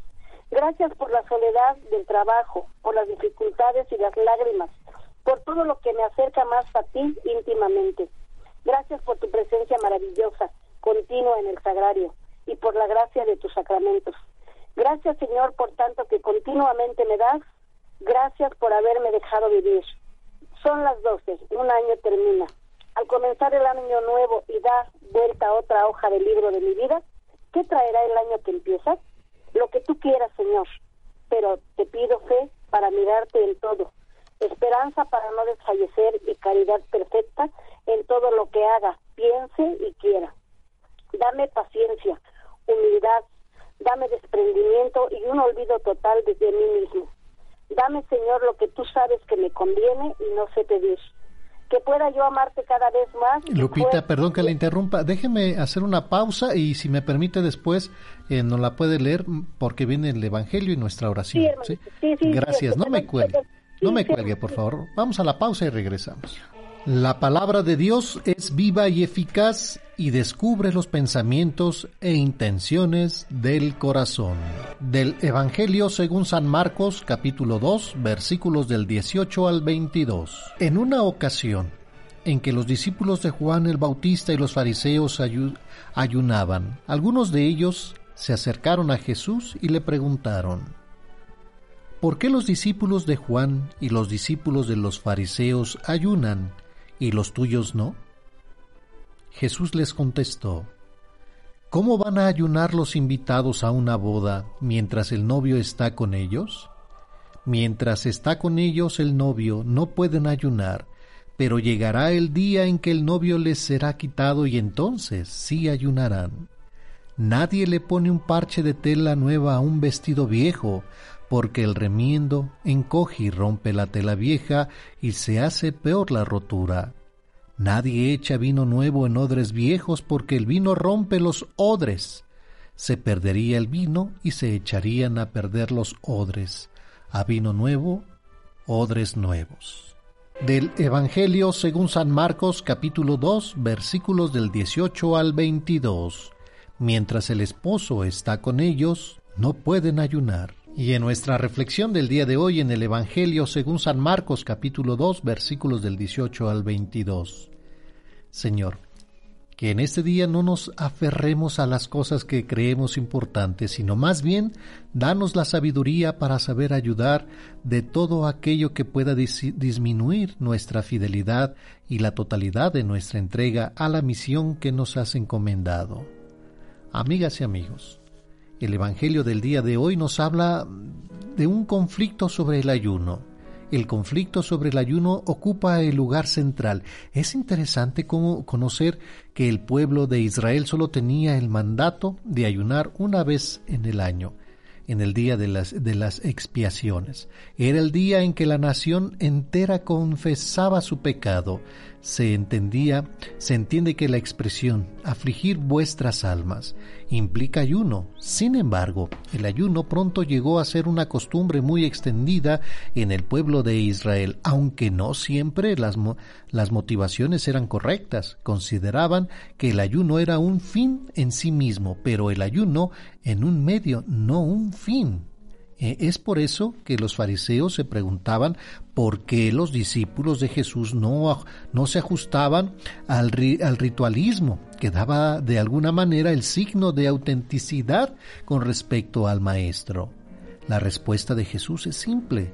Gracias por la soledad del trabajo, por las dificultades y las lágrimas, por todo lo que me acerca más a ti íntimamente. Gracias por tu presencia maravillosa, continua en el sagrario, y por la gracia de tus sacramentos. Gracias, Señor, por tanto que continuamente me das. Gracias por haberme dejado vivir. Son las doce, un año termina. Al comenzar el año nuevo y dar vuelta a otra hoja del libro de mi vida, ¿qué traerá el año que empieza? Lo que tú quieras, Señor, pero te pido fe para mirarte en todo, esperanza para no desfallecer y caridad perfecta en todo lo que haga, piense y quiera. Dame paciencia, humildad, Dame desprendimiento y un olvido total desde mí mismo. Dame, Señor, lo que tú sabes que me conviene y no sé pedir. Que pueda yo amarte cada vez más. Lupita, perdón que la interrumpa. Déjeme hacer una pausa y si me permite después eh, nos la puede leer porque viene el Evangelio y nuestra oración. Sí, Gracias, no me cuelgue. No me cuelgue, por favor. Vamos a la pausa y regresamos. La palabra de Dios es viva y eficaz y descubre los pensamientos e intenciones del corazón. Del Evangelio según San Marcos capítulo 2 versículos del 18 al 22. En una ocasión en que los discípulos de Juan el Bautista y los fariseos ayunaban, algunos de ellos se acercaron a Jesús y le preguntaron, ¿por qué los discípulos de Juan y los discípulos de los fariseos ayunan? ¿Y los tuyos no? Jesús les contestó, ¿Cómo van a ayunar los invitados a una boda mientras el novio está con ellos? Mientras está con ellos el novio no pueden ayunar, pero llegará el día en que el novio les será quitado y entonces sí ayunarán. Nadie le pone un parche de tela nueva a un vestido viejo, porque el remiendo encoge y rompe la tela vieja y se hace peor la rotura. Nadie echa vino nuevo en odres viejos porque el vino rompe los odres. Se perdería el vino y se echarían a perder los odres. A vino nuevo, odres nuevos. Del Evangelio según San Marcos capítulo 2 versículos del 18 al 22. Mientras el esposo está con ellos, no pueden ayunar. Y en nuestra reflexión del día de hoy en el Evangelio según San Marcos capítulo 2 versículos del 18 al 22. Señor, que en este día no nos aferremos a las cosas que creemos importantes, sino más bien danos la sabiduría para saber ayudar de todo aquello que pueda disminuir nuestra fidelidad y la totalidad de nuestra entrega a la misión que nos has encomendado. Amigas y amigos, el Evangelio del día de hoy nos habla de un conflicto sobre el ayuno. El conflicto sobre el ayuno ocupa el lugar central. Es interesante conocer que el pueblo de Israel solo tenía el mandato de ayunar una vez en el año en el día de las, de las expiaciones. Era el día en que la nación entera confesaba su pecado. Se entendía, se entiende que la expresión afligir vuestras almas implica ayuno. Sin embargo, el ayuno pronto llegó a ser una costumbre muy extendida en el pueblo de Israel, aunque no siempre las, las motivaciones eran correctas. Consideraban que el ayuno era un fin en sí mismo, pero el ayuno en un medio, no un fin. Eh, es por eso que los fariseos se preguntaban por qué los discípulos de Jesús no, no se ajustaban al, al ritualismo, que daba de alguna manera el signo de autenticidad con respecto al Maestro. La respuesta de Jesús es simple,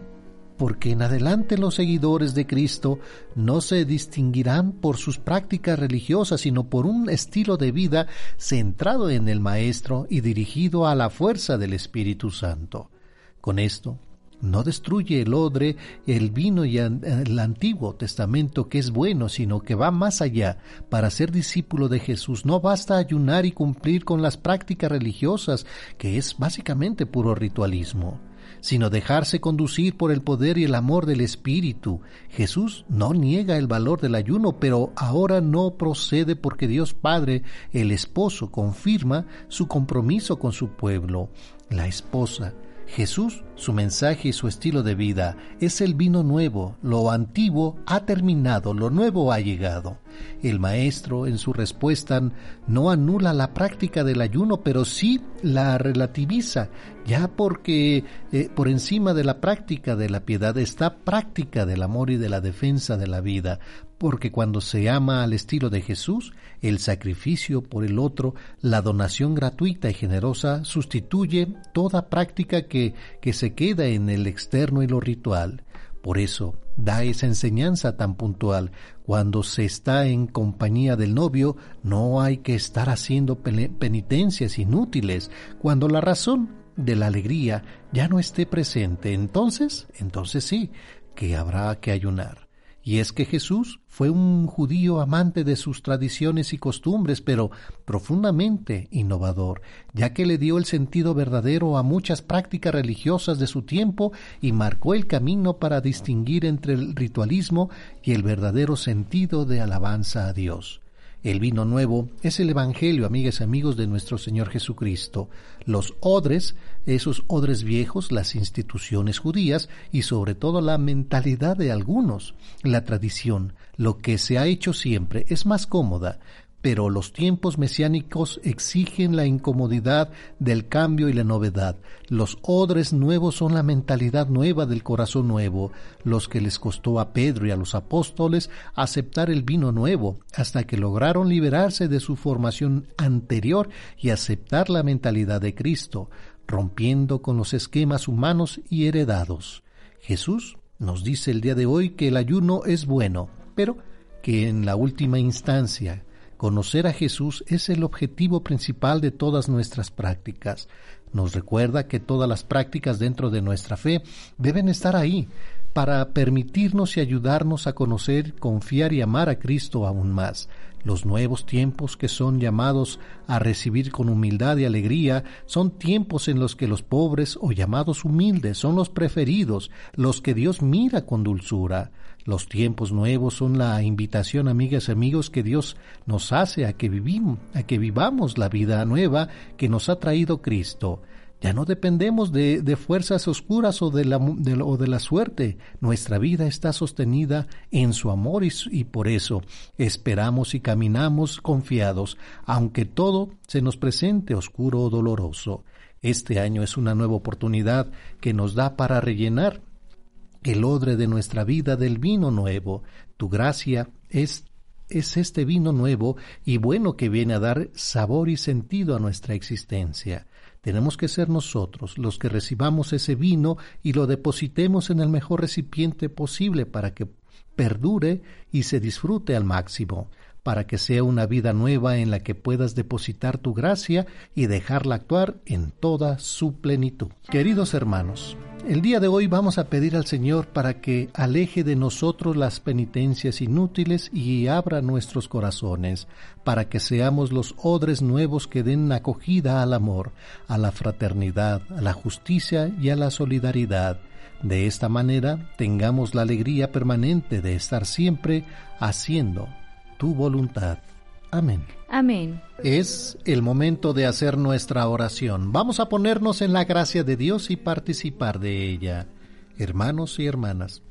porque en adelante los seguidores de Cristo no se distinguirán por sus prácticas religiosas, sino por un estilo de vida centrado en el Maestro y dirigido a la fuerza del Espíritu Santo. Con esto, no destruye el odre, el vino y el Antiguo Testamento que es bueno, sino que va más allá. Para ser discípulo de Jesús no basta ayunar y cumplir con las prácticas religiosas, que es básicamente puro ritualismo, sino dejarse conducir por el poder y el amor del Espíritu. Jesús no niega el valor del ayuno, pero ahora no procede porque Dios Padre, el esposo, confirma su compromiso con su pueblo. La esposa Jesús, su mensaje y su estilo de vida es el vino nuevo, lo antiguo ha terminado, lo nuevo ha llegado. El maestro en su respuesta no anula la práctica del ayuno, pero sí la relativiza, ya porque eh, por encima de la práctica de la piedad está práctica del amor y de la defensa de la vida, porque cuando se ama al estilo de Jesús, el sacrificio por el otro, la donación gratuita y generosa sustituye toda práctica que, que se queda en el externo y lo ritual. Por eso da esa enseñanza tan puntual. Cuando se está en compañía del novio, no hay que estar haciendo penitencias inútiles. Cuando la razón de la alegría ya no esté presente, entonces, entonces sí, que habrá que ayunar. Y es que Jesús fue un judío amante de sus tradiciones y costumbres, pero profundamente innovador, ya que le dio el sentido verdadero a muchas prácticas religiosas de su tiempo y marcó el camino para distinguir entre el ritualismo y el verdadero sentido de alabanza a Dios. El vino nuevo es el Evangelio, amigas y amigos de nuestro Señor Jesucristo. Los odres, esos odres viejos, las instituciones judías y sobre todo la mentalidad de algunos. La tradición, lo que se ha hecho siempre, es más cómoda, pero los tiempos mesiánicos exigen la incomodidad del cambio y la novedad. Los odres nuevos son la mentalidad nueva del corazón nuevo, los que les costó a Pedro y a los apóstoles aceptar el vino nuevo, hasta que lograron liberarse de su formación anterior y aceptar la mentalidad de Cristo, rompiendo con los esquemas humanos y heredados. Jesús nos dice el día de hoy que el ayuno es bueno, pero que en la última instancia Conocer a Jesús es el objetivo principal de todas nuestras prácticas. Nos recuerda que todas las prácticas dentro de nuestra fe deben estar ahí para permitirnos y ayudarnos a conocer, confiar y amar a Cristo aún más. Los nuevos tiempos que son llamados a recibir con humildad y alegría son tiempos en los que los pobres o llamados humildes son los preferidos, los que Dios mira con dulzura. Los tiempos nuevos son la invitación, amigas y amigos, que Dios nos hace a que vivimos, a que vivamos la vida nueva que nos ha traído Cristo. Ya no dependemos de, fuerzas oscuras o de, la, suerte. Nuestra vida está sostenida en su amor y por eso esperamos y caminamos confiados, aunque todo se nos presente oscuro o doloroso. Este año es una nueva oportunidad que nos da para rellenar el odre de nuestra vida del vino nuevo. Tu gracia es, es este vino nuevo y bueno que viene a dar sabor y sentido a nuestra existencia. Tenemos que ser nosotros los que recibamos ese vino y lo depositemos en el mejor recipiente posible para que perdure y se disfrute al máximo, para que sea una vida nueva en la que puedas depositar tu gracia y dejarla actuar en toda su plenitud. Queridos hermanos, el día de hoy vamos a pedir al Señor para que aleje de nosotros las penitencias inútiles y abra nuestros corazones, para que seamos los odres nuevos que den acogida al amor, a la fraternidad, a la justicia y a la solidaridad. De esta manera tengamos la alegría permanente de estar siempre haciendo tu voluntad. Amén. Amén. Es el momento de hacer nuestra oración. Vamos a ponernos en la gracia de Dios y participar de ella. Hermanos y hermanas,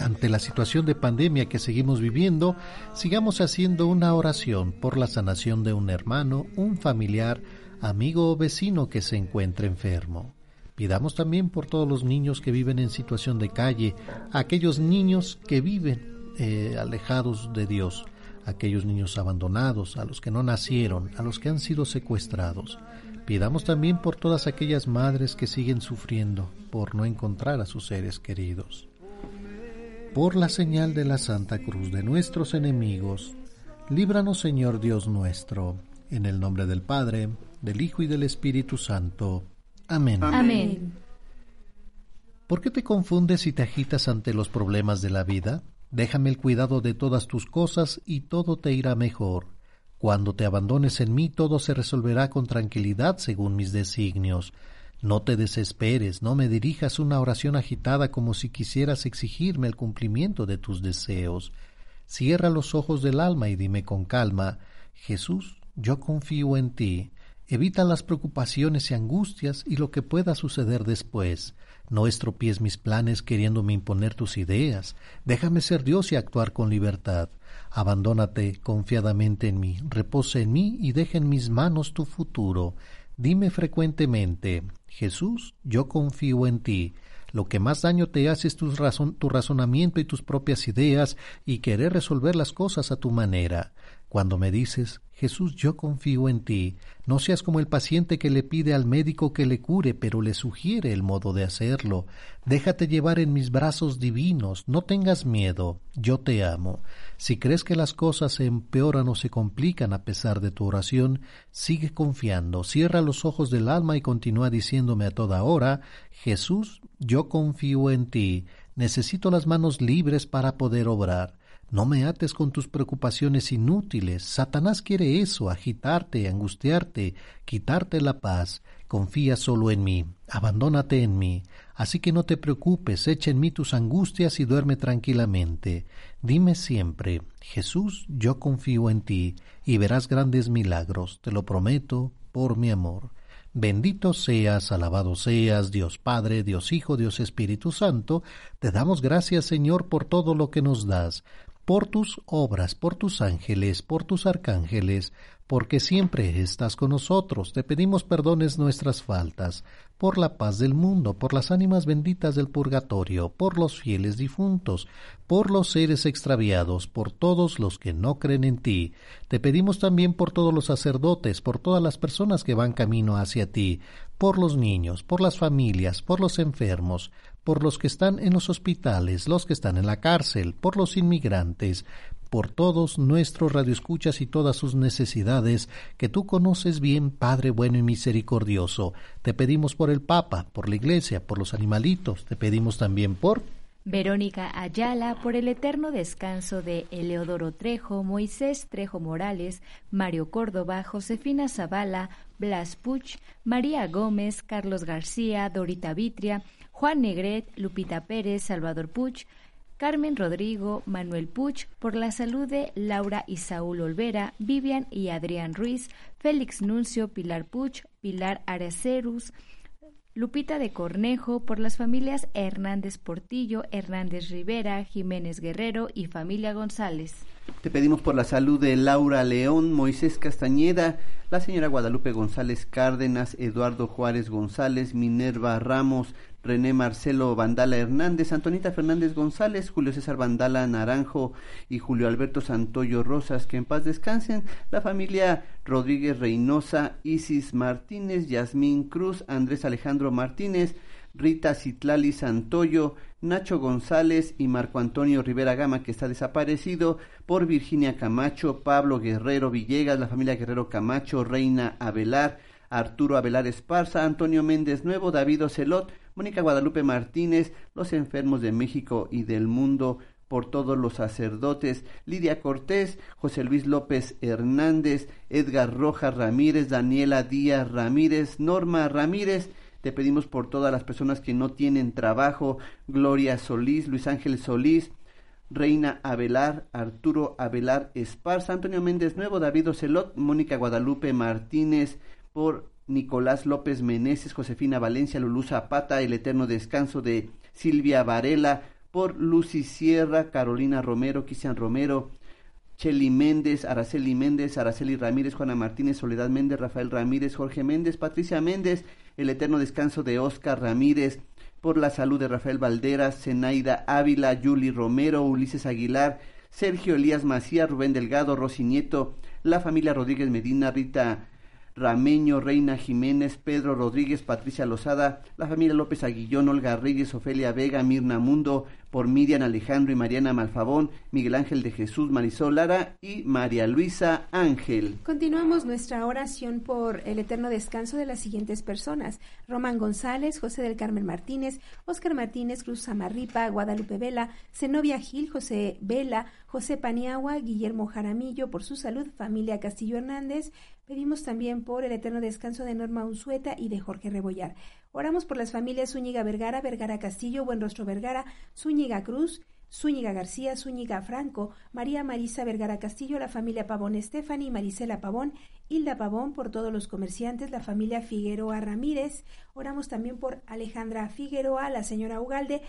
ante la situación de pandemia que seguimos viviendo, sigamos haciendo una oración por la sanación de un hermano, un familiar, amigo o vecino que se encuentre enfermo. Pidamos también por todos los niños que viven en situación de calle, aquellos niños que viven eh, alejados de Dios aquellos niños abandonados, a los que no nacieron, a los que han sido secuestrados. Pidamos también por todas aquellas madres que siguen sufriendo por no encontrar a sus seres queridos. Por la señal de la Santa Cruz de nuestros enemigos, líbranos Señor Dios nuestro, en el nombre del Padre, del Hijo y del Espíritu Santo. Amén. Amén. ¿Por qué te confundes y te agitas ante los problemas de la vida? Déjame el cuidado de todas tus cosas y todo te irá mejor. Cuando te abandones en mí todo se resolverá con tranquilidad según mis designios. No te desesperes, no me dirijas una oración agitada como si quisieras exigirme el cumplimiento de tus deseos. Cierra los ojos del alma y dime con calma Jesús, yo confío en ti. Evita las preocupaciones y angustias y lo que pueda suceder después. No estropies mis planes queriéndome imponer tus ideas. Déjame ser Dios y actuar con libertad. Abandónate confiadamente en mí, reposa en mí y deja en mis manos tu futuro. Dime frecuentemente, Jesús, yo confío en ti. Lo que más daño te hace es tu, tu razonamiento y tus propias ideas y querer resolver las cosas a tu manera. Cuando me dices, Jesús, yo confío en ti, no seas como el paciente que le pide al médico que le cure, pero le sugiere el modo de hacerlo. Déjate llevar en mis brazos divinos, no tengas miedo, yo te amo. Si crees que las cosas se empeoran o se complican a pesar de tu oración, sigue confiando, cierra los ojos del alma y continúa diciéndome a toda hora, Jesús, yo confío en ti, Necesito las manos libres para poder obrar. No me ates con tus preocupaciones inútiles. Satanás quiere eso, agitarte, angustiarte, quitarte la paz. Confía solo en mí, abandónate en mí. Así que no te preocupes, echa en mí tus angustias y duerme tranquilamente. Dime siempre, Jesús, yo confío en ti, y verás grandes milagros, te lo prometo, por mi amor. Bendito seas, alabado seas, Dios Padre, Dios Hijo, Dios Espíritu Santo, te damos gracias, Señor, por todo lo que nos das, por tus obras, por tus ángeles, por tus arcángeles, porque siempre estás con nosotros. Te pedimos perdones nuestras faltas, por la paz del mundo, por las ánimas benditas del purgatorio, por los fieles difuntos, por los seres extraviados, por todos los que no creen en ti. Te pedimos también por todos los sacerdotes, por todas las personas que van camino hacia ti, por los niños, por las familias, por los enfermos, por los que están en los hospitales, los que están en la cárcel, por los inmigrantes, por todos nuestros radioescuchas y todas sus necesidades, que tú conoces bien, Padre bueno y misericordioso. Te pedimos por el Papa, por la Iglesia, por los animalitos, te pedimos también por Verónica Ayala, por el eterno descanso de Eleodoro Trejo, Moisés Trejo Morales, Mario Córdoba, Josefina Zavala, Blas Puch, María Gómez, Carlos García, Dorita Vitria, Juan Negret, Lupita Pérez, Salvador Puch, Carmen Rodrigo, Manuel Puch, por la salud de Laura y Saúl Olvera, Vivian y Adrián Ruiz, Félix Nuncio, Pilar Puch, Pilar Aracerus, Lupita de Cornejo, por las familias Hernández Portillo, Hernández Rivera, Jiménez Guerrero y familia González. Te pedimos por la salud de Laura León, Moisés Castañeda, la señora Guadalupe González Cárdenas, Eduardo Juárez González, Minerva Ramos, René Marcelo Vandala Hernández, Antonita Fernández González, Julio César Vandala Naranjo y Julio Alberto Santoyo Rosas, que en paz descansen, la familia Rodríguez Reynosa, Isis Martínez, Yasmín Cruz, Andrés Alejandro Martínez, Rita Citlali Santoyo, Nacho González y Marco Antonio Rivera Gama, que está desaparecido, por Virginia Camacho, Pablo Guerrero Villegas, la familia Guerrero Camacho, Reina Abelar, Arturo Abelar Esparza, Antonio Méndez Nuevo, David Ocelot, Mónica Guadalupe Martínez, los enfermos de México y del mundo, por todos los sacerdotes, Lidia Cortés, José Luis López Hernández, Edgar Rojas Ramírez, Daniela Díaz Ramírez, Norma Ramírez, te pedimos por todas las personas que no tienen trabajo, Gloria Solís, Luis Ángel Solís, Reina Abelar, Arturo Abelar Esparza, Antonio Méndez Nuevo, David Ocelot, Mónica Guadalupe Martínez, por Nicolás López Meneses, Josefina Valencia, Lulú Zapata, El Eterno Descanso de Silvia Varela, por Lucy Sierra, Carolina Romero, Cristian Romero, Cheli Méndez, Araceli Méndez, Araceli Ramírez, Juana Martínez, Soledad Méndez, Rafael Ramírez, Jorge Méndez, Patricia Méndez, El Eterno Descanso de Oscar Ramírez, por la salud de Rafael Valderas, Zenaida Ávila, Yuli Romero, Ulises Aguilar, Sergio Elías Macías, Rubén Delgado, Rosy Nieto, la familia Rodríguez Medina, Rita Rameño, Reina Jiménez, Pedro Rodríguez, Patricia Lozada, la familia López Aguillón, Olga Reyes, Ofelia Vega, Mirna Mundo, por Miriam Alejandro y Mariana Malfabón, Miguel Ángel de Jesús, Marisol Lara y María Luisa Ángel. Continuamos nuestra oración por el eterno descanso de las siguientes personas. Román González, José del Carmen Martínez, Óscar Martínez, Cruz Samarripa, Guadalupe Vela, Zenobia Gil, José Vela, José Paniagua, Guillermo Jaramillo, por su salud, familia Castillo Hernández, Pedimos también por el eterno descanso de Norma Unzueta y de Jorge Rebollar. Oramos por las familias Zúñiga Vergara, Vergara Castillo, Buenrostro Vergara, Zúñiga Cruz, Zúñiga García, Zúñiga Franco, María Marisa Vergara Castillo, la familia Pavón Estefani, Marisela Pavón, Hilda Pavón, por todos los comerciantes, la familia Figueroa Ramírez. Oramos también por Alejandra Figueroa, la señora Ugalde,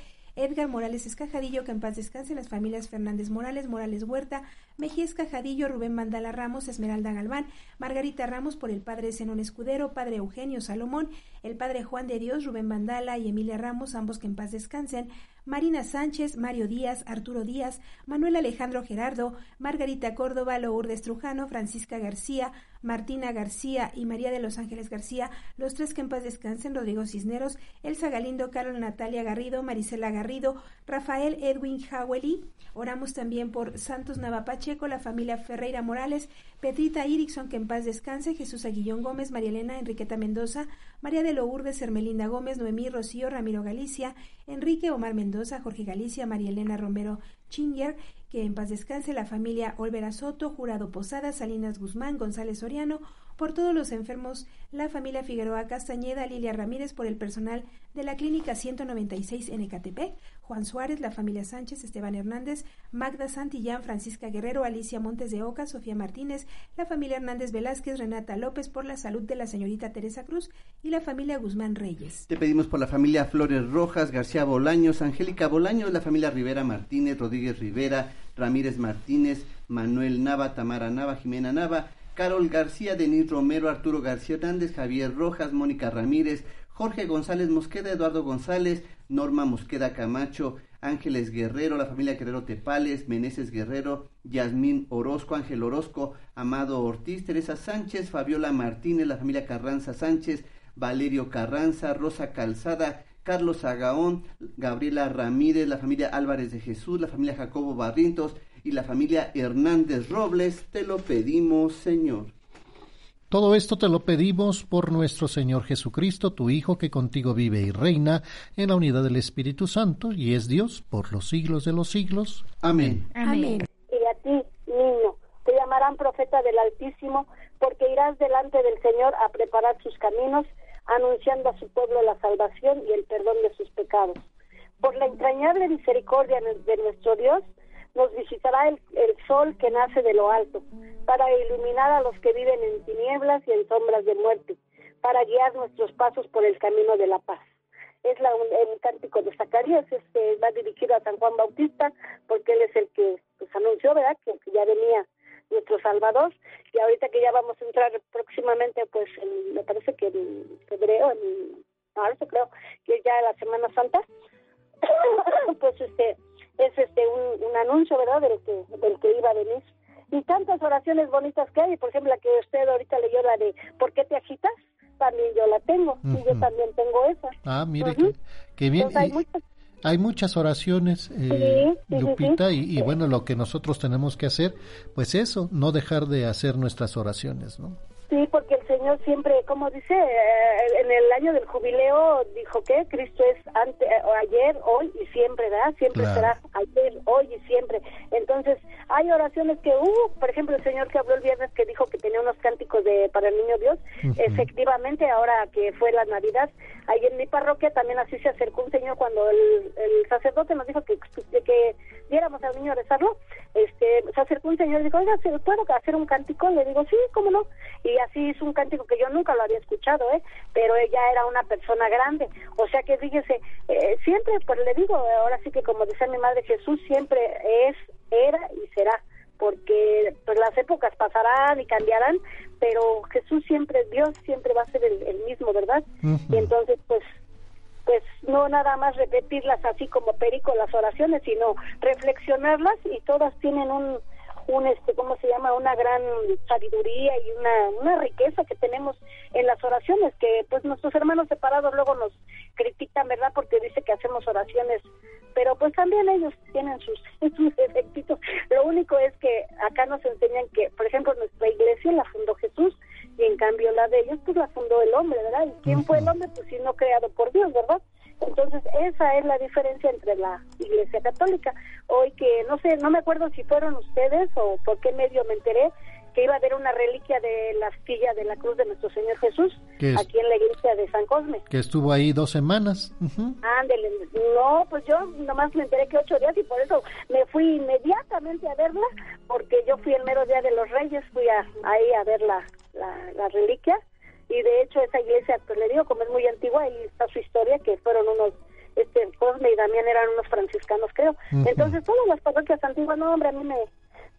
Edgar Morales Escajadillo, que en paz descanse, las familias Fernández Morales, Morales Huerta, Mejía Escajadillo, Rubén Mandala Ramos, Esmeralda Galván, Margarita Ramos por el padre Zenón Escudero, padre Eugenio Salomón, el padre Juan de Dios, Rubén Mandala y Emilia Ramos, ambos que en paz descansen, Marina Sánchez, Mario Díaz, Arturo Díaz, Manuel Alejandro Gerardo, Margarita Córdoba, Lourdes Trujano, Francisca García, Martina García y María de los Ángeles García, los tres que en paz descansen, Rodrigo Cisneros, Elsa Galindo, Carol Natalia Garrido, Marisela Garrido, Rafael Edwin Haweli. Oramos también por Santos Navapacheco, la familia Ferreira Morales, Petrita Irickson, que en paz descanse, Jesús Aguillón Gómez, María Elena Enriqueta Mendoza, María de Lourdes, Hermelinda Gómez, Noemí Rocío, Ramiro Galicia, Enrique Omar Mendoza, Jorge Galicia, María Elena Romero Chinger, que en paz descanse la familia Olvera Soto, Jurado Posada, Salinas Guzmán, González Soriano, por todos los enfermos, la familia Figueroa Castañeda, Lilia Ramírez, por el personal de la Clínica 196 en Ecatepec, Juan Suárez, la familia Sánchez, Esteban Hernández, Magda Santillán, Francisca Guerrero, Alicia Montes de Oca, Sofía Martínez, la familia Hernández Velázquez, Renata López, por la salud de la señorita Teresa Cruz y la familia Guzmán Reyes. Te pedimos por la familia Flores Rojas, García Bolaños, Angélica Bolaños, la familia Rivera Martínez, Rodríguez Rivera, Ramírez Martínez, Manuel Nava, Tamara Nava, Jimena Nava, Carol García, Denis Romero, Arturo García Hernández, Javier Rojas, Mónica Ramírez, Jorge González Mosqueda, Eduardo González, Norma Mosqueda Camacho, Ángeles Guerrero, la familia Guerrero Tepales, Meneses Guerrero, Yasmín Orozco, Ángel Orozco, Amado Ortiz, Teresa Sánchez, Fabiola Martínez, la familia Carranza Sánchez, Valerio Carranza, Rosa Calzada, Carlos Agaón, Gabriela Ramírez, la familia Álvarez de Jesús, la familia Jacobo Barrientos, y la familia Hernández Robles, te lo pedimos, Señor. Todo esto te lo pedimos por nuestro Señor Jesucristo, tu Hijo, que contigo vive y reina en la unidad del Espíritu Santo, y es Dios por los siglos de los siglos. Amén. Amén. Y a ti, niño, te llamarán profeta del Altísimo, porque irás delante del Señor a preparar sus caminos, anunciando a su pueblo la salvación y el perdón de sus pecados. Por la entrañable misericordia de nuestro Dios, nos visitará el, sol que nace de lo alto, para iluminar a los que viven en tinieblas y en sombras de muerte, para guiar nuestros pasos por el camino de la paz. Es la, el cántico de Zacarías, este va dirigido a San Juan Bautista, porque él es el que pues, anunció, ¿verdad?, que, ya venía nuestro Salvador, y ahorita que ya vamos a entrar próximamente, pues me parece que en febrero, en marzo creo, que es ya la Semana Santa, pues este es este un, anuncio, ¿verdad?, del que, del que iba a venir. Y tantas oraciones bonitas que hay, por ejemplo, la que usted ahorita leyó, la de ¿por qué te agitas? También yo la tengo, y yo también tengo esa. Ah, mire, que, bien. hay, muchas... oraciones, eh, Lupita, y, bueno, lo que nosotros tenemos que hacer, pues eso, no dejar de hacer nuestras oraciones, ¿no? Sí, porque Señor siempre, como dice, eh, en el año del jubileo dijo que Cristo es ante, eh, ayer, hoy y siempre, ¿verdad? Siempre será ayer, hoy y siempre. Entonces, hay oraciones que, uh, por ejemplo, el Señor que habló el viernes que dijo que tenía unos cánticos de para el niño Dios, efectivamente, ahora que fue la Navidad, ahí en mi parroquia también así se acercó un señor cuando el, sacerdote nos dijo que, que diéramos al niño a rezarlo, este, se acercó un señor y dijo, oiga, ¿puedo hacer un cántico? Le digo, sí, ¿cómo no? Y así hizo un cántico que yo nunca lo había escuchado, ¿eh? Pero ella era una persona grande. O sea que fíjese, eh, siempre, pues le digo, ahora sí que como decía mi madre, Jesús siempre es, era y será porque pues las épocas pasarán y cambiarán, pero Jesús siempre, Dios siempre va a ser el, mismo, ¿verdad? Y entonces, pues, pues no nada más repetirlas así como perico las oraciones, sino reflexionarlas y todas tienen un, un este cómo se llama una gran sabiduría y una, una riqueza que tenemos en las oraciones que pues nuestros hermanos separados luego nos critican verdad porque dice que hacemos oraciones pero pues también ellos tienen sus, sus efectitos lo único es que acá nos enseñan que por ejemplo nuestra iglesia la fundó Jesús y en cambio la de ellos pues la fundó el hombre verdad y quién fue el hombre pues si no creado por Dios verdad entonces, esa es la diferencia entre la Iglesia Católica. Hoy que, no sé, no me acuerdo si fueron ustedes o por qué medio me enteré que iba a haber una reliquia de la astilla de la cruz de nuestro Señor Jesús aquí en la iglesia de San Cosme. Que estuvo ahí dos semanas. Ándele, no, pues yo nomás me enteré que ocho días y por eso me fui inmediatamente a verla, porque yo fui el mero día de los Reyes, fui a, ahí a ver la, la reliquia y de hecho esa iglesia, pues le digo, como es muy antigua, ahí está su historia, que fueron unos, este, Cosme y Damián eran unos franciscanos, creo. Entonces, todas las parroquias antiguas, no, hombre, a mí me,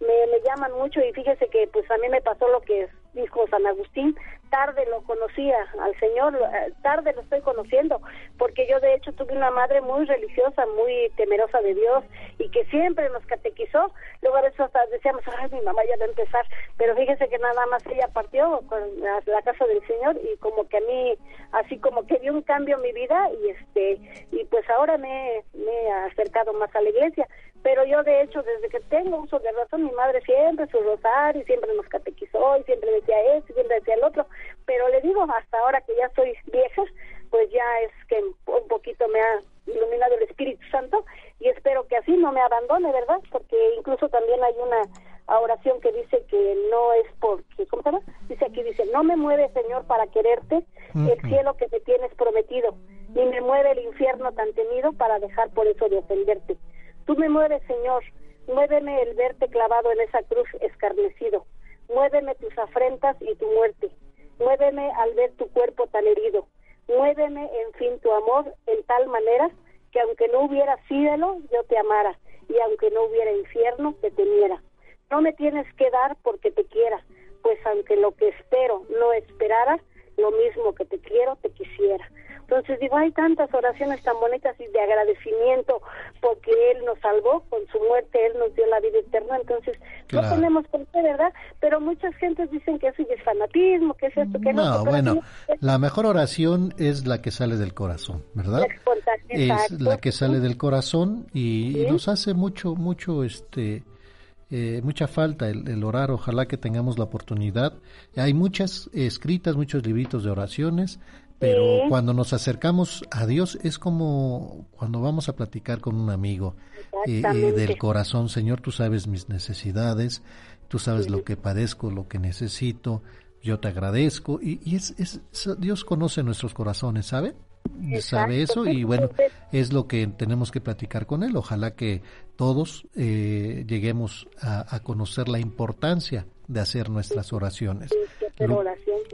me, me llaman mucho y fíjese que pues a mí me pasó lo que dijo San Agustín, tarde lo conocía al Señor, eh, tarde lo estoy conociendo, porque yo de hecho tuve una madre muy religiosa, muy temerosa de Dios y que siempre nos catequizó, luego a veces hasta decíamos, ay, mi mamá ya va a empezar, pero fíjese que nada más ella partió con la, la casa del Señor y como que a mí, así como que dio un cambio en mi vida y este, y pues ahora me, me he acercado más a la iglesia, pero yo de hecho desde que tengo uso de razón mi madre siempre su rosario y siempre nos catequizó y siempre decía esto siempre decía el otro pero le digo hasta ahora que ya soy vieja pues ya es que un poquito me ha iluminado el Espíritu Santo y espero que así no me abandone, ¿verdad? Porque incluso también hay una oración que dice que no es porque, ¿cómo se llama? Dice aquí, dice, no me mueve, Señor, para quererte el cielo que me tienes prometido, ni me mueve el infierno tan temido para dejar por eso de ofenderte. Tú me mueves, Señor, muéveme el verte clavado en esa cruz escarnecido, muéveme tus afrentas y tu muerte, muéveme al ver tu cuerpo tan herido, muéveme, en fin, tu amor en tal manera que aunque no hubiera cielo, yo te amara, y aunque no hubiera infierno, te temiera. No me tienes que dar porque te quiera, pues aunque lo que espero no esperara, lo mismo que te quiero, te quisiera. Entonces digo, hay tantas oraciones tan bonitas y de agradecimiento porque Él nos salvó, con su muerte Él nos dio la vida eterna, entonces no tenemos por qué, ¿verdad? Pero muchas gentes dicen que eso es fanatismo, que es esto, que no. No, bueno, la mejor oración es la que sale del corazón, ¿verdad? Es la que sale del corazón y, nos hace mucho, mucho, este... Eh, mucha falta el, el, orar, ojalá que tengamos la oportunidad. Hay muchas escritas, muchos libritos de oraciones, pero cuando nos acercamos a Dios es como cuando vamos a platicar con un amigo eh, eh, del corazón, Señor, tú sabes mis necesidades, tú sabes lo que padezco, lo que necesito, yo te agradezco y, y es, es, Dios conoce nuestros corazones, ¿sabe? Sabe eso y bueno, es lo que tenemos que platicar con él. Ojalá que todos eh, lleguemos a, a, conocer la importancia de hacer nuestras oraciones.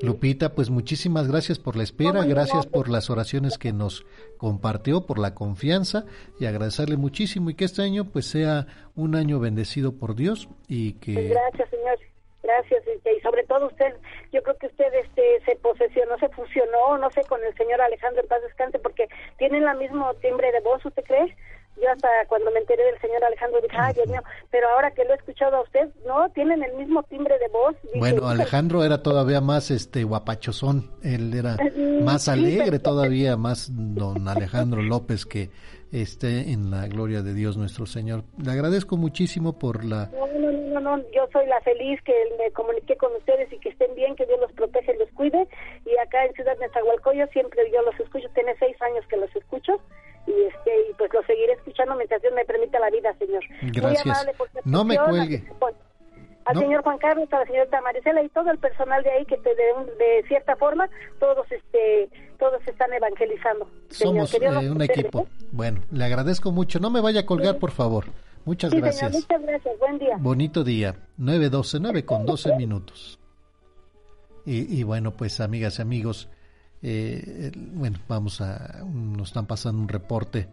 Lupita, pues muchísimas gracias por la espera, gracias por las oraciones que nos compartió, por la confianza y agradecerle muchísimo y que este año pues sea un año bendecido por Dios y que... Gracias, señor. Gracias, y sobre todo usted, yo creo que usted este se posesionó, se fusionó, no sé, con el señor Alejandro en paz descanse, porque tienen la mismo timbre de voz, ¿usted cree? Yo hasta cuando me enteré del señor Alejandro dije, ay Dios mío, pero ahora que lo he escuchado a usted, no, tienen el mismo timbre de voz. bueno, Alejandro era todavía más este guapachosón, él era más alegre todavía, más don Alejandro López que esté en la gloria de Dios nuestro Señor. Le agradezco muchísimo por la... No, no, no, no, yo soy la feliz que me comuniqué con ustedes y que estén bien, que Dios los protege y los cuide. Y acá en Ciudad de Nezahualcóyotl siempre yo los escucho, tiene seis años que los escucho y este y pues lo seguiré escuchando mientras Dios me permita la vida, señor. Gracias. no me cuelgue. Al señor Juan Carlos, a la señorita Marisela y todo el personal de ahí que de, de, cierta forma todos este todos están evangelizando. Somos eh, un equipo. ¿eh? Bueno, le agradezco mucho. No me vaya a colgar, por favor. Muchas gracias. muchas gracias. Buen día. Bonito día. 9.12, 9 con 12 minutos. Y, y bueno, pues amigas y amigos, eh, bueno, vamos a, nos están pasando un reporte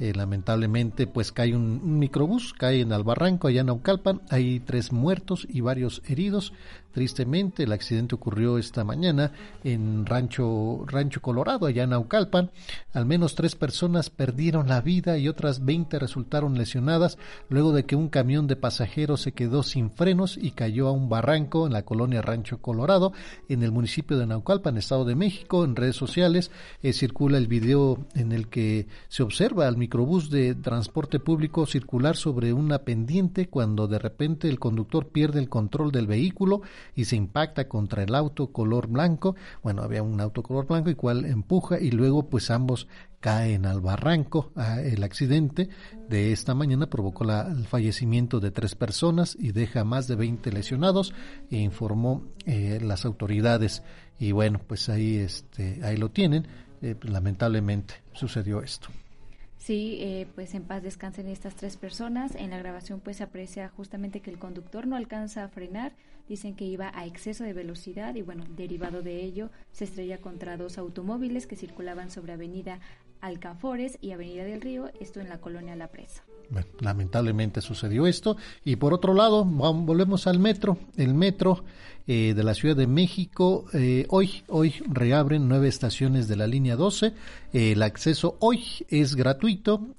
eh, lamentablemente, pues cae un, microbús, cae en el barranco allá en Naucalpan, hay tres muertos y varios heridos. Tristemente, el accidente ocurrió esta mañana en Rancho, Rancho Colorado, allá en Naucalpan. Al menos tres personas perdieron la vida y otras 20 resultaron lesionadas luego de que un camión de pasajeros se quedó sin frenos y cayó a un barranco en la colonia Rancho Colorado, en el municipio de Naucalpan, Estado de México. En redes sociales eh, circula el video en el que se observa al microbús de transporte público circular sobre una pendiente cuando de repente el conductor pierde el control del vehículo y se impacta contra el auto color blanco. Bueno, había un auto color blanco y cual empuja y luego pues ambos caen al barranco. Ah, el accidente de esta mañana provocó la, el fallecimiento de tres personas y deja más de 20 lesionados, informó eh, las autoridades. Y bueno, pues ahí, este, ahí lo tienen. Eh, lamentablemente sucedió esto. Sí, eh, pues en paz descansen estas tres personas. En la grabación pues aprecia justamente que el conductor no alcanza a frenar. Dicen que iba a exceso de velocidad y bueno, derivado de ello se estrella contra dos automóviles que circulaban sobre Avenida Alcafores y Avenida del Río, esto en la colonia La Presa. Bueno, lamentablemente sucedió esto. Y por otro lado, volvemos al metro. El metro eh, de la Ciudad de México, eh, hoy, hoy reabren nueve estaciones de la línea 12. Eh, el acceso hoy es gratuito.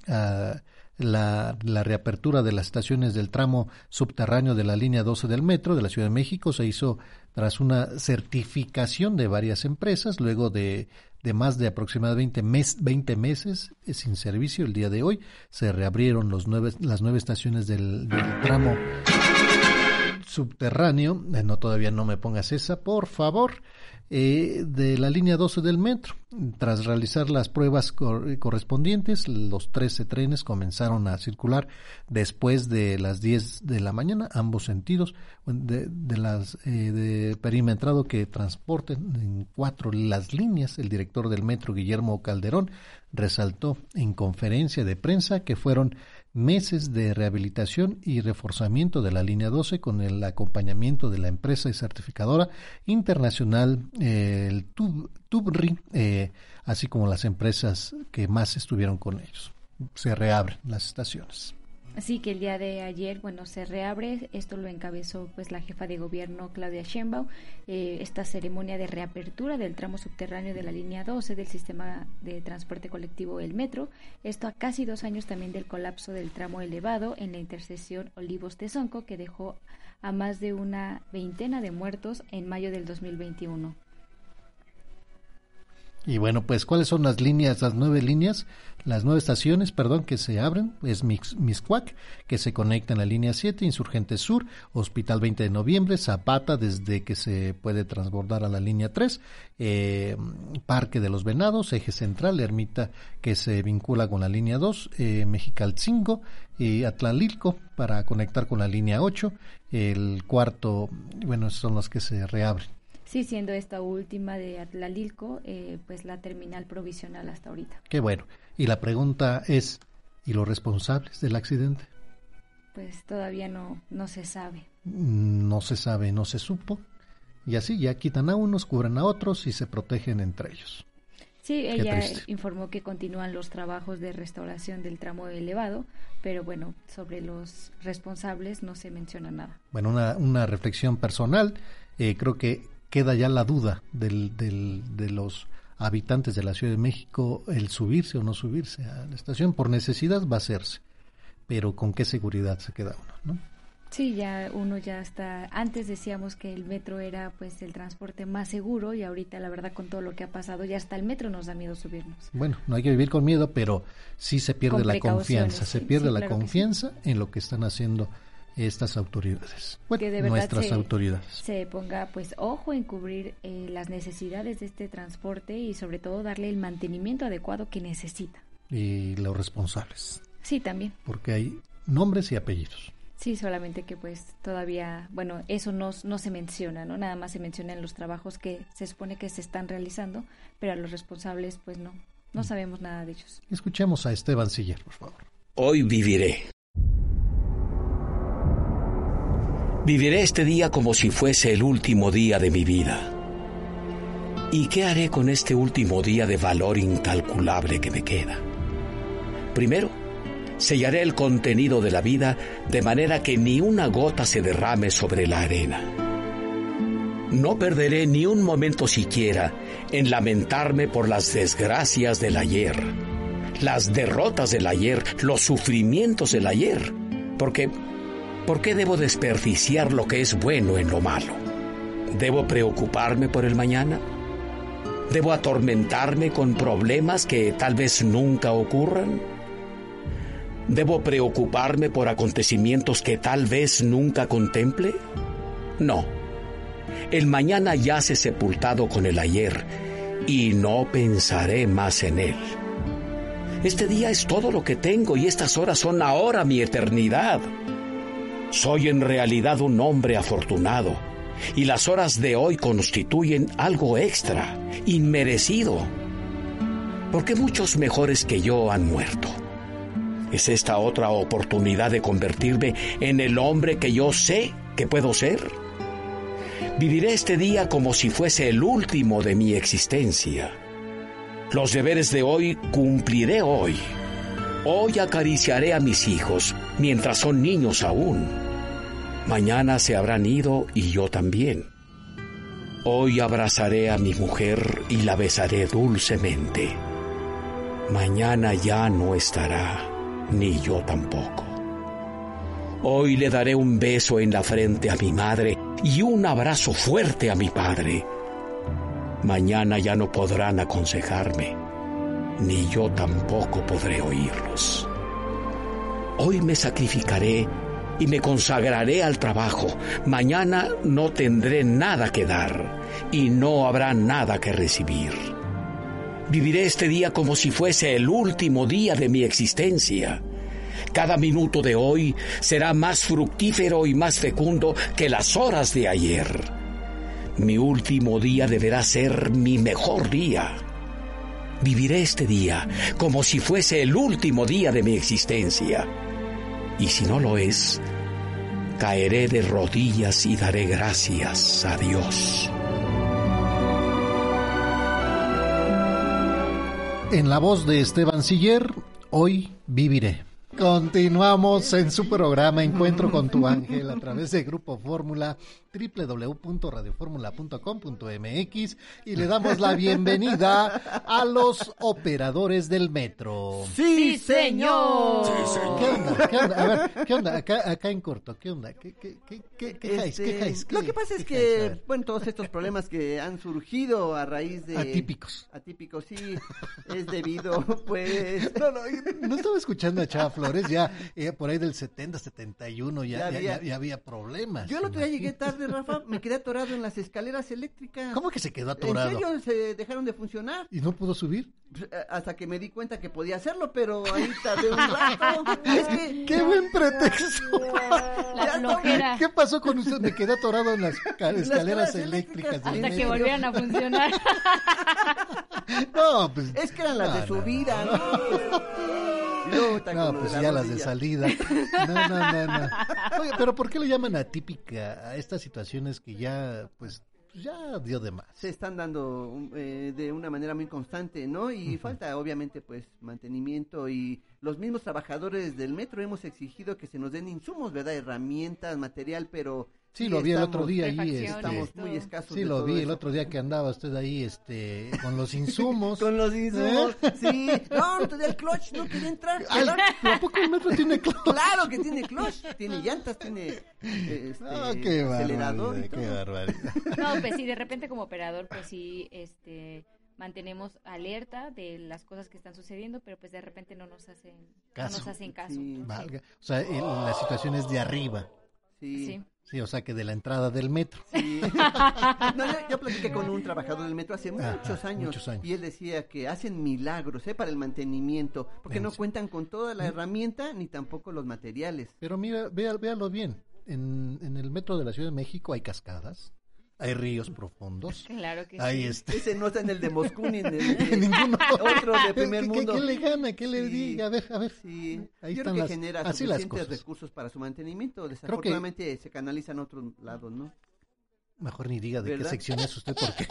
La, la, reapertura de las estaciones del tramo subterráneo de la línea 12 del metro de la Ciudad de México se hizo tras una certificación de varias empresas, luego de, de más de aproximadamente mes, 20 meses sin servicio. El día de hoy se reabrieron los nueve, las nueve estaciones del, del tramo subterráneo, eh, no todavía no me pongas esa, por favor, eh, de la línea 12 del metro. Tras realizar las pruebas correspondientes, los 13 trenes comenzaron a circular después de las 10 de la mañana, ambos sentidos, de, las eh, de perimetrado que transporten en cuatro las líneas. El director del metro, Guillermo Calderón, resaltó en conferencia de prensa que fueron meses de rehabilitación y reforzamiento de la línea 12 con el acompañamiento de la empresa y certificadora internacional eh, el Tubri, eh, así como las empresas que más estuvieron con ellos. Se reabren las estaciones. Así que el día de ayer, bueno, se reabre, esto lo encabezó pues la jefa de gobierno Claudia Sheinbaum, eh, esta ceremonia de reapertura del tramo subterráneo de la línea 12 del sistema de transporte colectivo El Metro, esto a casi dos años también del colapso del tramo elevado en la intersección Olivos-Tezonco que dejó a más de una veintena de muertos en mayo del 2021. Y bueno, pues, ¿cuáles son las líneas, las nueve líneas, las nueve estaciones, perdón, que se abren? Es Miscuac, que se conecta en la línea 7, Insurgente Sur, Hospital 20 de Noviembre, Zapata, desde que se puede transbordar a la línea 3, eh, Parque de los Venados, Eje Central, Ermita, que se vincula con la línea 2, eh, Mexical 5 y Atlalilco, para conectar con la línea 8. El cuarto, bueno, son los que se reabren. Sí, siendo esta última de Atlalilco, eh, pues la terminal provisional hasta ahorita. Qué bueno. Y la pregunta es, ¿y los responsables del accidente? Pues todavía no, no se sabe. Mm, no se sabe, no se supo. Y así ya quitan a unos, cubren a otros y se protegen entre ellos. Sí, ella informó que continúan los trabajos de restauración del tramo elevado, pero bueno, sobre los responsables no se menciona nada. Bueno, una, una reflexión personal. Eh, creo que queda ya la duda del, del, de los habitantes de la Ciudad de México el subirse o no subirse a la estación. Por necesidad va a hacerse, pero con qué seguridad se queda uno, ¿no? Sí, ya uno ya está. Antes decíamos que el metro era pues el transporte más seguro y ahorita la verdad con todo lo que ha pasado ya hasta el metro nos da miedo subirnos. Bueno, no hay que vivir con miedo, pero sí se pierde la confianza, se pierde la confianza en lo que están haciendo estas autoridades, bueno, de nuestras autoridades. Se ponga pues ojo en cubrir eh, las necesidades de este transporte y sobre todo darle el mantenimiento adecuado que necesita. Y los responsables. Sí, también. Porque hay nombres y apellidos. Sí, solamente que pues todavía, bueno, eso no, no se menciona, ¿no? Nada más se menciona en los trabajos que se supone que se están realizando, pero a los responsables pues no, no mm. sabemos nada de ellos. Escuchemos a Esteban Siller, por favor. Hoy viviré Viviré este día como si fuese el último día de mi vida. ¿Y qué haré con este último día de valor incalculable que me queda? Primero, sellaré el contenido de la vida de manera que ni una gota se derrame sobre la arena. No perderé ni un momento siquiera en lamentarme por las desgracias del ayer, las derrotas del ayer, los sufrimientos del ayer, porque ¿Por qué debo desperdiciar lo que es bueno en lo malo? ¿Debo preocuparme por el mañana? ¿Debo atormentarme con problemas que tal vez nunca ocurran? ¿Debo preocuparme por acontecimientos que tal vez nunca contemple? No. El mañana yace sepultado con el ayer y no pensaré más en él. Este día es todo lo que tengo y estas horas son ahora mi eternidad. Soy en realidad un hombre afortunado y las horas de hoy constituyen algo extra, inmerecido, porque muchos mejores que yo han muerto. ¿Es esta otra oportunidad de convertirme en el hombre que yo sé que puedo ser? Viviré este día como si fuese el último de mi existencia. Los deberes de hoy cumpliré hoy. Hoy acariciaré a mis hijos mientras son niños aún Mañana se habrán ido y yo también. Hoy abrazaré a mi mujer y la besaré dulcemente. Mañana ya no estará, ni yo tampoco. Hoy le daré un beso en la frente a mi madre y un abrazo fuerte a mi padre. Mañana ya no podrán aconsejarme, ni yo tampoco podré oírlos. Hoy me sacrificaré y me consagraré al trabajo. Mañana no tendré nada que dar y no habrá nada que recibir. Viviré este día como si fuese el último día de mi existencia. Cada minuto de hoy será más fructífero y más fecundo que las horas de ayer. Mi último día deberá ser mi mejor día. Viviré este día como si fuese el último día de mi existencia. Y si no lo es, caeré de rodillas y daré gracias a Dios. En la voz de Esteban Siller, hoy viviré. Continuamos en su programa Encuentro con tu ángel a través de Grupo Fórmula www.radioformula.com.mx y le damos la bienvenida a los operadores del metro. ¡Sí, señor! ¿Qué onda? ¿Qué onda? A ver, ¿qué onda? Acá, acá en corto, ¿qué onda? ¿Qué, qué, qué, qué, qué Este, quejáis? ¿Qué- Lo que pasa es qué que, bueno, todos estos problemas que han surgido a raíz de... Atípicos. Atípicos, sí, es debido, pues... No, no, no estaba escuchando a Chava Flores, ya eh, por ahí del 70, 71, ya, Ya ya, había- ya- ya había problemas. Yo el otro día llegué tarde, Rafa, me quedé atorado en las escaleras eléctricas. ¿Cómo que se quedó atorado? ¿En serio se dejaron de funcionar? ¿Y no pudo subir? Pues, eh, Hasta que me di cuenta que podía hacerlo, pero ahí tardé un rato. Es que... ¡Qué buen pretexto! La flojera. ¿Qué pasó con usted? Me quedé atorado en las ca- Las escaleras escaleras eléctricas. eléctricas. Hasta que volvieran a funcionar. No, pues. Es que eran las no, de no, subida, ¿no? Y luego está No, pues la ya las de salida. No, no, no, no. Oye, pero ¿por qué le llaman atípica a estas situaciones que ya, pues, ya dio de más? se están dando um, eh, de una manera muy constante, ¿no? Y falta obviamente pues mantenimiento y los mismos trabajadores del metro hemos exigido que se nos den insumos, ¿verdad? Herramientas, material, pero Sí, lo vi el otro estamos- día ahí. Estamos Este, muy escasos. sí, de lo todo vi el otro día que andaba usted ahí, este, con los insumos. Con los insumos, ¿Eh? sí. No, no tenía el clutch, no quería entrar. ¿A poco el metro tiene clutch? Claro que tiene clutch, tiene llantas, tiene eh, este, Ah, qué acelerador y barbaridad, qué barbaridad. No, pues sí, de repente como operador, pues sí, este, mantenemos alerta de las cosas que están sucediendo, pero pues de repente no nos hacen Caso. No nos hacen caso. Sí. Sí. Valga. O sea, el- la situación es de arriba. Sí. Sí. Sí, o sea que de la entrada del metro. Sí. No, yo, yo platiqué con un trabajador del metro hace Ajá, muchos años, muchos años. y él decía que hacen milagros ¿eh? para el mantenimiento, porque no Sí. cuentan con toda la herramienta ni tampoco los materiales. Pero mira, véalo bien. En, en el metro de la Ciudad de México hay cascadas, hay ríos profundos, Claro que hay sí. este... Ese no está en el de Moscú ni en el de ninguno. otro de primer ¿Qué, mundo. qué le gana? ¿Qué le Sí. diga? A ver, a ver. Sí, Ahí yo están creo que las- genera así las suficientes recursos para su mantenimiento. Desafortunadamente se canalizan a otros lados, ¿no? Mejor ni diga de ¿Verdad? qué sección es usted porque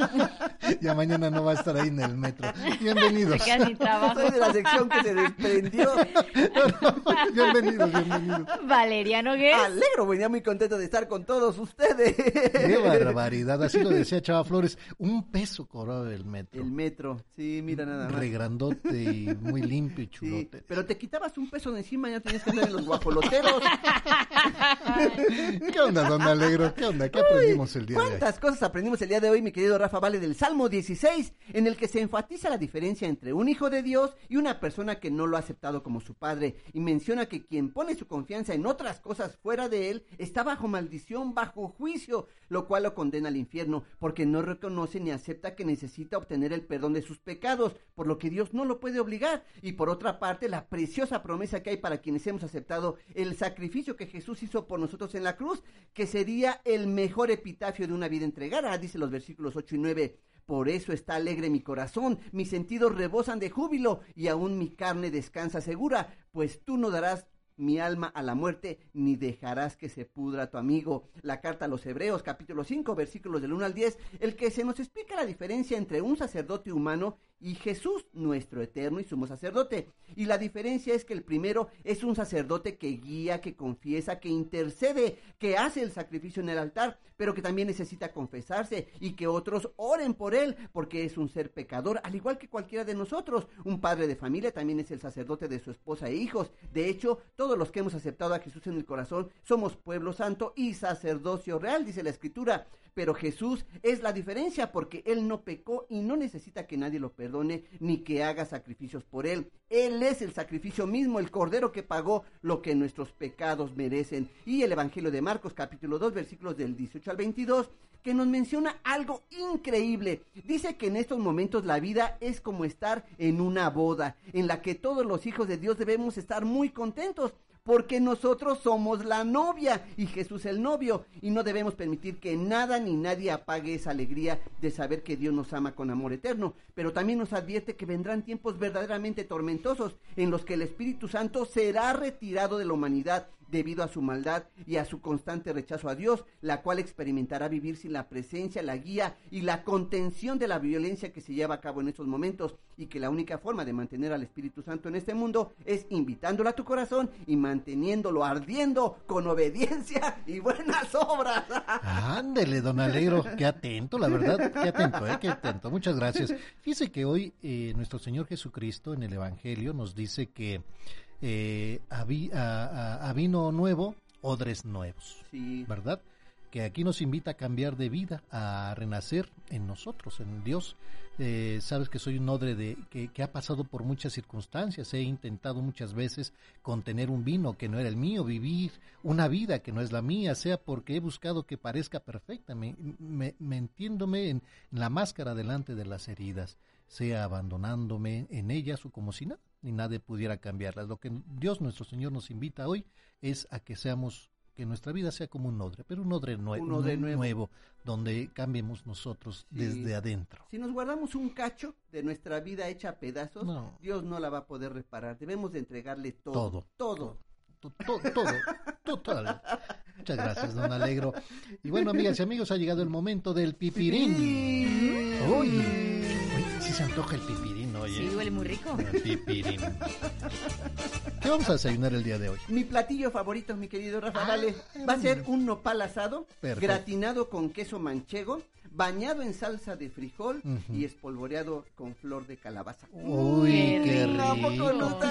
ya mañana no va a estar ahí en el metro. Bienvenidos. Se queda sin trabajo. Soy de la sección que se desprendió. bienvenidos, bienvenidos. Valeriano Guess. Alegro, venía muy contento de estar con todos ustedes. Qué barbaridad. Así lo decía Chava Flores. Un peso cobraba el metro. El metro, sí, mira nada más. Regrandote y muy limpio y Sí, chulote. pero te quitabas un peso de encima, ya tenías que andar en los guajoloteros. ¿Qué onda, don Alegro? ¿Qué onda? ¿Qué aprendimos el día de hoy? ¿Cuántas cosas aprendimos el día de hoy, mi querido Rafa Vale, del Salmo 16, en el que se enfatiza la diferencia entre un hijo de Dios y una persona que no lo ha aceptado como su padre? Y menciona que quien pone su confianza en otras cosas fuera de él está bajo maldición, bajo juicio, lo cual lo condena al infierno, porque no reconoce ni acepta que necesita obtener el perdón de sus pecados, por lo que Dios no lo puede obligar. Y por otra parte, la preciosa promesa que hay para quienes hemos aceptado el sacrificio que Jesús hizo por nosotros en la cruz, que sería el mejor epitafio de una vida entregada, dice los versículos 8 y 9. Por eso está alegre mi corazón, mis sentidos rebosan de júbilo y aún mi carne descansa segura, pues tú no darás mi alma a la muerte, ni dejarás que se pudra tu amigo. La carta a los Hebreos, capítulo 5, versículos del 1 al 10, el que se nos explica la diferencia entre un sacerdote humano y Jesús, nuestro eterno y sumo sacerdote. Y la diferencia es que el primero es un sacerdote que guía, que confiesa, que intercede, que hace el sacrificio en el altar, pero que también necesita confesarse y que otros oren por él, porque es un ser pecador, al igual que cualquiera de nosotros. Un padre de familia también es el sacerdote de su esposa e hijos. De hecho, todos los que hemos aceptado a Jesús en el corazón somos pueblo santo y sacerdocio real, dice la escritura. Pero Jesús es la diferencia porque Él no pecó y no necesita que nadie lo perdone ni que haga sacrificios por Él. Él es el sacrificio mismo, el cordero que pagó lo que nuestros pecados merecen. Y el Evangelio de Marcos capítulo 2 versículos del 18 al 22 que nos menciona algo increíble. Dice que en estos momentos la vida es como estar en una boda, en la que todos los hijos de Dios debemos estar muy contentos, porque nosotros somos la novia y Jesús el novio y no debemos permitir que nada ni nadie apague esa alegría de saber que Dios nos ama con amor eterno. Pero también nos advierte que vendrán tiempos verdaderamente tormentosos en los que el Espíritu Santo será retirado de la humanidad debido a su maldad y a su constante rechazo a Dios, la cual experimentará vivir sin la presencia, la guía y la contención de la violencia que se lleva a cabo en estos momentos y que la única forma de mantener al Espíritu Santo en este mundo es invitándolo a tu corazón y manteniéndolo ardiendo con obediencia y buenas obras. Ándele, don Alegro, qué atento, la verdad, qué atento, ¿eh? qué atento. Muchas gracias. Fíjese que hoy eh, nuestro Señor Jesucristo en el Evangelio nos dice que eh, a, vino nuevo, odres nuevos. ¿Verdad? Que aquí nos invita a cambiar de vida, a renacer en nosotros, en Dios. Eh, sabes que soy un odre de, que, ha pasado por muchas circunstancias. He intentado muchas veces contener un vino que no era el mío, vivir una vida que no es la mía, sea porque he buscado que parezca perfecta, me, me, entiéndome en, la máscara delante de las heridas, sea abandonándome en ellas o como si nada ni nadie pudiera cambiarlas. Lo que Dios nuestro Señor nos invita hoy es a que seamos que nuestra vida sea como un odre, pero un odre, nuevo. donde cambiemos nosotros desde adentro. Si nos guardamos un cacho de nuestra vida hecha a pedazos, Dios no la va a poder reparar. Debemos de entregarle todo. Todo. Todo. todo, todo, Muchas gracias, don Alegro. Y bueno, amigas y amigos, ha llegado el momento del pipirín. Uy, si se antoja el pipirín. Sí, huele muy rico. ¿Qué vamos a desayunar el día de hoy? Mi platillo favorito, mi querido Rafa, vale, va a ser un nopal asado, gratinado con queso manchego, bañado en salsa de frijol y espolvoreado con flor de calabaza. Uy, qué rico.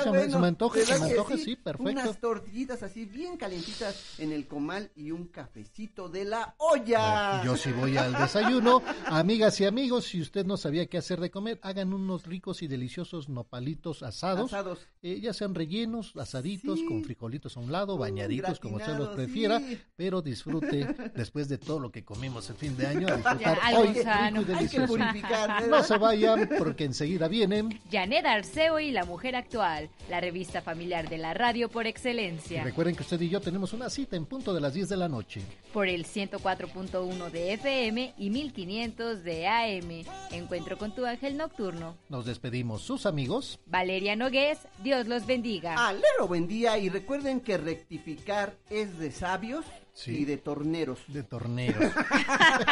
se, me, se, me, antoja, se me antoja, sí, perfecto. Unas tortillitas así bien calentitas en el comal y un cafecito de la olla. Yo sí voy al desayuno. Amigas y amigos, si usted no sabía qué hacer de comer, hagan unos ricos y deliciosos nopalitos asados. Asados. Eh, ya sean rellenos, asaditos, con frijolitos a un lado, uh, bañaditos, como usted los prefiera, pero disfrute después de todo lo que comimos el fin de año, hay que purificar. No se vayan porque enseguida vienen. Janet Arceo y la mujer actual, la revista familiar de la radio por excelencia. recuerden que usted y yo tenemos una cita en punto de las 10 de la noche. Por el 104.1 de FM y 1500 de AM. Encuentro con tu ángel nocturno. Nos despedimos sus amigos. Valeria Nogués, Dios los bendiga. Alero, buen día y recuerden que rectificar es de sabios y de torneros. De torneros.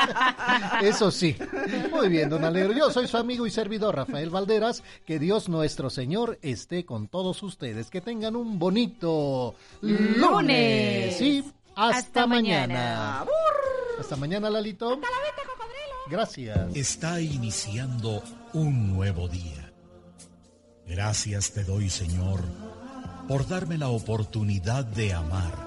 Eso sí. Muy bien, don Alegro. Yo soy su amigo y servidor Rafael Valderas. Que Dios nuestro Señor esté con todos ustedes. Que tengan un bonito lunes. Sí, hasta, mañana. Hasta mañana, Lalito. Hasta la venta, cocodrilo. Gracias. Está iniciando un nuevo día. Gracias te doy, Señor, por darme la oportunidad de amar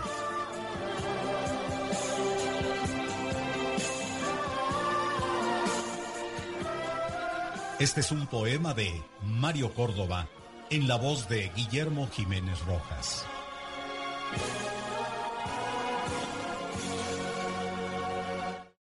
Este es un poema de Mario Córdoba en la voz de Guillermo Jiménez Rojas.